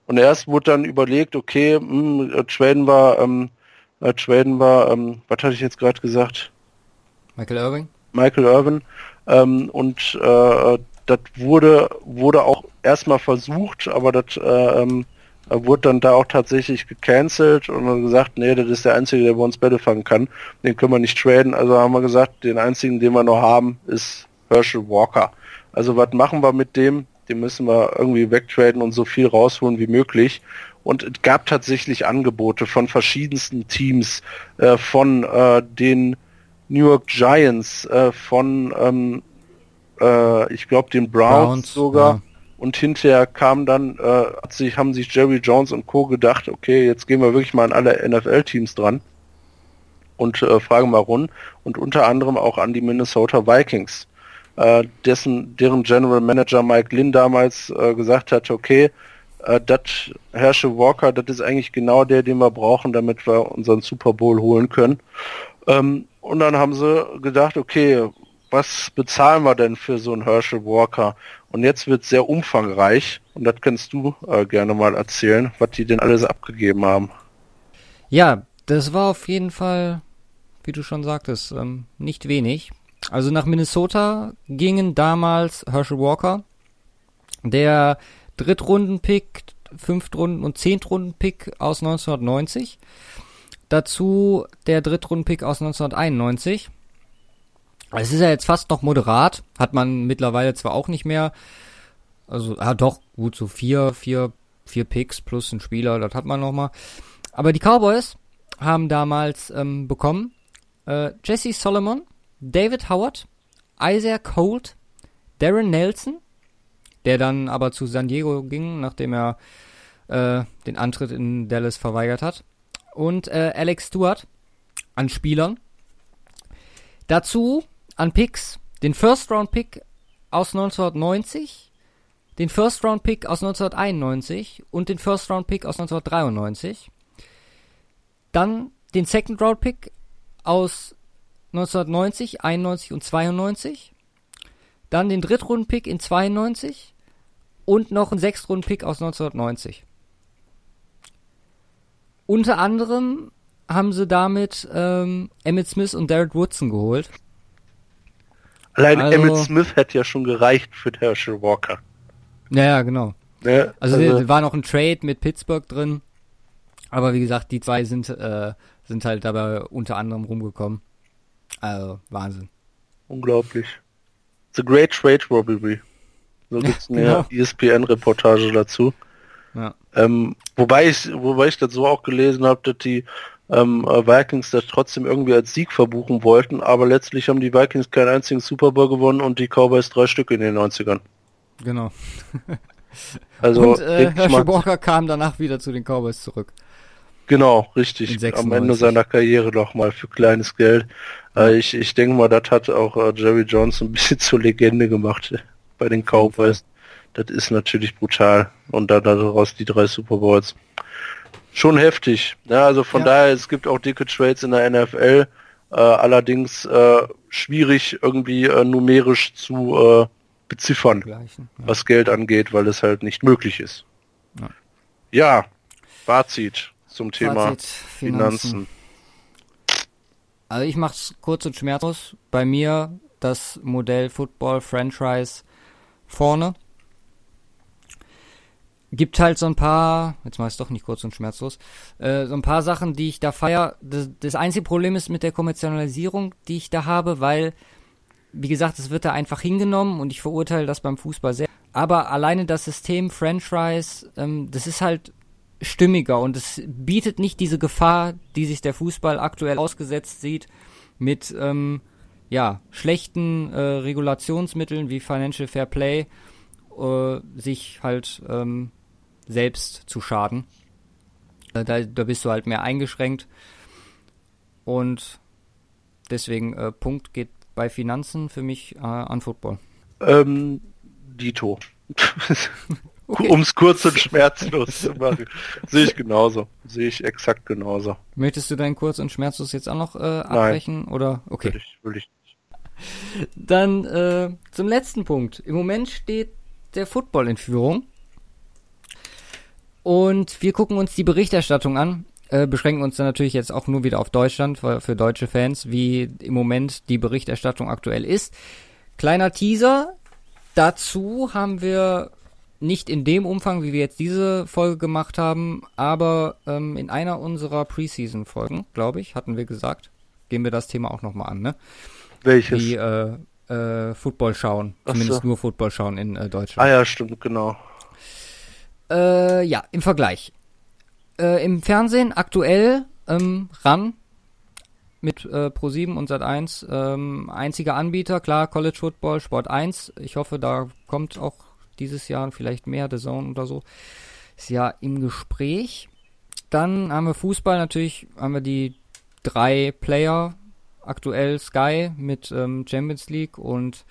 Und erst wurde dann überlegt, okay, mh, hm, traden wir, ähm, äh, traden wir, ähm, was hatte ich jetzt gerade gesagt? Michael Irving? Michael Irvin. Ähm, und äh, das wurde, wurde auch erstmal versucht, aber das äh, ähm, wurde dann da auch tatsächlich gecancelt und dann gesagt, nee, das ist der Einzige, der bei uns Bälle fangen kann. Den können wir nicht traden. Also haben wir gesagt, den einzigen, den wir noch haben, ist Herschel Walker. Also was machen wir mit dem? Den müssen wir irgendwie wegtraden und so viel rausholen wie möglich. Und es gab tatsächlich Angebote von verschiedensten Teams, äh, von äh, den New York Giants, äh, von ähm, äh, ich glaube den Browns, Browns sogar. Ja und hinterher kam dann, äh, hat sich, haben sich Jerry Jones und Co. gedacht, okay, jetzt gehen wir wirklich mal an alle NFL-Teams dran und äh, fragen mal rund und unter anderem auch an die Minnesota Vikings, äh, dessen, deren General Manager Mike Lynn damals äh, gesagt hat, okay, äh, das Herrsche Walker, das ist eigentlich genau der, den wir brauchen, damit wir unseren Super Bowl holen können. Ähm, und dann haben sie gedacht, okay, was bezahlen wir denn für so einen Herschel Walker? Und jetzt wird sehr umfangreich und das kannst du äh, gerne mal erzählen, was die denn alles abgegeben haben. Ja, das war auf jeden Fall, wie du schon sagtest, ähm, nicht wenig. Also nach Minnesota gingen damals Herschel Walker, der Drittrunden-Pick, Fünftrunden- und Zehntrunden-Pick aus 1990. Dazu der Drittrunden-Pick aus 1991 es ist ja jetzt fast noch moderat, hat man mittlerweile zwar auch nicht mehr, also ja doch, gut, so vier, vier, vier Picks plus ein Spieler, das hat man noch mal. Aber die Cowboys haben damals ähm, bekommen äh, Jesse Solomon, David Howard, Isaiah Colt, Darren Nelson, der dann aber zu San Diego ging, nachdem er äh, den Antritt in Dallas verweigert hat, und äh, Alex Stewart an Spielern. Dazu an Picks den First Round Pick aus 1990, den First Round Pick aus 1991 und den First Round Pick aus 1993. Dann den Second Round Pick aus 1990, 91 und 92. Dann den Drittrunden-Pick in 92 und noch einen Sechstrunden-Pick aus 1990. Unter anderem haben sie damit ähm, Emmett Smith und Derek Woodson geholt. Allein also, Emmett Smith hätte ja schon gereicht für Herschel Walker. Ja, ja, genau. Ja, also, also war noch ein Trade mit Pittsburgh drin. Aber wie gesagt, die zwei sind, äh, sind halt dabei unter anderem rumgekommen. Also, Wahnsinn. Unglaublich. The Great Trade Robbery. So gibt's eine genau. ESPN-Reportage dazu. Ja. Ähm, wobei ich, wobei ich das so auch gelesen habe, dass die ähm, Vikings das trotzdem irgendwie als Sieg verbuchen wollten, aber letztlich haben die Vikings keinen einzigen Super Bowl gewonnen und die Cowboys drei Stück in den 90ern. Genau. also, und äh, Herschel Walker kam danach wieder zu den Cowboys zurück. Genau, richtig. Am Ende seiner Karriere noch mal für kleines Geld. Äh, ich, ich denke mal, das hat auch äh, Jerry Jones ein bisschen zur Legende gemacht bei den Cowboys. Das ist natürlich brutal. Und dann daraus die drei Super Bowls. Schon heftig. Ja, also von ja. daher, es gibt auch dicke Trades in der NFL. Äh, allerdings äh, schwierig irgendwie äh, numerisch zu äh, beziffern, ja. was Geld angeht, weil es halt nicht möglich ist. Ja, ja Fazit zum Thema Fazit, Finanzen. Finanzen. Also ich mach's kurz und schmerzlos. Bei mir das Modell Football Franchise vorne. Gibt halt so ein paar, jetzt mach ich doch nicht kurz und schmerzlos, äh, so ein paar Sachen, die ich da feier. Das, das einzige Problem ist mit der Kommerzialisierung, die ich da habe, weil, wie gesagt, es wird da einfach hingenommen und ich verurteile das beim Fußball sehr. Aber alleine das System Franchise, ähm, das ist halt stimmiger und es bietet nicht diese Gefahr, die sich der Fußball aktuell ausgesetzt sieht, mit ähm, ja, schlechten äh, Regulationsmitteln wie Financial Fair Play äh, sich halt ähm, selbst zu schaden. Äh, da, da bist du halt mehr eingeschränkt. Und deswegen äh, Punkt geht bei Finanzen für mich äh, an Football. Ähm, Dito. Okay. Um es kurz und schmerzlos zu machen. Sehe ich genauso. Sehe ich exakt genauso. Möchtest du deinen kurz und schmerzlos jetzt auch noch äh, abbrechen? Nein. Oder? Okay. Will ich, will ich. Dann äh, zum letzten Punkt. Im Moment steht der Football in Führung. Und wir gucken uns die Berichterstattung an. Äh, beschränken uns dann natürlich jetzt auch nur wieder auf Deutschland, für, für deutsche Fans, wie im Moment die Berichterstattung aktuell ist. Kleiner Teaser. Dazu haben wir nicht in dem Umfang, wie wir jetzt diese Folge gemacht haben, aber ähm, in einer unserer Preseason-Folgen, glaube ich, hatten wir gesagt, gehen wir das Thema auch nochmal an, ne? Welches? Die äh, äh, Football schauen. Ach zumindest so. nur Football schauen in äh, Deutschland. Ah ja, stimmt, genau. Äh, ja, im Vergleich. Äh, Im Fernsehen aktuell ähm, ran mit äh, Pro7 und Sat1 ähm, einziger Anbieter, klar, College Football, Sport 1. Ich hoffe, da kommt auch dieses Jahr vielleicht mehr, The Zone oder so. Ist ja im Gespräch. Dann haben wir Fußball natürlich, haben wir die drei Player, aktuell Sky mit ähm, Champions League und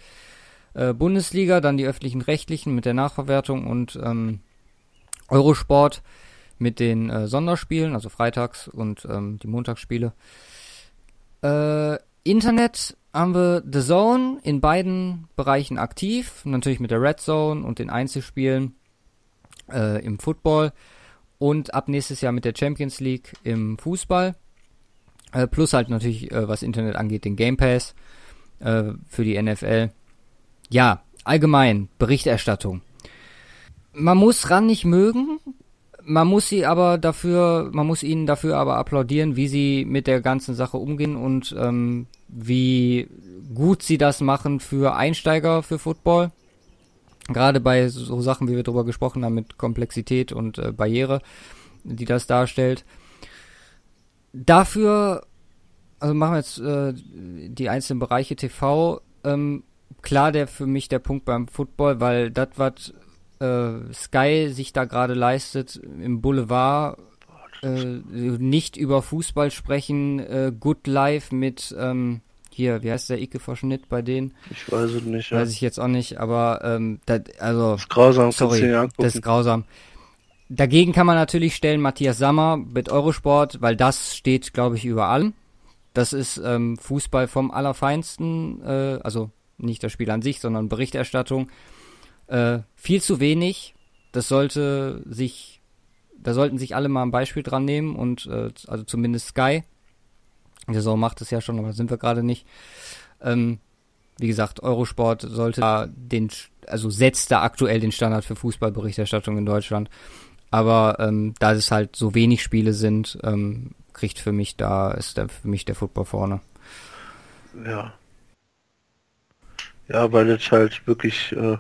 äh, Bundesliga, dann die öffentlichen Rechtlichen mit der Nachverwertung und ähm, Eurosport mit den äh, Sonderspielen, also Freitags und ähm, die Montagsspiele. Äh, Internet haben wir The Zone in beiden Bereichen aktiv, natürlich mit der Red Zone und den Einzelspielen äh, im Football und ab nächstes Jahr mit der Champions League im Fußball. Äh, plus halt natürlich, äh, was Internet angeht, den Game Pass äh, für die NFL. Ja, allgemein, Berichterstattung. Man muss ran nicht mögen, man muss sie aber dafür, man muss ihnen dafür aber applaudieren, wie sie mit der ganzen Sache umgehen und ähm, wie gut sie das machen für Einsteiger für Football. Gerade bei so Sachen, wie wir drüber gesprochen haben, mit Komplexität und äh, Barriere, die das darstellt. Dafür, also machen wir jetzt äh, die einzelnen Bereiche TV. Ähm, klar, der für mich der Punkt beim Football, weil das, was äh, Sky sich da gerade leistet im Boulevard, äh, nicht über Fußball sprechen, äh, Good Life mit ähm, hier, wie heißt der Icke-Verschnitt bei denen? Ich weiß es nicht. Ja. Weiß ich jetzt auch nicht, aber ähm, das, also das ist grausam. Sorry, das ist grausam. Dagegen kann man natürlich stellen Matthias Sammer mit Eurosport, weil das steht, glaube ich, über allem. Das ist ähm, Fußball vom Allerfeinsten, äh, also nicht das Spiel an sich, sondern Berichterstattung. Äh, viel zu wenig. Das sollte sich, da sollten sich alle mal ein Beispiel dran nehmen und äh, also zumindest Sky. Der Saison macht es ja schon, aber sind wir gerade nicht. Ähm, wie gesagt, Eurosport sollte da den, also setzt da aktuell den Standard für Fußballberichterstattung in Deutschland. Aber ähm, da es halt so wenig Spiele sind, ähm, kriegt für mich da, ist da für mich der Football vorne. Ja. Ja, weil das halt wirklich äh,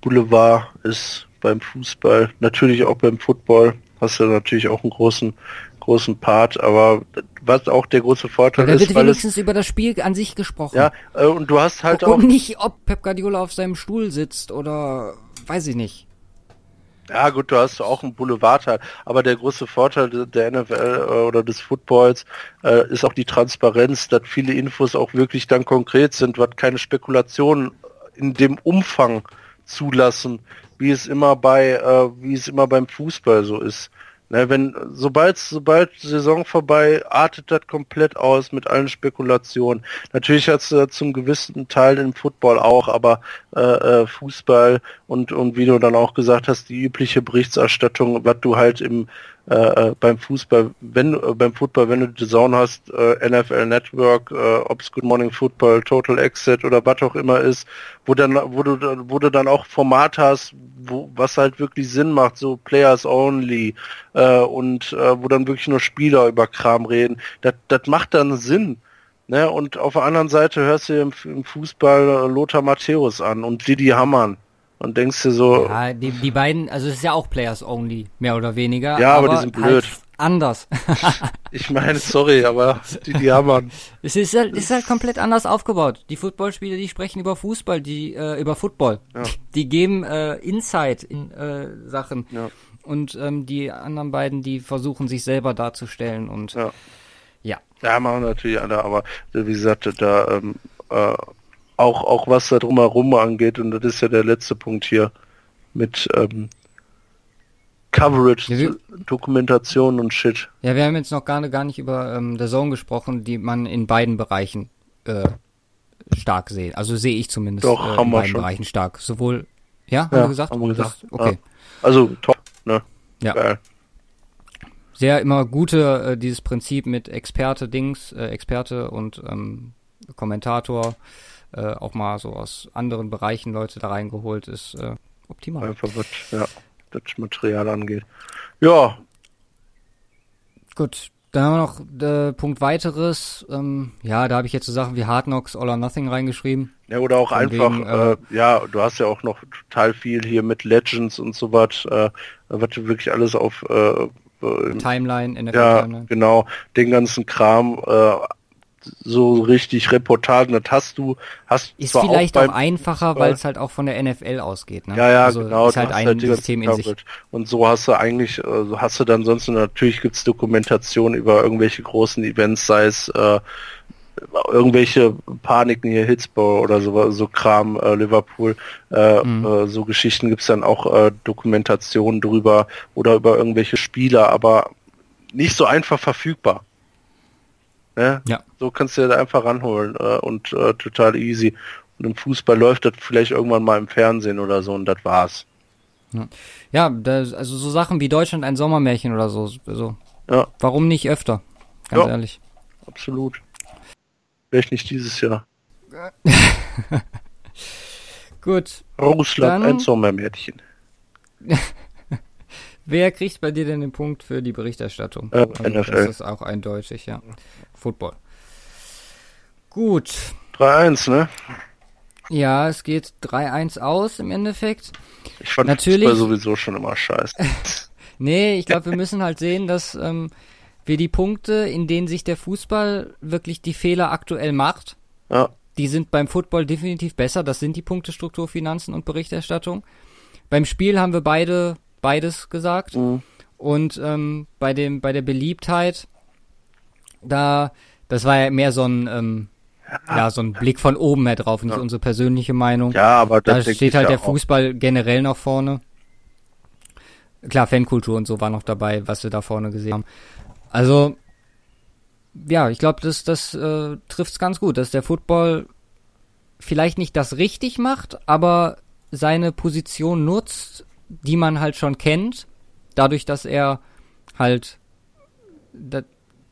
Boulevard ist beim Fußball, natürlich auch beim Football. Hast du natürlich auch einen großen, großen Part, aber was auch der große Vorteil da ist, wird weil wenigstens es, über das Spiel an sich gesprochen. ja, äh, und du hast halt und auch, nicht, ob Pep Guardiola auf seinem Stuhl sitzt oder weiß ich nicht. Ja gut, du hast auch einen Boulevardteil, aber der große Vorteil de- der NFL äh, oder des Footballs äh, ist auch die Transparenz, dass viele Infos auch wirklich dann konkret sind, was keine Spekulationen in dem Umfang zulassen, wie es immer bei, äh, wie es immer beim Fußball so ist. Ne, wenn, sobald, sobald Saison vorbei, artet das komplett aus mit allen Spekulationen. Natürlich hat es äh, zum gewissen Teil im Football auch, aber äh, äh, Fußball und, und wie du dann auch gesagt hast, die übliche Berichterstattung, was du halt im äh, äh, beim Fußball, wenn äh, beim Football, wenn du die Zone hast, äh, NFL Network, äh, ob's Good Morning Football, Total Exit oder was auch immer ist, wo dann, wo du, dann- wo du dann auch Format hast, wo, was halt wirklich Sinn macht, so Players Only äh, und wo dann wirklich nur Spieler über Kram reden, das, macht dann Sinn. Ne? Und auf der anderen Seite hörst du im, im Fußball Lothar Matthäus an und Didi Hamann und denkst dir so, Ja, die, die beiden, also es ist ja auch Players Only, mehr oder weniger. Ja, aber die sind blöd. Halt anders. ich meine, sorry, aber Didi Hamann. es ist halt, ist halt komplett anders aufgebaut. Die Footballspieler, die sprechen über Fußball, die äh, über Football. Ja. Die geben äh, Insight in äh, Sachen. Ja. Und ähm, die anderen beiden, die versuchen sich selber darzustellen und Ja. ja. Ja, machen natürlich alle, aber wie gesagt, da ähm, äh, auch auch was da drumherum angeht und das ist ja der letzte Punkt hier mit ähm, Coverage, Ja, wir- Dokumentation und Shit. Ja, wir haben jetzt noch gar, gar nicht über ähm, der Zone gesprochen, die man in beiden Bereichen äh, stark sieht. Also sehe ich zumindest Doch, äh, haben in wir beiden schon. Bereichen stark. Sowohl, ja, haben Ja, wir gesagt? haben wir gesagt. Das, okay. Also top, ne? Ja. Geil. Sehr immer gute, äh, dieses Prinzip mit Experte Dings, äh, Experte und ähm, Kommentator, äh, auch mal so aus anderen Bereichen Leute da reingeholt, ist äh, optimal. Einfach was, ja, das Material angeht. Ja, Gut, dann haben wir noch äh, Punkt weiteres. Ähm, ja, da habe ich jetzt so Sachen wie Hard Knocks, All or Nothing reingeschrieben. Ja, oder auch Von einfach, äh, äh, ja, du hast ja auch noch total viel hier mit Legends und so was, äh, was du wirklich alles auf, äh, äh, Timeline, NFL ja, Timeline. genau, den ganzen Kram, so richtig Reportagen, das hast du, hast Ist zwar vielleicht auch auch, einfacher, weil es halt auch von der NFL ausgeht. Ne? ja, ja, also genau, Ist halt ein halt System in sich. Und so hast du eigentlich, äh, so hast du dann sonst natürlich gibt's Dokumentation über irgendwelche großen Events, sei es äh, irgendwelche Paniken hier, Hitsborough oder so, so Kram, äh, Liverpool, äh, Mhm. äh, so Geschichten gibt's dann auch äh, Dokumentationen drüber oder über irgendwelche Spieler, aber nicht so einfach verfügbar. Ne? Ja. So kannst du da einfach ranholen äh, und äh, total easy. Und im Fußball läuft das vielleicht irgendwann mal im Fernsehen oder so und das war's. Ja, das, also so Sachen wie Deutschland ein Sommermärchen oder so. so. Ja. Warum nicht öfter? Ganz Ja. ehrlich. Absolut. Vielleicht nicht dieses Jahr. Gut. Russland, Dann- ein Sommermärchen. Wer kriegt bei dir denn den Punkt für die Berichterstattung? Äh, Also, NFL. Das ist auch eindeutig, ja. Football. Gut. 3-1, ne? Ja, es geht 3-1 aus im Endeffekt. Ich fand Natürlich- Fußball sowieso schon immer scheiße. Nee, ich glaube, wir müssen halt sehen, dass ähm, wir die Punkte, in denen sich der Fußball wirklich die Fehler aktuell macht, Ja, die sind beim Football definitiv besser. Das sind die Punkte Struktur, Finanzen und Berichterstattung. Beim Spiel haben wir beide beides gesagt. Mhm. Und ähm, bei dem bei der Beliebtheit, da das war ja mehr so ein ähm, ja so ein Blick von oben mehr drauf, nicht Ja. unsere persönliche Meinung. ja aber da steht halt ja der auch. Fußball generell noch vorne. Klar, Fankultur und so war noch dabei, was wir da vorne gesehen haben. Also ja, ich glaube, das, das äh, trifft es ganz gut, dass der Football vielleicht nicht das richtig macht, aber seine Position nutzt, die man halt schon kennt, dadurch, dass er halt da,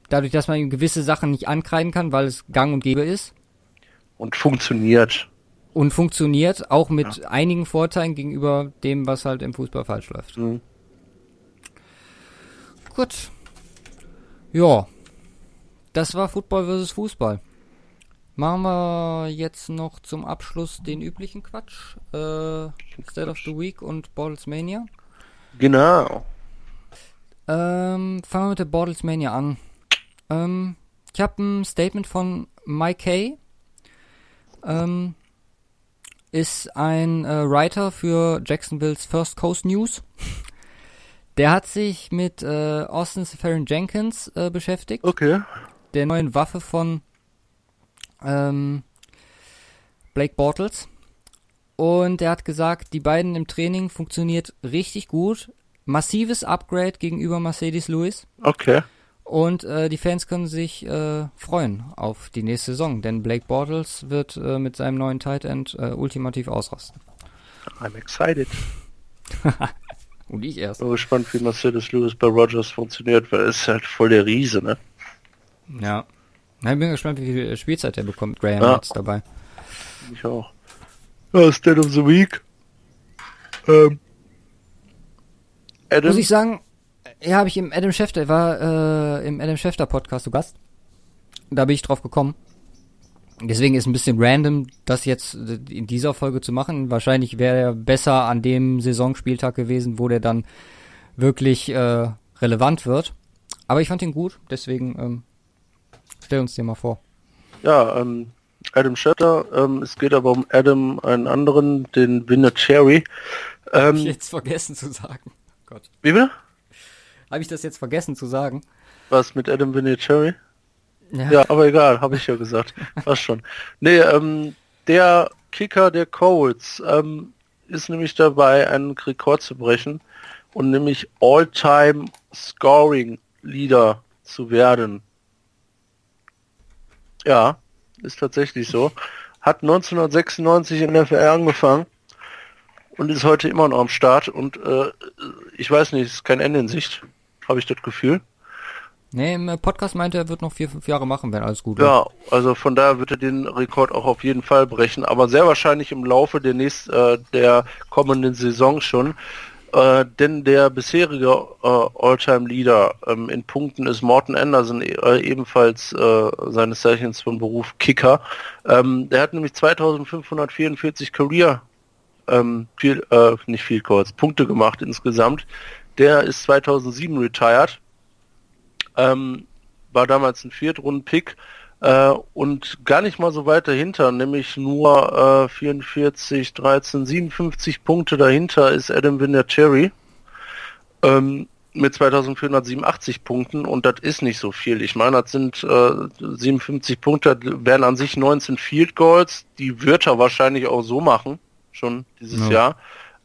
dadurch, dass man ihm gewisse Sachen nicht ankreiden kann, weil es gang und gäbe ist. Und funktioniert. Und funktioniert, auch mit ja. einigen Vorteilen gegenüber dem, was halt im Fußball falsch läuft. Mhm. Gut. Ja. Das war Football versus Fußball. Machen wir jetzt noch zum Abschluss den üblichen Quatsch. Äh, State of the Week und Bottles Mania. Genau. Ähm, fangen wir mit der Bottles Mania an. Ähm, ich habe ein Statement von Mike Kay. Ähm, ist ein äh, Writer für Jacksonville's First Coast News. Der hat sich mit äh, Austin Safarian Jenkins äh, beschäftigt. Okay. Der neuen Waffe von ähm, Blake Bortles. Und er hat gesagt, die beiden im Training funktioniert richtig gut. Massives Upgrade gegenüber Mercedes Lewis. Okay. Und äh, die Fans können sich äh, freuen auf die nächste Saison, denn Blake Bortles wird äh, mit seinem neuen Tight End äh, ultimativ ausrasten. I'm excited. Und ich erst. Bin gespannt, wie Mercedes Lewis bei Rogers funktioniert, weil er ist halt voll der Riese, ne? Ja. Na, ich bin gespannt, wie viel Spielzeit er bekommt, Graham ja. jetzt dabei. Ich auch. Ja, State of the Week. Ähm. Adam? Muss ich sagen, ja, habe ich im Adam Schefter, war äh, im Adam Schefter Podcast zu Gast. Da bin ich drauf gekommen. Deswegen ist ein bisschen random, das jetzt in dieser Folge zu machen. Wahrscheinlich wäre er besser an dem Saisonspieltag gewesen, wo der dann wirklich äh, relevant wird. Aber ich fand ihn gut, deswegen ähm, stell uns den mal vor. Ja, ähm, Adam Schefter. Ähm, es geht aber um Adam, einen anderen, den Winner Cherry. Ähm, Hab ich jetzt vergessen zu sagen. Gott. Wie bitte? Habe ich das jetzt vergessen zu sagen? Was mit Adam Vinatieri? Ja. ja, aber egal, habe ich ja gesagt. Fast schon. Nee, ähm, der Kicker der Colts ähm, ist nämlich dabei, einen Rekord zu brechen und nämlich All-Time Scoring Leader zu werden. Ja, ist tatsächlich so. Hat 1996 in der FR angefangen und ist heute immer noch am Start und äh, ich weiß nicht, ist kein Ende in Sicht habe ich das Gefühl. Nee, im Podcast meinte er, er wird noch vier, fünf Jahre machen, wenn alles gut ist. Ja, also von daher wird er den Rekord auch auf jeden Fall brechen, aber sehr wahrscheinlich im Laufe der nächsten, äh, der kommenden Saison schon. Äh, denn der bisherige äh, All-Time-Leader ähm, in Punkten ist Morton Anderson, äh, ebenfalls äh, seines Zeichens von Beruf Kicker. Ähm, der hat nämlich 2544 Career, ähm, viel, äh, nicht viel kurz, Punkte gemacht insgesamt. Der ist 2007 retired, ähm, war damals ein Viertrunden-Pick äh, und gar nicht mal so weit dahinter, nämlich nur äh, 44, 13, 57 Punkte dahinter ist Adam Vinatieri ähm, mit 2487 Punkten und das ist nicht so viel. Ich meine, das sind äh, 57 Punkte, wären an sich 19 Field Goals, die wird er wahrscheinlich auch so machen, schon dieses ja. Jahr.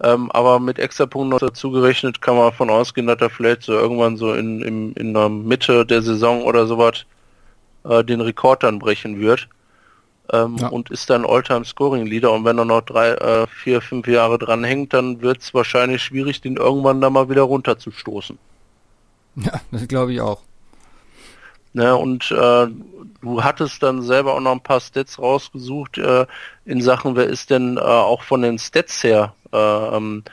Ähm, aber mit Extrapunkten noch dazu gerechnet kann man davon ausgehen, dass er vielleicht so irgendwann so in, in, in der Mitte der Saison oder sowas äh, den Rekord dann brechen wird. Ähm, ja. Und ist dann Alltime Scoring Leader und wenn er noch drei, äh, vier, fünf Jahre dran hängt, dann wird es wahrscheinlich schwierig, den irgendwann da mal wieder runterzustoßen. Ja, das glaube ich auch. Ne, und äh, du hattest dann selber auch noch ein paar Stats rausgesucht äh, in Sachen, wer ist denn äh, auch von den Stats her äh, ähm,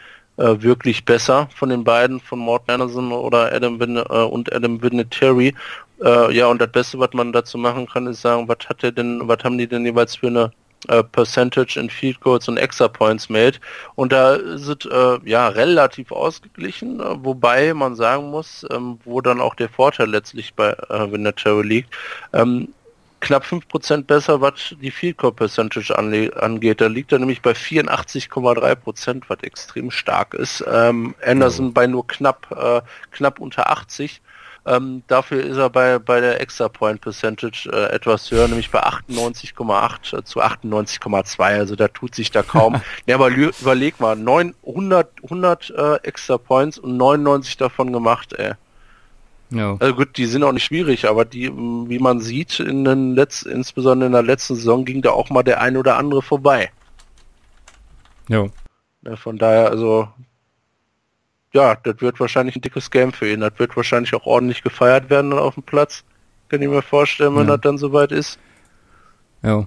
äh, wirklich besser von den beiden, von Morten Anderson oder Adam Vin äh, und Adam Vinatieri. Äh, ja, und das Beste, was man dazu machen kann, ist sagen, was hat der denn, was haben die denn jeweils für eine äh, Percentage in Field Goals und Extra Points made. Und da es äh, ja relativ ausgeglichen, äh, wobei man sagen muss, ähm, wo dann auch der Vorteil letztlich bei äh, Vinatieri liegt. Ähm, knapp 5% besser, was die Field Goal Percentage angeht. Da liegt er nämlich bei 84,3%, was extrem stark ist. Ähm, Anderson oh. bei nur knapp, äh, knapp unter 80. Ähm, dafür ist er bei, bei der Extra Point Percentage äh, etwas höher, nämlich bei 98,8 äh, zu 98,2. Also da tut sich da kaum. ja, aber überleg mal, 900, 100 äh, Extra Points und 99 davon gemacht, ey. Ja. Also gut, die sind auch nicht schwierig, aber die, wie man sieht, in den Letz insbesondere in der letzten Saison ging da auch mal der ein oder andere vorbei. Ja. ja von daher, also ja, das wird wahrscheinlich ein dickes Game für ihn. Das wird wahrscheinlich auch ordentlich gefeiert werden auf dem Platz. Kann ich mir vorstellen, wenn ja. das dann soweit ist. Ja.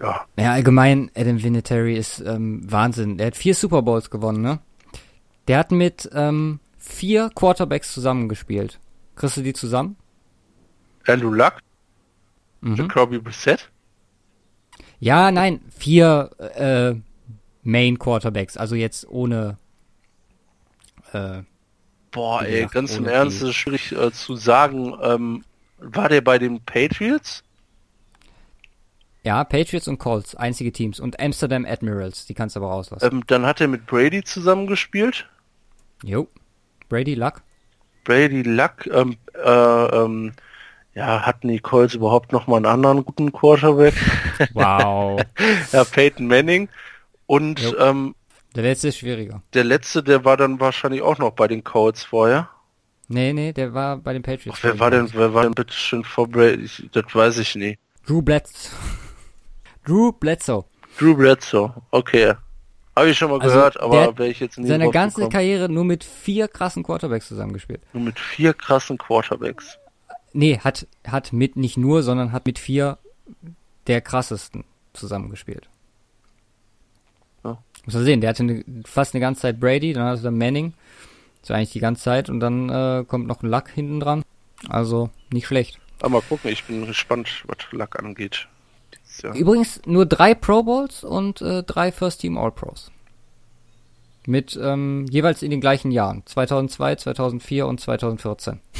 Ja. Ja, allgemein, Adam Vinatieri ist ähm, Wahnsinn. Er hat vier Super Bowls gewonnen, ne? Der hat mit ähm, vier Quarterbacks zusammengespielt. Kriegst du die zusammen? Andrew Luck? Mhm. Jacoby Brissett? Ja, nein, vier äh, Main Quarterbacks, also jetzt ohne äh, Boah, ey, ganz im Ernst, ist schwierig äh, zu sagen. Ähm, war der bei den Patriots? Ja, Patriots und Colts, einzige Teams. Und Amsterdam Admirals, die kannst du aber rauslassen. Ähm, dann hat er mit Brady zusammengespielt. Jo. Brady Luck. Brady Luck, ähm, äh, ähm, ja, hatten die Colts überhaupt noch mal einen anderen guten Quarterback? Wow. ja, Peyton Manning. Und ähm, der letzte ist schwieriger. Der letzte, der war dann wahrscheinlich auch noch bei den Colts vorher. Nee, nee, der war bei den Patriots. Ach, wer war denn, wer war denn bitte schön vor Brady? Das weiß ich nie. Drew Bledsoe. Drew Bledsoe. Drew Bledsoe, okay. Habe ich schon mal also gehört, aber wäre ich jetzt nie Seine ganze Karriere nur mit vier krassen Quarterbacks zusammengespielt. Nur mit vier krassen Quarterbacks. Nee, hat, hat mit nicht nur, sondern hat mit vier der krassesten zusammengespielt. Muss man sehen, der hatte eine, fast eine ganze Zeit Brady, dann hatte er Manning. So eigentlich die ganze Zeit und dann äh, kommt noch ein Luck hinten dran. Also nicht schlecht. Aber mal gucken, ich bin gespannt, was Luck angeht. Übrigens nur drei Pro Bowls und äh, drei First Team All Pros. Mit ähm, jeweils in den gleichen Jahren. 2002, 2004 und 2014.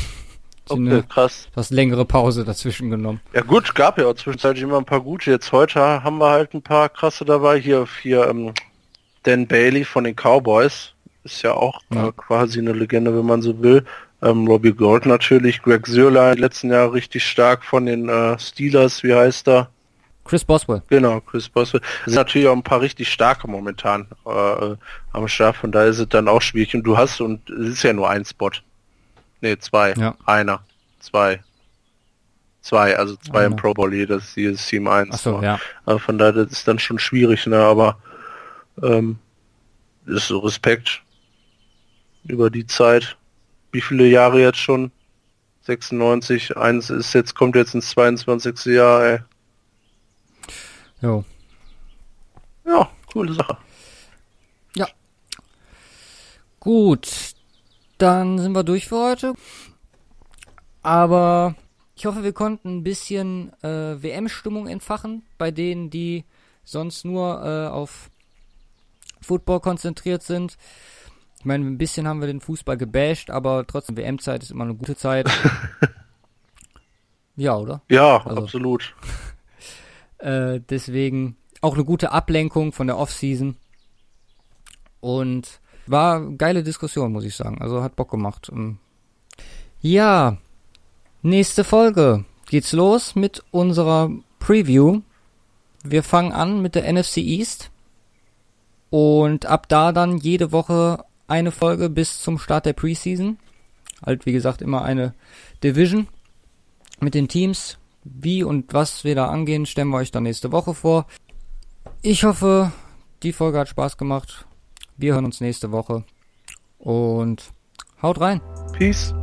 Okay, eine, krass. Du hast längere Pause dazwischen genommen. Ja gut, gab ja auch zwischenzeitlich immer ein paar gute. Jetzt heute haben wir halt ein paar krasse dabei. Hier, hier ähm, Dan Bailey von den Cowboys ist ja auch ja. Äh, quasi eine Legende, wenn man so will. Ähm, Robbie Gold natürlich, Greg Zierlein, letzten Jahr richtig stark von den äh, Steelers, wie heißt er? Chris Boswell. Genau, Chris Boswell. Es sind natürlich auch ein paar richtig starke momentan äh, am Start, von daher ist es dann auch schwierig. Und du hast, und es ist ja nur ein Spot. Ne, zwei. Ja. Einer. Zwei. Zwei, also zwei Einer. im Pro Bowl, jedes, jedes Team eins. Ach so, ja. Also von daher das ist dann schon schwierig, ne, aber ähm, ist so Respekt über die Zeit. Wie viele Jahre jetzt schon? 96, eins ist jetzt, kommt jetzt ins 22. Jahr, ey. Jo. Ja, coole Sache. Ja. Gut. Dann sind wir durch für heute. Aber ich hoffe, wir konnten ein bisschen äh, WM-Stimmung entfachen bei denen, die sonst nur äh, auf Football konzentriert sind. Ich meine, ein bisschen haben wir den Fußball gebasht, aber trotzdem WM-Zeit ist immer eine gute Zeit. ja, oder? Ja, also, absolut. Äh, deswegen auch eine gute Ablenkung von der Off-Season. Und war geile Diskussion, muss ich sagen. Also hat Bock gemacht. Ja, nächste Folge geht's los mit unserer Preview. Wir fangen an mit der NFC East. Und ab da dann jede Woche eine Folge bis zum Start der Preseason. Halt, wie gesagt, immer eine Division mit den Teams. Wie und was wir da angehen, stellen wir euch dann nächste Woche vor. Ich hoffe, die Folge hat Spaß gemacht. Wir hören uns nächste Woche. Und haut rein. Peace.